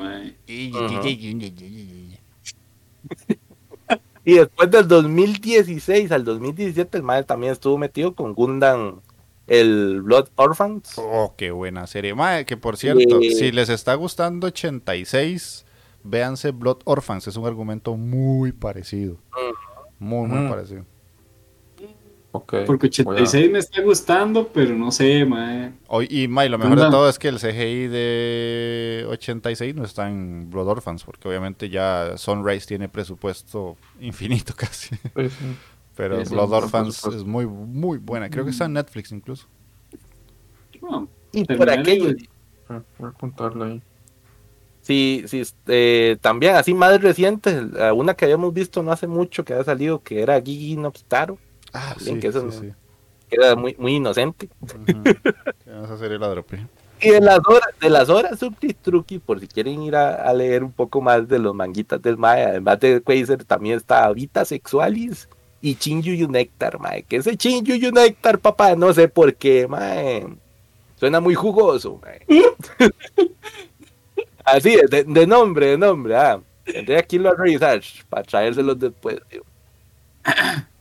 Speaker 2: y después del 2016 al 2017, el mae también estuvo metido con Gundam, el Blood Orphans.
Speaker 1: Oh, qué buena serie. Mae, que por cierto, si les está gustando 86 véanse Blood Orphans, es un argumento muy parecido. Muy, muy parecido.
Speaker 3: Okay, Porque 86 me está gustando, pero no sé, mae.
Speaker 1: y mae, lo mejor de todo es que el CGI de 86 no está en Blood Orphans, porque obviamente ya Sunrise tiene presupuesto infinito casi. pero Blood Orphans es muy, muy buena. Creo que está en Netflix incluso.
Speaker 2: y por aquello.
Speaker 4: Ah, voy a apuntarlo ahí.
Speaker 2: Sí, sí, eh, también así más reciente, una que habíamos visto no hace mucho que había salido, que era Gigi Nobstaro.
Speaker 1: Ah, sí, que, sí,
Speaker 2: era muy, muy inocente.
Speaker 1: Vamos a la
Speaker 2: Y de las horas, de las horas Truki, por si quieren ir a, leer un poco más de los manguitas del Mae, además de Quaser, también está Vita Sexualis y Chinjuyu Nectar, Mae. Que ese Chinjuyu Nectar, papá, no sé por qué, Mae. Suena muy jugoso, Mae. Así, de, de nombre, de nombre. Ah, tendré aquí los research para traérselos después.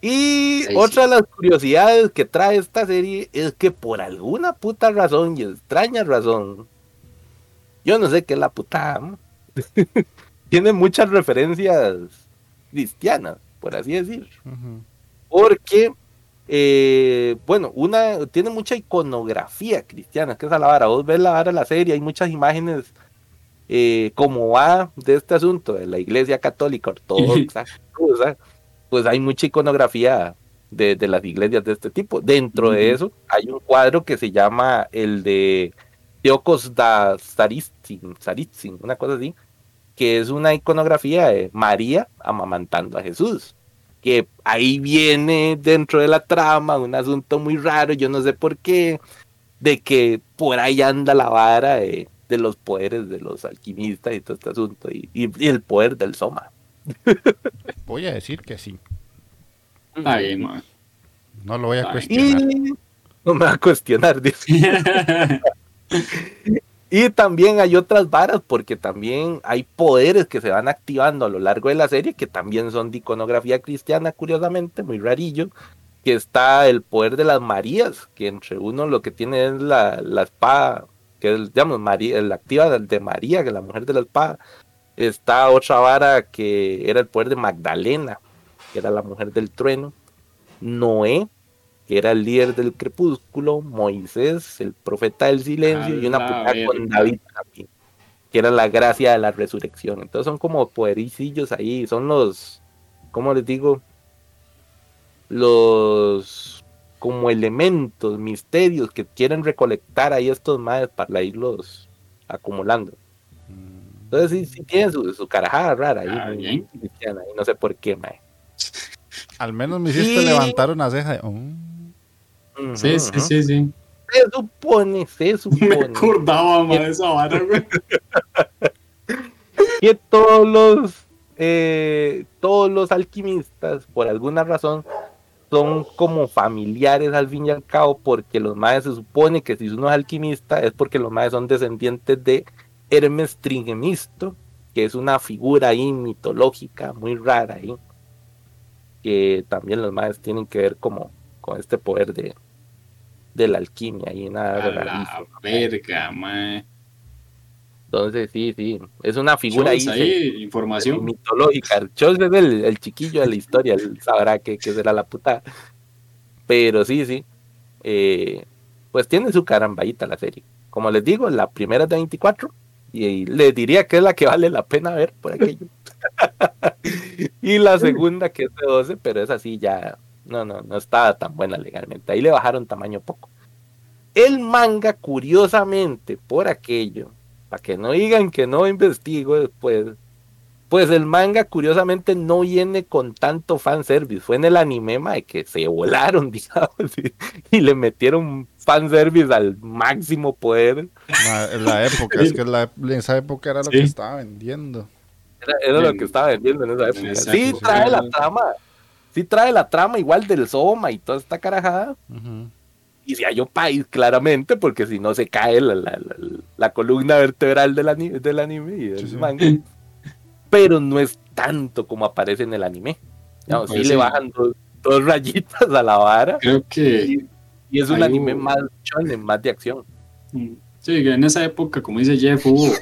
Speaker 2: Y otra de las curiosidades que trae esta serie es que por alguna puta razón y extraña razón, yo no sé qué es la puta, tiene muchas referencias cristianas, por así decir. Porque eh, bueno, una tiene mucha iconografía cristiana, que es a la vara. Vos ves la vara de la serie, hay muchas imágenes eh, como va de este asunto de la iglesia católica ortodoxa, pues hay mucha iconografía de, las iglesias de este tipo. Dentro de eso hay un cuadro que se llama el de Teocos da una cosa así, que es una iconografía de María amamantando a Jesús. Que ahí viene dentro de la trama un asunto muy raro, yo no sé por qué, de que por ahí anda la vara de, los poderes de los alquimistas y todo este asunto, y, el poder del Soma.
Speaker 1: Voy a decir que sí.
Speaker 3: Ahí,
Speaker 1: No lo voy a cuestionar.
Speaker 2: no me va a cuestionar, Y también hay otras varas, porque también hay poderes que se van activando a lo largo de la serie, que también son de iconografía cristiana, curiosamente, muy rarillo. Que está el poder de las Marías, que entre uno lo que tiene es la, la espada, que es, María, la activa de María, que es la mujer de la espada. Está otra vara que era el poder de Magdalena, que era la mujer del trueno. Noé, que era el líder del crepúsculo, Moisés, el profeta del silencio, y una puta con David también, que era la gracia de la resurrección. Entonces son como podericillos ahí, son los, ¿cómo les digo? Los como elementos, misterios que quieren recolectar ahí estos madres para irlos acumulando. Entonces sí, sí tienen su, carajada rara ahí, ah, no sé por qué, mae.
Speaker 1: Al menos me hiciste levantar una ceja de... Oh"
Speaker 3: sí, sí.
Speaker 2: Se supone, se supone.
Speaker 3: Me acordaba más de esa vara, güey.
Speaker 2: que todos los, eh, todos los alquimistas, por alguna razón, son como familiares al fin y al cabo, porque los maes se supone que si uno es alquimista es porque los maes son descendientes de Hermes Trismegisto, que es una figura ahí mitológica muy rara ahí, que también los maes tienen que ver como con este poder de, de la alquimia y nada
Speaker 3: de la verga, mae.
Speaker 2: Entonces, sí, sí, es una figura
Speaker 3: ahí, información
Speaker 2: mitológica. Chos es el, chiquillo de la historia, él sabrá que, será la puta. Pero sí, sí, eh, pues tiene su carambayita la serie. Como les digo, la primera es de 24 y, les diría que es la que vale la pena ver por aquello. y la segunda que es de 12, pero es así ya no, no, no estaba tan buena legalmente. Ahí le bajaron tamaño poco. El manga, curiosamente, por aquello, para que no digan que no investigo después, pues el manga curiosamente no viene con tanto fanservice. Fue en el anime, mae, que se volaron, digamos, y, le metieron fanservice al máximo poder.
Speaker 1: en la época, es que en esa época era lo que estaba vendiendo.
Speaker 2: Era, lo que estaba vendiendo en esa época. sí, trae la trama sí trae la trama igual del Soma y toda esta carajada. Y si hay un país, claramente, porque si no se cae la, columna vertebral del, anime, del anime y del manga. Pero no es tanto como aparece en el anime. No, sí, le bajan dos, rayitas a la vara.
Speaker 3: Creo que.
Speaker 2: Y, es un anime más chonen, más de acción.
Speaker 3: Sí, en esa época, como dice Jeff, hubo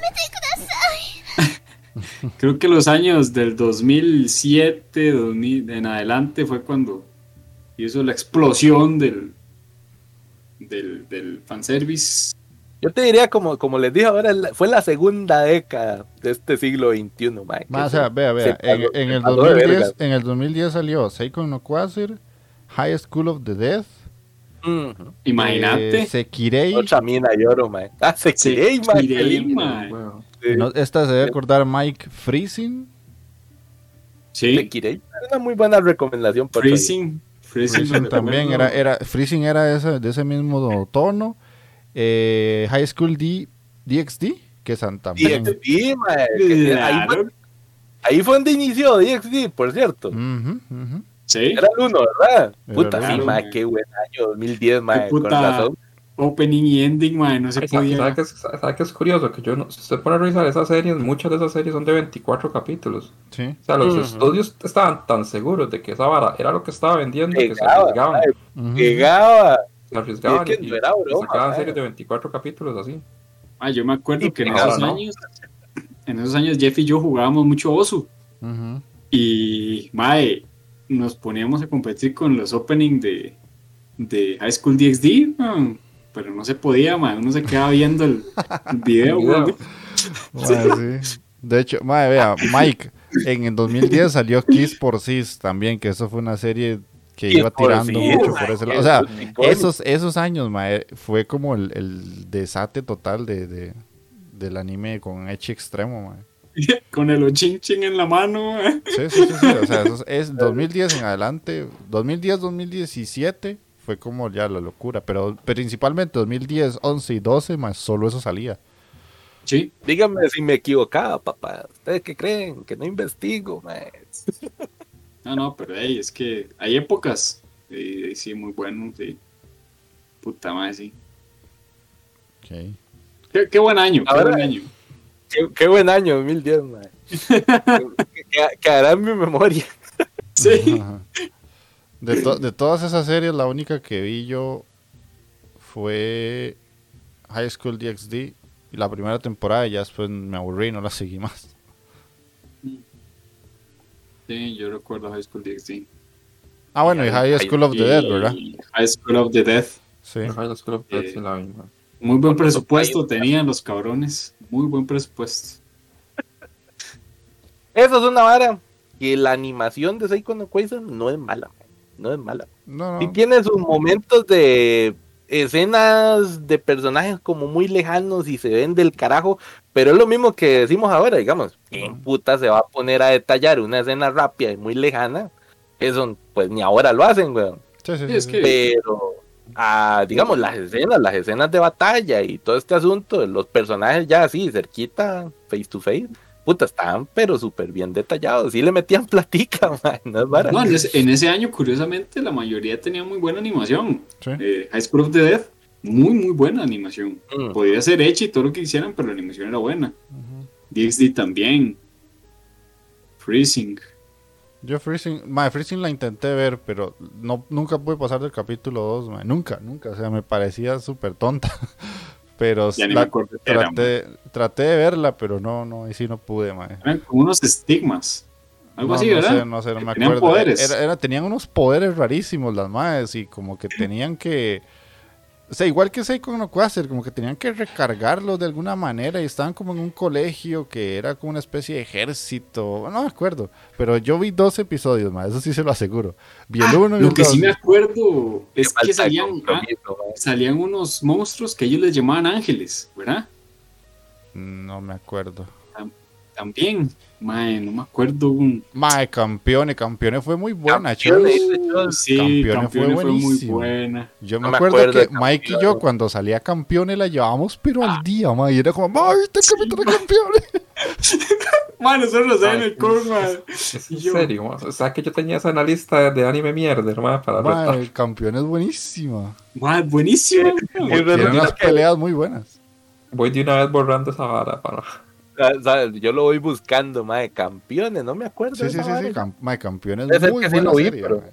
Speaker 3: Creo que los años del 2007, 2000 en adelante fue cuando hizo la explosión del, del, del fanservice.
Speaker 2: Yo te diría, como, como les dije ahora, fue la segunda década de este siglo XXI, Mike.
Speaker 1: o sea, vea, vea, en, el 2010, en el 2010 salió Seiko no Quasar, High School of the Death.
Speaker 3: Imagínate.
Speaker 1: Eh, Sekirei.
Speaker 2: Otra mina lloro, man. Ah, Sekirei, Sekirei
Speaker 1: esta se debe acordar Mike Freezing.
Speaker 2: Sí. una muy buena recomendación.
Speaker 3: Para Freezing.
Speaker 1: Freezing, también era, era, Freezing era de ese, de ese mismo tono. Eh, High School D, DxD, que es también.
Speaker 2: DxD, ahí, fue, donde inició DxD, por cierto.
Speaker 3: Sí.
Speaker 2: Era el uno, ¿verdad? puta, sí, ma, qué buen año, 2010, ma, con razón
Speaker 3: opening y ending, man, no se podía.
Speaker 4: ¿Sabe que, es, ¿Sabe que es curioso? Que yo no, si usted pone a revisar esas series, muchas de esas series son de 24 capítulos.
Speaker 1: Sí.
Speaker 4: O sea, los estudios estaban tan seguros de que esa vara era lo que estaba vendiendo que se arriesgaban.
Speaker 2: Llegaba.
Speaker 4: Se arriesgaban y, y, sacaban series de 24 capítulos así.
Speaker 3: Ah, yo me acuerdo que en esos años, en esos años Jeff y yo jugábamos mucho oso. Y, mae, nos poníamos a competir con los openings de, de High School DxD pero no se podía, man. Uno se quedaba viendo el, video,
Speaker 1: De hecho, madre, vea, Mike, en el 2010 salió Kiss por Sis también, que eso fue una serie que iba tirando mucho por ese lado. O sea, esos, esos años, mae, fue como el, el desate total de, de, del anime con Echi Extremo, mae.
Speaker 3: con el Ochinchin en la mano.
Speaker 1: Sí, sí, sí, sí. O sea, eso es 2010 en adelante. 2010, 2017 fue como ya la locura. Pero principalmente 2010, 11 y 12, más solo eso salía.
Speaker 2: Sí. Díganme si me equivocaba, papá. ¿Ustedes qué creen? Que no investigo,
Speaker 3: No, no, pero hey, es que hay épocas. Sí, sí, muy bueno, sí. Puta madre, sí.
Speaker 1: Okay.
Speaker 3: Qué, qué buen año, qué buen año.
Speaker 2: Qué, buen año, 2010, man. Quedará en mi memoria.
Speaker 3: Sí.
Speaker 1: De, de todas esas series, la única que vi yo fue High School DxD y la primera temporada y ya después me aburrí y no la seguí más.
Speaker 3: Sí, yo recuerdo High School DxD.
Speaker 1: Ah, bueno, y High School of the Dead, ¿verdad?
Speaker 3: High School of the Dead.
Speaker 1: Sí.
Speaker 4: High School of the Dead, sí, la misma.
Speaker 3: Muy buen presupuesto tenían los cabrones. Muy buen presupuesto.
Speaker 2: Eso es una vara. Y la animación de Seiko no no es mala. No es mala.
Speaker 1: No,
Speaker 2: Sí tiene sus momentos de escenas de personajes como muy lejanos y se ven del carajo, pero es lo mismo que decimos ahora, digamos, ¿quién puta se va a poner a detallar una escena rápida y muy lejana? Eso, pues ni ahora lo hacen, weón.
Speaker 1: Sí, sí,
Speaker 3: Sí, es
Speaker 1: sí.
Speaker 3: que-
Speaker 2: Pero, ah, digamos, las escenas, las escenas de batalla y todo este asunto, los personajes ya así, cerquita, face to face, puta, estaban pero súper bien detallados. Sí le metían platica, man, no es vara.
Speaker 3: No, en ese, en ese año, curiosamente, la mayoría tenía muy buena animación.
Speaker 1: Sí.
Speaker 3: Eh, High School of the Dead, muy, muy buena animación.
Speaker 2: Mm.
Speaker 3: Podría ser hecha y todo lo que quisieran, pero la animación era buena.
Speaker 1: Ujú.
Speaker 3: DxD también. Freezing.
Speaker 1: Yo Freezing, mae, Freezing la intenté ver, pero no, nunca pude pasar del capítulo 2, mae. nunca, nunca, o sea, me parecía súper tonta. Pero la- traté, traté de verla, pero no, no, ahí sí no pude, mae.
Speaker 3: Eran como unos estigmas. Algo
Speaker 1: no,
Speaker 3: así,
Speaker 1: no
Speaker 3: ¿verdad?
Speaker 1: sé, no sé, no me
Speaker 3: Tenían
Speaker 1: acuerdo.
Speaker 3: poderes.
Speaker 1: Era- era- tenían unos poderes rarísimos las madres y como que tenían que... O sea, igual que Seiko no Quasar, como que tenían que recargarlos de alguna manera y estaban como en un colegio que era como una especie de ejército. No me acuerdo. Pero yo vi dos episodios, más, eso sí se lo aseguro. Vi el uno y
Speaker 3: Ah, Lo
Speaker 1: el
Speaker 3: que
Speaker 1: dos.
Speaker 3: sí me acuerdo es que salían, ah,
Speaker 2: man.
Speaker 3: salían unos monstruos que ellos les llamaban ángeles, ¿verdad?
Speaker 1: No me acuerdo.
Speaker 3: También, mae, no me acuerdo. Un...
Speaker 1: Mae, campeones, campeones fue muy buena,
Speaker 2: hecho,
Speaker 3: Sí,
Speaker 1: Campeones
Speaker 3: campeones,
Speaker 1: fue
Speaker 3: fue, muy
Speaker 1: buenísimo.
Speaker 3: buena.
Speaker 1: Yo
Speaker 2: No
Speaker 1: me
Speaker 2: me
Speaker 1: acuerdo,
Speaker 2: acuerdo
Speaker 1: que Mike y yo cuando salía campeones la llevábamos pero al día, mae. Y era como, ¡Ay, este capítulo de campeones!
Speaker 3: Mae, nosotros lo saben en el core, mae.
Speaker 4: Es en
Speaker 3: yo-
Speaker 4: serio, ma. o sea que yo tenía esa analista de anime mierda, hermano, para.
Speaker 1: Mae, campeones buenísima.
Speaker 3: Mae, buenísima. mae.
Speaker 2: Es verdad
Speaker 1: Tiene unas
Speaker 2: que-
Speaker 1: peleas muy buenas.
Speaker 4: Voy de una vez borrando esa vara para.
Speaker 2: O sea, Yo lo voy buscando, mae, campeones, no me acuerdo.
Speaker 1: Sí,
Speaker 2: de
Speaker 1: sí, sí, sí. cam- mae, campeones
Speaker 2: ser
Speaker 1: muy
Speaker 2: que sí
Speaker 1: buena
Speaker 2: lo vi,
Speaker 1: serie,
Speaker 2: pero-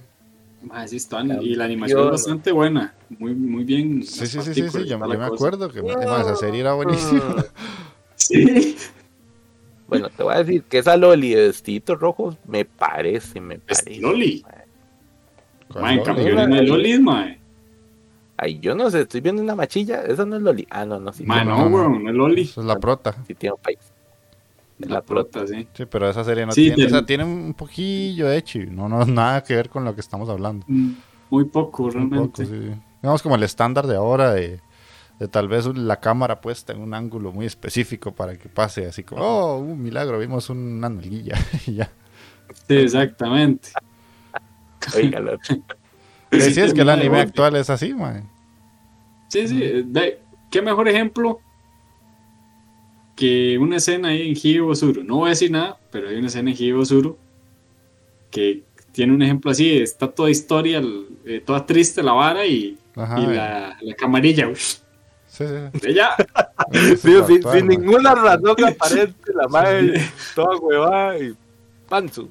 Speaker 1: mae.
Speaker 3: Sí están. Y la animación es bastante buena. Muy, muy bien.
Speaker 1: Sí, sí, sí, sí, sí. Yo, me acuerdo que mae, esa serie era buenísima.
Speaker 2: Mm.
Speaker 3: Sí.
Speaker 2: Bueno, te voy a decir que esa Loli de vestiditos rojos me parece, me
Speaker 3: Es
Speaker 2: parece.
Speaker 3: Loli.
Speaker 1: ¿Cuál
Speaker 3: Mae, campeones de Loli, mae.
Speaker 2: Ay, yo no sé, estoy viendo una machilla. Esa no es Loli. Ah, no, no, sí. Tiene-
Speaker 3: no,
Speaker 1: no.
Speaker 3: no es Loli.
Speaker 1: Esa es la prota.
Speaker 2: sí tiene un país.
Speaker 3: La prota, sí.
Speaker 1: Sí, pero esa serie no
Speaker 3: Sí,
Speaker 1: tiene.
Speaker 3: del-
Speaker 1: O sea, tiene un poquillo de hecho. No, no, nada que ver con lo que estamos hablando.
Speaker 3: Mm, Muy poco, realmente.
Speaker 1: poco, sí. Digamos como el estándar de ahora de, de tal vez la cámara puesta en un ángulo muy específico para que pase así como, oh, un milagro, vimos una nalguilla y ya.
Speaker 3: Sí, exactamente.
Speaker 2: Oiga, lo-
Speaker 1: Sí, sí, es que el
Speaker 3: de
Speaker 1: anime actual es así, man.
Speaker 3: Sí, sí. ¿Qué mejor ejemplo que una escena ahí en Hiro Suru? No voy a decir nada, pero hay una escena en Hiro Suru que tiene un ejemplo así. Está toda historia, eh, toda triste la vara y,
Speaker 1: Ajá.
Speaker 3: y
Speaker 1: eh.
Speaker 3: la, la camarilla. uff,
Speaker 1: Sí, sí.
Speaker 3: Ella,
Speaker 2: Sí, sin,
Speaker 1: actual,
Speaker 2: sin
Speaker 1: man.
Speaker 2: ninguna razón aparece la madre toda huevada y panzo.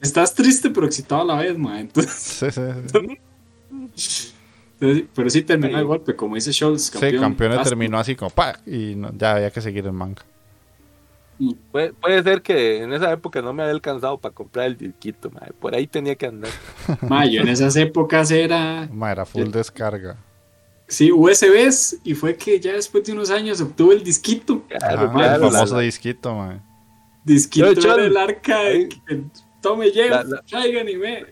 Speaker 3: estás triste pero excitado a la vez, ma. Entonces,
Speaker 1: Sí, sí, sí.
Speaker 3: pero sí terminó el golpe, como dice Scholz.
Speaker 1: Sí, campeones
Speaker 3: Basta.
Speaker 1: terminó así como, pa, y no- ya había que seguir el manga.
Speaker 2: Puede, puede ser que en esa época no me había alcanzado para comprar el disquito, madre. Por ahí tenía que andar.
Speaker 3: Ma, yo en esas épocas era
Speaker 1: Ma, era full descarga.
Speaker 3: Sí, USBs y fue que ya después de unos años obtuve el disquito.
Speaker 2: Claro,
Speaker 1: Ajá,
Speaker 2: claro,
Speaker 1: el famoso
Speaker 2: la-
Speaker 1: disquito, man.
Speaker 3: Disquito
Speaker 2: Yo,
Speaker 3: era el arca
Speaker 2: ahí.
Speaker 3: tome
Speaker 2: la-
Speaker 3: traigan y me.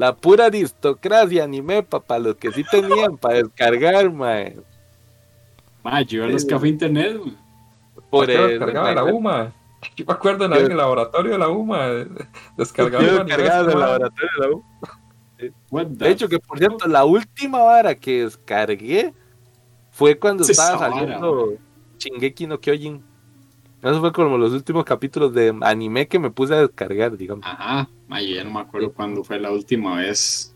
Speaker 2: La pura aristocracia anime, para los que sí tenían para descargar, mae.
Speaker 3: Ma, yo iba a los cafés internet, mae.
Speaker 4: Por el, descargaba la UMA. Yo me acuerdo en el laboratorio de la UMA, descargaba
Speaker 2: el laboratorio de la UMA. De hecho, que por cierto, la última vara que descargué fue cuando estaba saliendo Shingeki no Kyojin. Eso fue como los últimos capítulos de anime que me puse a descargar, digamos.
Speaker 3: Ajá, yo ya no me acuerdo cuándo fue la última vez.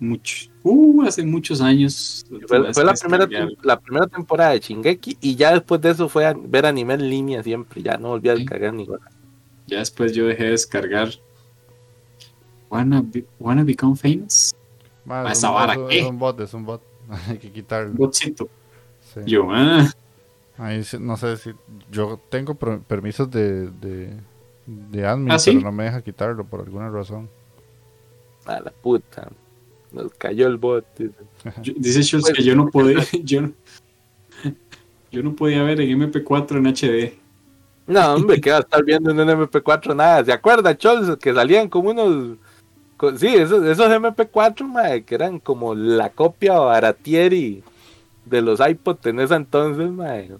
Speaker 3: Mucho, uh, hace muchos años.
Speaker 2: Fue, la, primera, la primera temporada de Shingeki y ya después de eso fue a ver anime en línea siempre. Ya no volví a descargar ni nada.
Speaker 3: Ya después yo dejé de descargar Wanna, wanna Become Famous.
Speaker 1: Ah, es, un, es, un, bot, es un bot. Hay que quitarlo.
Speaker 3: Botcito. Yo, ah.
Speaker 1: Ahí no sé si. Yo tengo permisos de, de, de admin, ¿Ah, pero no me deja quitarlo por alguna razón.
Speaker 2: A la puta. Nos cayó el bot.
Speaker 3: Dice, Schultz que yo no podía. Yo no, yo no podía ver en MP4 en HD.
Speaker 2: No, hombre, ¿qué va a estar viendo en MP4 nada? ¿Se acuerda, Scholz? Que salían como unos. Sí, esos, esos MP4, madre, que eran como la copia baratieri de los iPod en ese entonces, mae,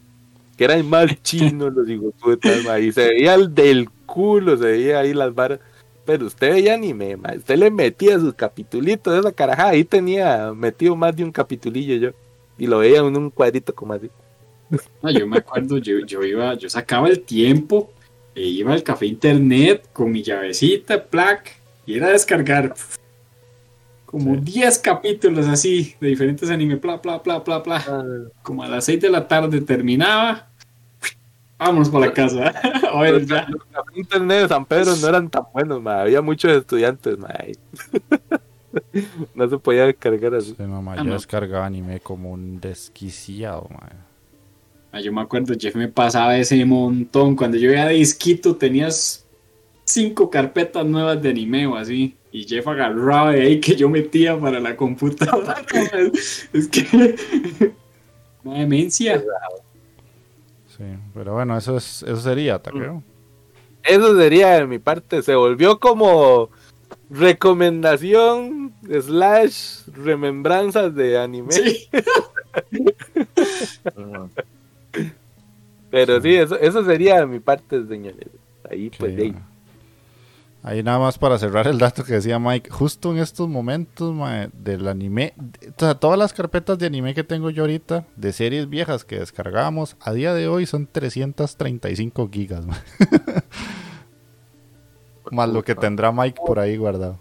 Speaker 2: que eran más chinos los hijos putas, mae, y se veía el del culo, se veía ahí las varas. Pero usted veía anime, mae, usted le metía sus capitulitos de esa carajada, ahí tenía metido más de un capitulillo yo, y lo veía en un cuadrito como así.
Speaker 3: No, yo me acuerdo, yo, yo iba, yo sacaba el tiempo, e iba al café internet con mi llavecita, plac, y era a descargar como 10 capítulos así de diferentes animes, bla, bla, bla, bla, bla. Ah. Como a las 6 de la tarde terminaba. Vámonos para la casa.
Speaker 2: Los internet de San Pedro no eran tan buenos, había muchos estudiantes. no se podía descargar así.
Speaker 1: Ah, yo descargaba anime como un desquiciado.
Speaker 3: Ah, yo me acuerdo, Jeff me pasaba ese montón. Cuando yo iba de disquito tenías cinco carpetas nuevas de anime o así y Jeff agarraba de ahí que yo metía para la computadora. es que. Una demencia.
Speaker 1: Sí, pero bueno, eso es eso sería, creo.
Speaker 2: Eso sería de mi parte. Se volvió como recomendación slash remembranzas de anime. Sí. pero sí, eso, eso sería de mi parte, señores. Ahí pues ahí.
Speaker 1: Ahí nada más para cerrar el dato que decía Mike, justo en estos momentos del anime, o sea, todas las carpetas de anime que tengo yo ahorita, de series viejas que descargábamos, a día de hoy son 335 gigas. más lo que tendrá Mike por ahí guardado.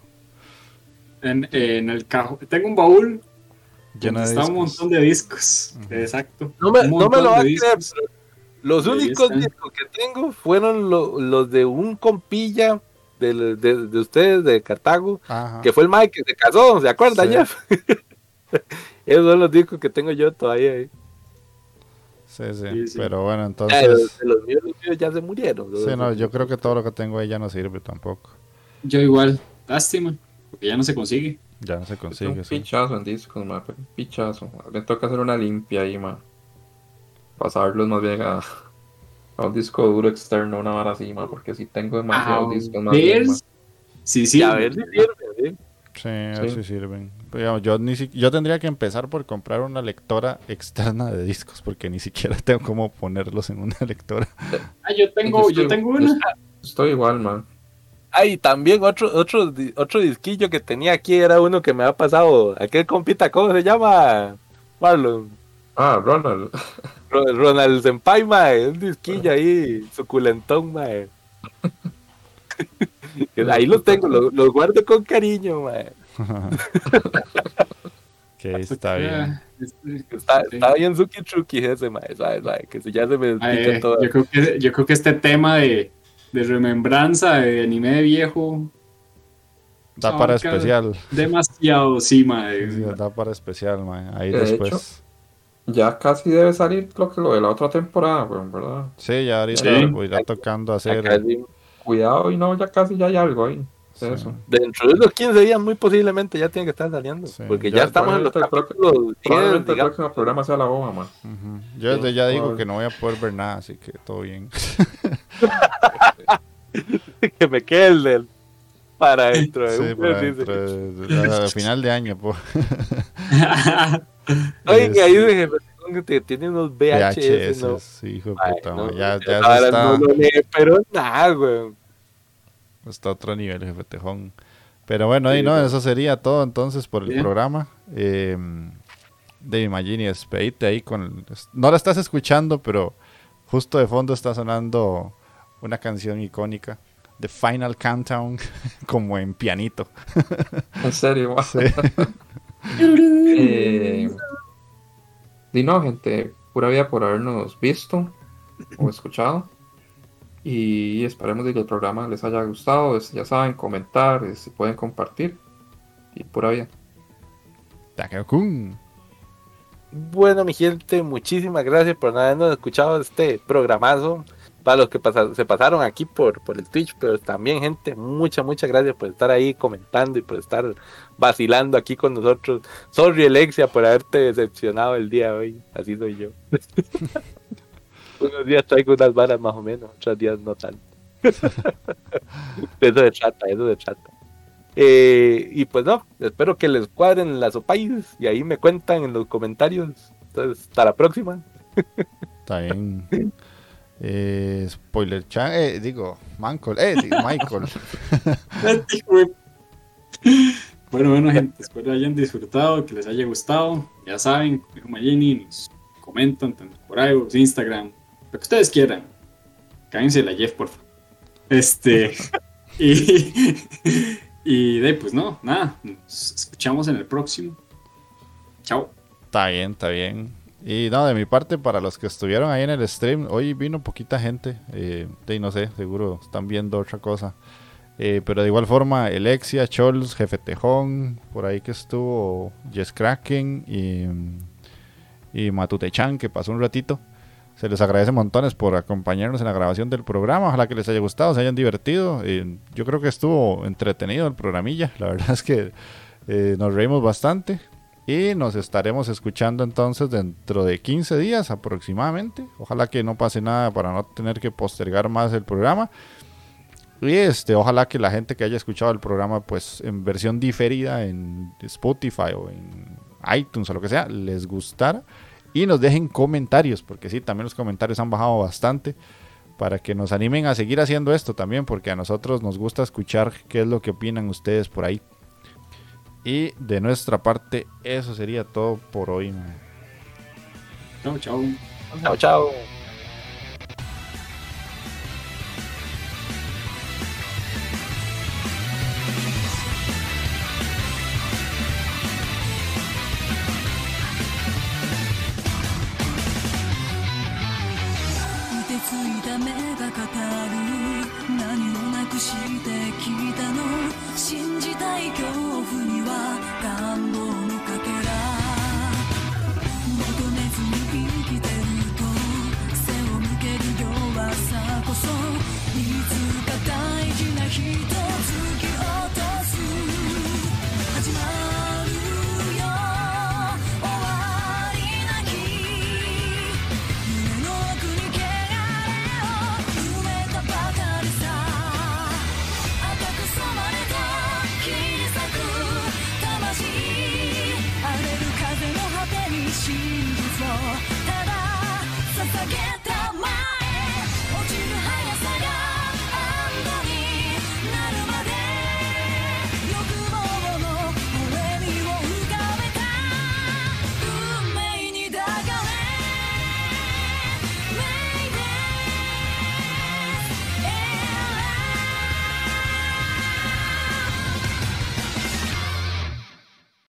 Speaker 3: En, el cajón, tengo un baúl lleno está un montón de discos, exacto.
Speaker 2: No me, no me lo va a creer, los únicos discos que tengo fueron los de un compilla de, ustedes, de Cartago, que fue el Mike que se casó, ¿se acuerdan ya? Esos son los discos que tengo yo todavía ahí.
Speaker 1: Sí, sí, pero bueno, entonces...
Speaker 2: los, míos, ya se murieron.
Speaker 1: Sí, no, yo creo que todo lo que tengo ahí ya no sirve tampoco.
Speaker 3: Yo igual, lástima, porque ya no se consigue.
Speaker 1: Ya no se consigue, un
Speaker 4: pichazo en discos, ma, pichazo. Me toca hacer una limpia ahí, ma. Pasarlos más bien a, a un disco duro externo, una vara así, porque si tengo demasiados ah, discos más.
Speaker 3: Sí, sí,
Speaker 2: a ver si sirve,
Speaker 1: Sí, a ver si sirven. yo, ni yo tendría que empezar por comprar una lectora externa de discos, porque ni siquiera tengo cómo ponerlos en una lectora.
Speaker 3: Ah, yo tengo, yo, tengo una.
Speaker 4: Estoy igual, man.
Speaker 2: Ay, también otro, otro, otro disquillo que tenía aquí era uno que me ha pasado. Aquel compita, ¿cómo se llama? Marlon.
Speaker 4: Ah, Ronald.
Speaker 2: Ronald Senpai, mae, un disquillo ahí, suculentón, mae. ahí los tengo, los, guardo con cariño, mae.
Speaker 1: que está bien.
Speaker 2: Está, está bien Suki Truki ese, mae, ¿sabes? Que ya se me
Speaker 3: explica todo. Yo creo, que, yo creo que este tema de, de remembranza de anime viejo
Speaker 1: Da para especial.
Speaker 3: Demasiado, sí, mae.
Speaker 1: da para especial, mae. Ahí después.
Speaker 4: Ya casi debe salir lo que lo de la otra temporada, ¿verdad?
Speaker 1: Sí, ya ahorita voy irá tocando hacer.
Speaker 4: Cuidado y no, ya casi ya hay algo ahí. Eso.
Speaker 2: Dentro de los 15 días, muy posiblemente ya tiene que estar saliendo. Porque ya, estamos en los capítulos.
Speaker 4: Probablemente el próximo programa sea la bomba, man.
Speaker 1: Yo desde ya digo que no voy a poder ver nada, así que todo bien.
Speaker 2: que me quede el del para dentro de
Speaker 1: sí, para dentro final de año. Po.
Speaker 2: Ahí de que tiene unos VHS, VHS ¿no?
Speaker 1: Sí, hijo de puta, no, ya, ya está...
Speaker 2: No, pero nada, güey.
Speaker 1: Está a otro nivel, jefe Tejón. Pero bueno, ahí no, eso sería todo entonces por el programa. Eh, de Imagine, despedite ahí con... No la estás escuchando, pero justo de fondo está sonando una canción icónica. The Final Countdown, como en pianito.
Speaker 4: En serio, sí. Eh, y no, gente, pura vida por habernos visto o escuchado. Y esperemos que el programa les haya gustado. ya saben, comentar, si pueden compartir. Y pura vida.
Speaker 2: Bueno, mi gente, muchísimas gracias por habernos escuchado este programazo. Para los que se pasaron aquí por, por el Twitch, pero también, gente, muchas, muchas gracias por estar ahí comentando y por estar vacilando aquí con nosotros. Sorry, Alexia, por haberte decepcionado el día de hoy. Así soy yo. Unos días traigo unas varas más o menos, otros días no tanto. eso se trata, eso se trata. Eh, y pues no, espero que les cuadren las opais y ahí me cuentan en los comentarios. Entonces, hasta la próxima.
Speaker 1: Está bien. Eh, spoiler chan, eh, digo, Michael, eh, Michael.
Speaker 3: bueno, bueno, gente, espero hayan disfrutado, que les haya gustado. Ya saben, como Magini, nos comentan tanto por iVoox, Instagram, lo que ustedes quieran. Cállense la Jeff, por favor. Este. y, y de pues no, nada. Nos escuchamos en el próximo. Chao.
Speaker 1: Está bien, está bien. Y no, de mi parte, para los que estuvieron ahí en el stream, hoy vino poquita gente. Eh, de no sé, seguro están viendo otra cosa. Eh, pero de igual forma, Alexia, Chols, Jefe Tejón, por ahí que estuvo Jess Kraken y, y Matute-chan, que pasó un ratito. Se les agradece montones por acompañarnos en la grabación del programa. Ojalá que les haya gustado, se hayan divertido. Yo creo que estuvo entretenido el programilla. La verdad es que eh, nos reímos bastante. Y nos estaremos escuchando entonces dentro de 15 días aproximadamente. Ojalá que no pase nada para no tener que postergar más el programa. Y este, ojalá que la gente que haya escuchado el programa pues en versión diferida en Spotify o en iTunes o lo que sea, les gustara y nos dejen comentarios, porque sí, también los comentarios han bajado bastante para que nos animen a seguir haciendo esto también, porque a nosotros nos gusta escuchar qué es lo que opinan ustedes por ahí. Y de nuestra parte, eso sería todo por hoy.
Speaker 3: Chao, chao.
Speaker 2: Chao, chao.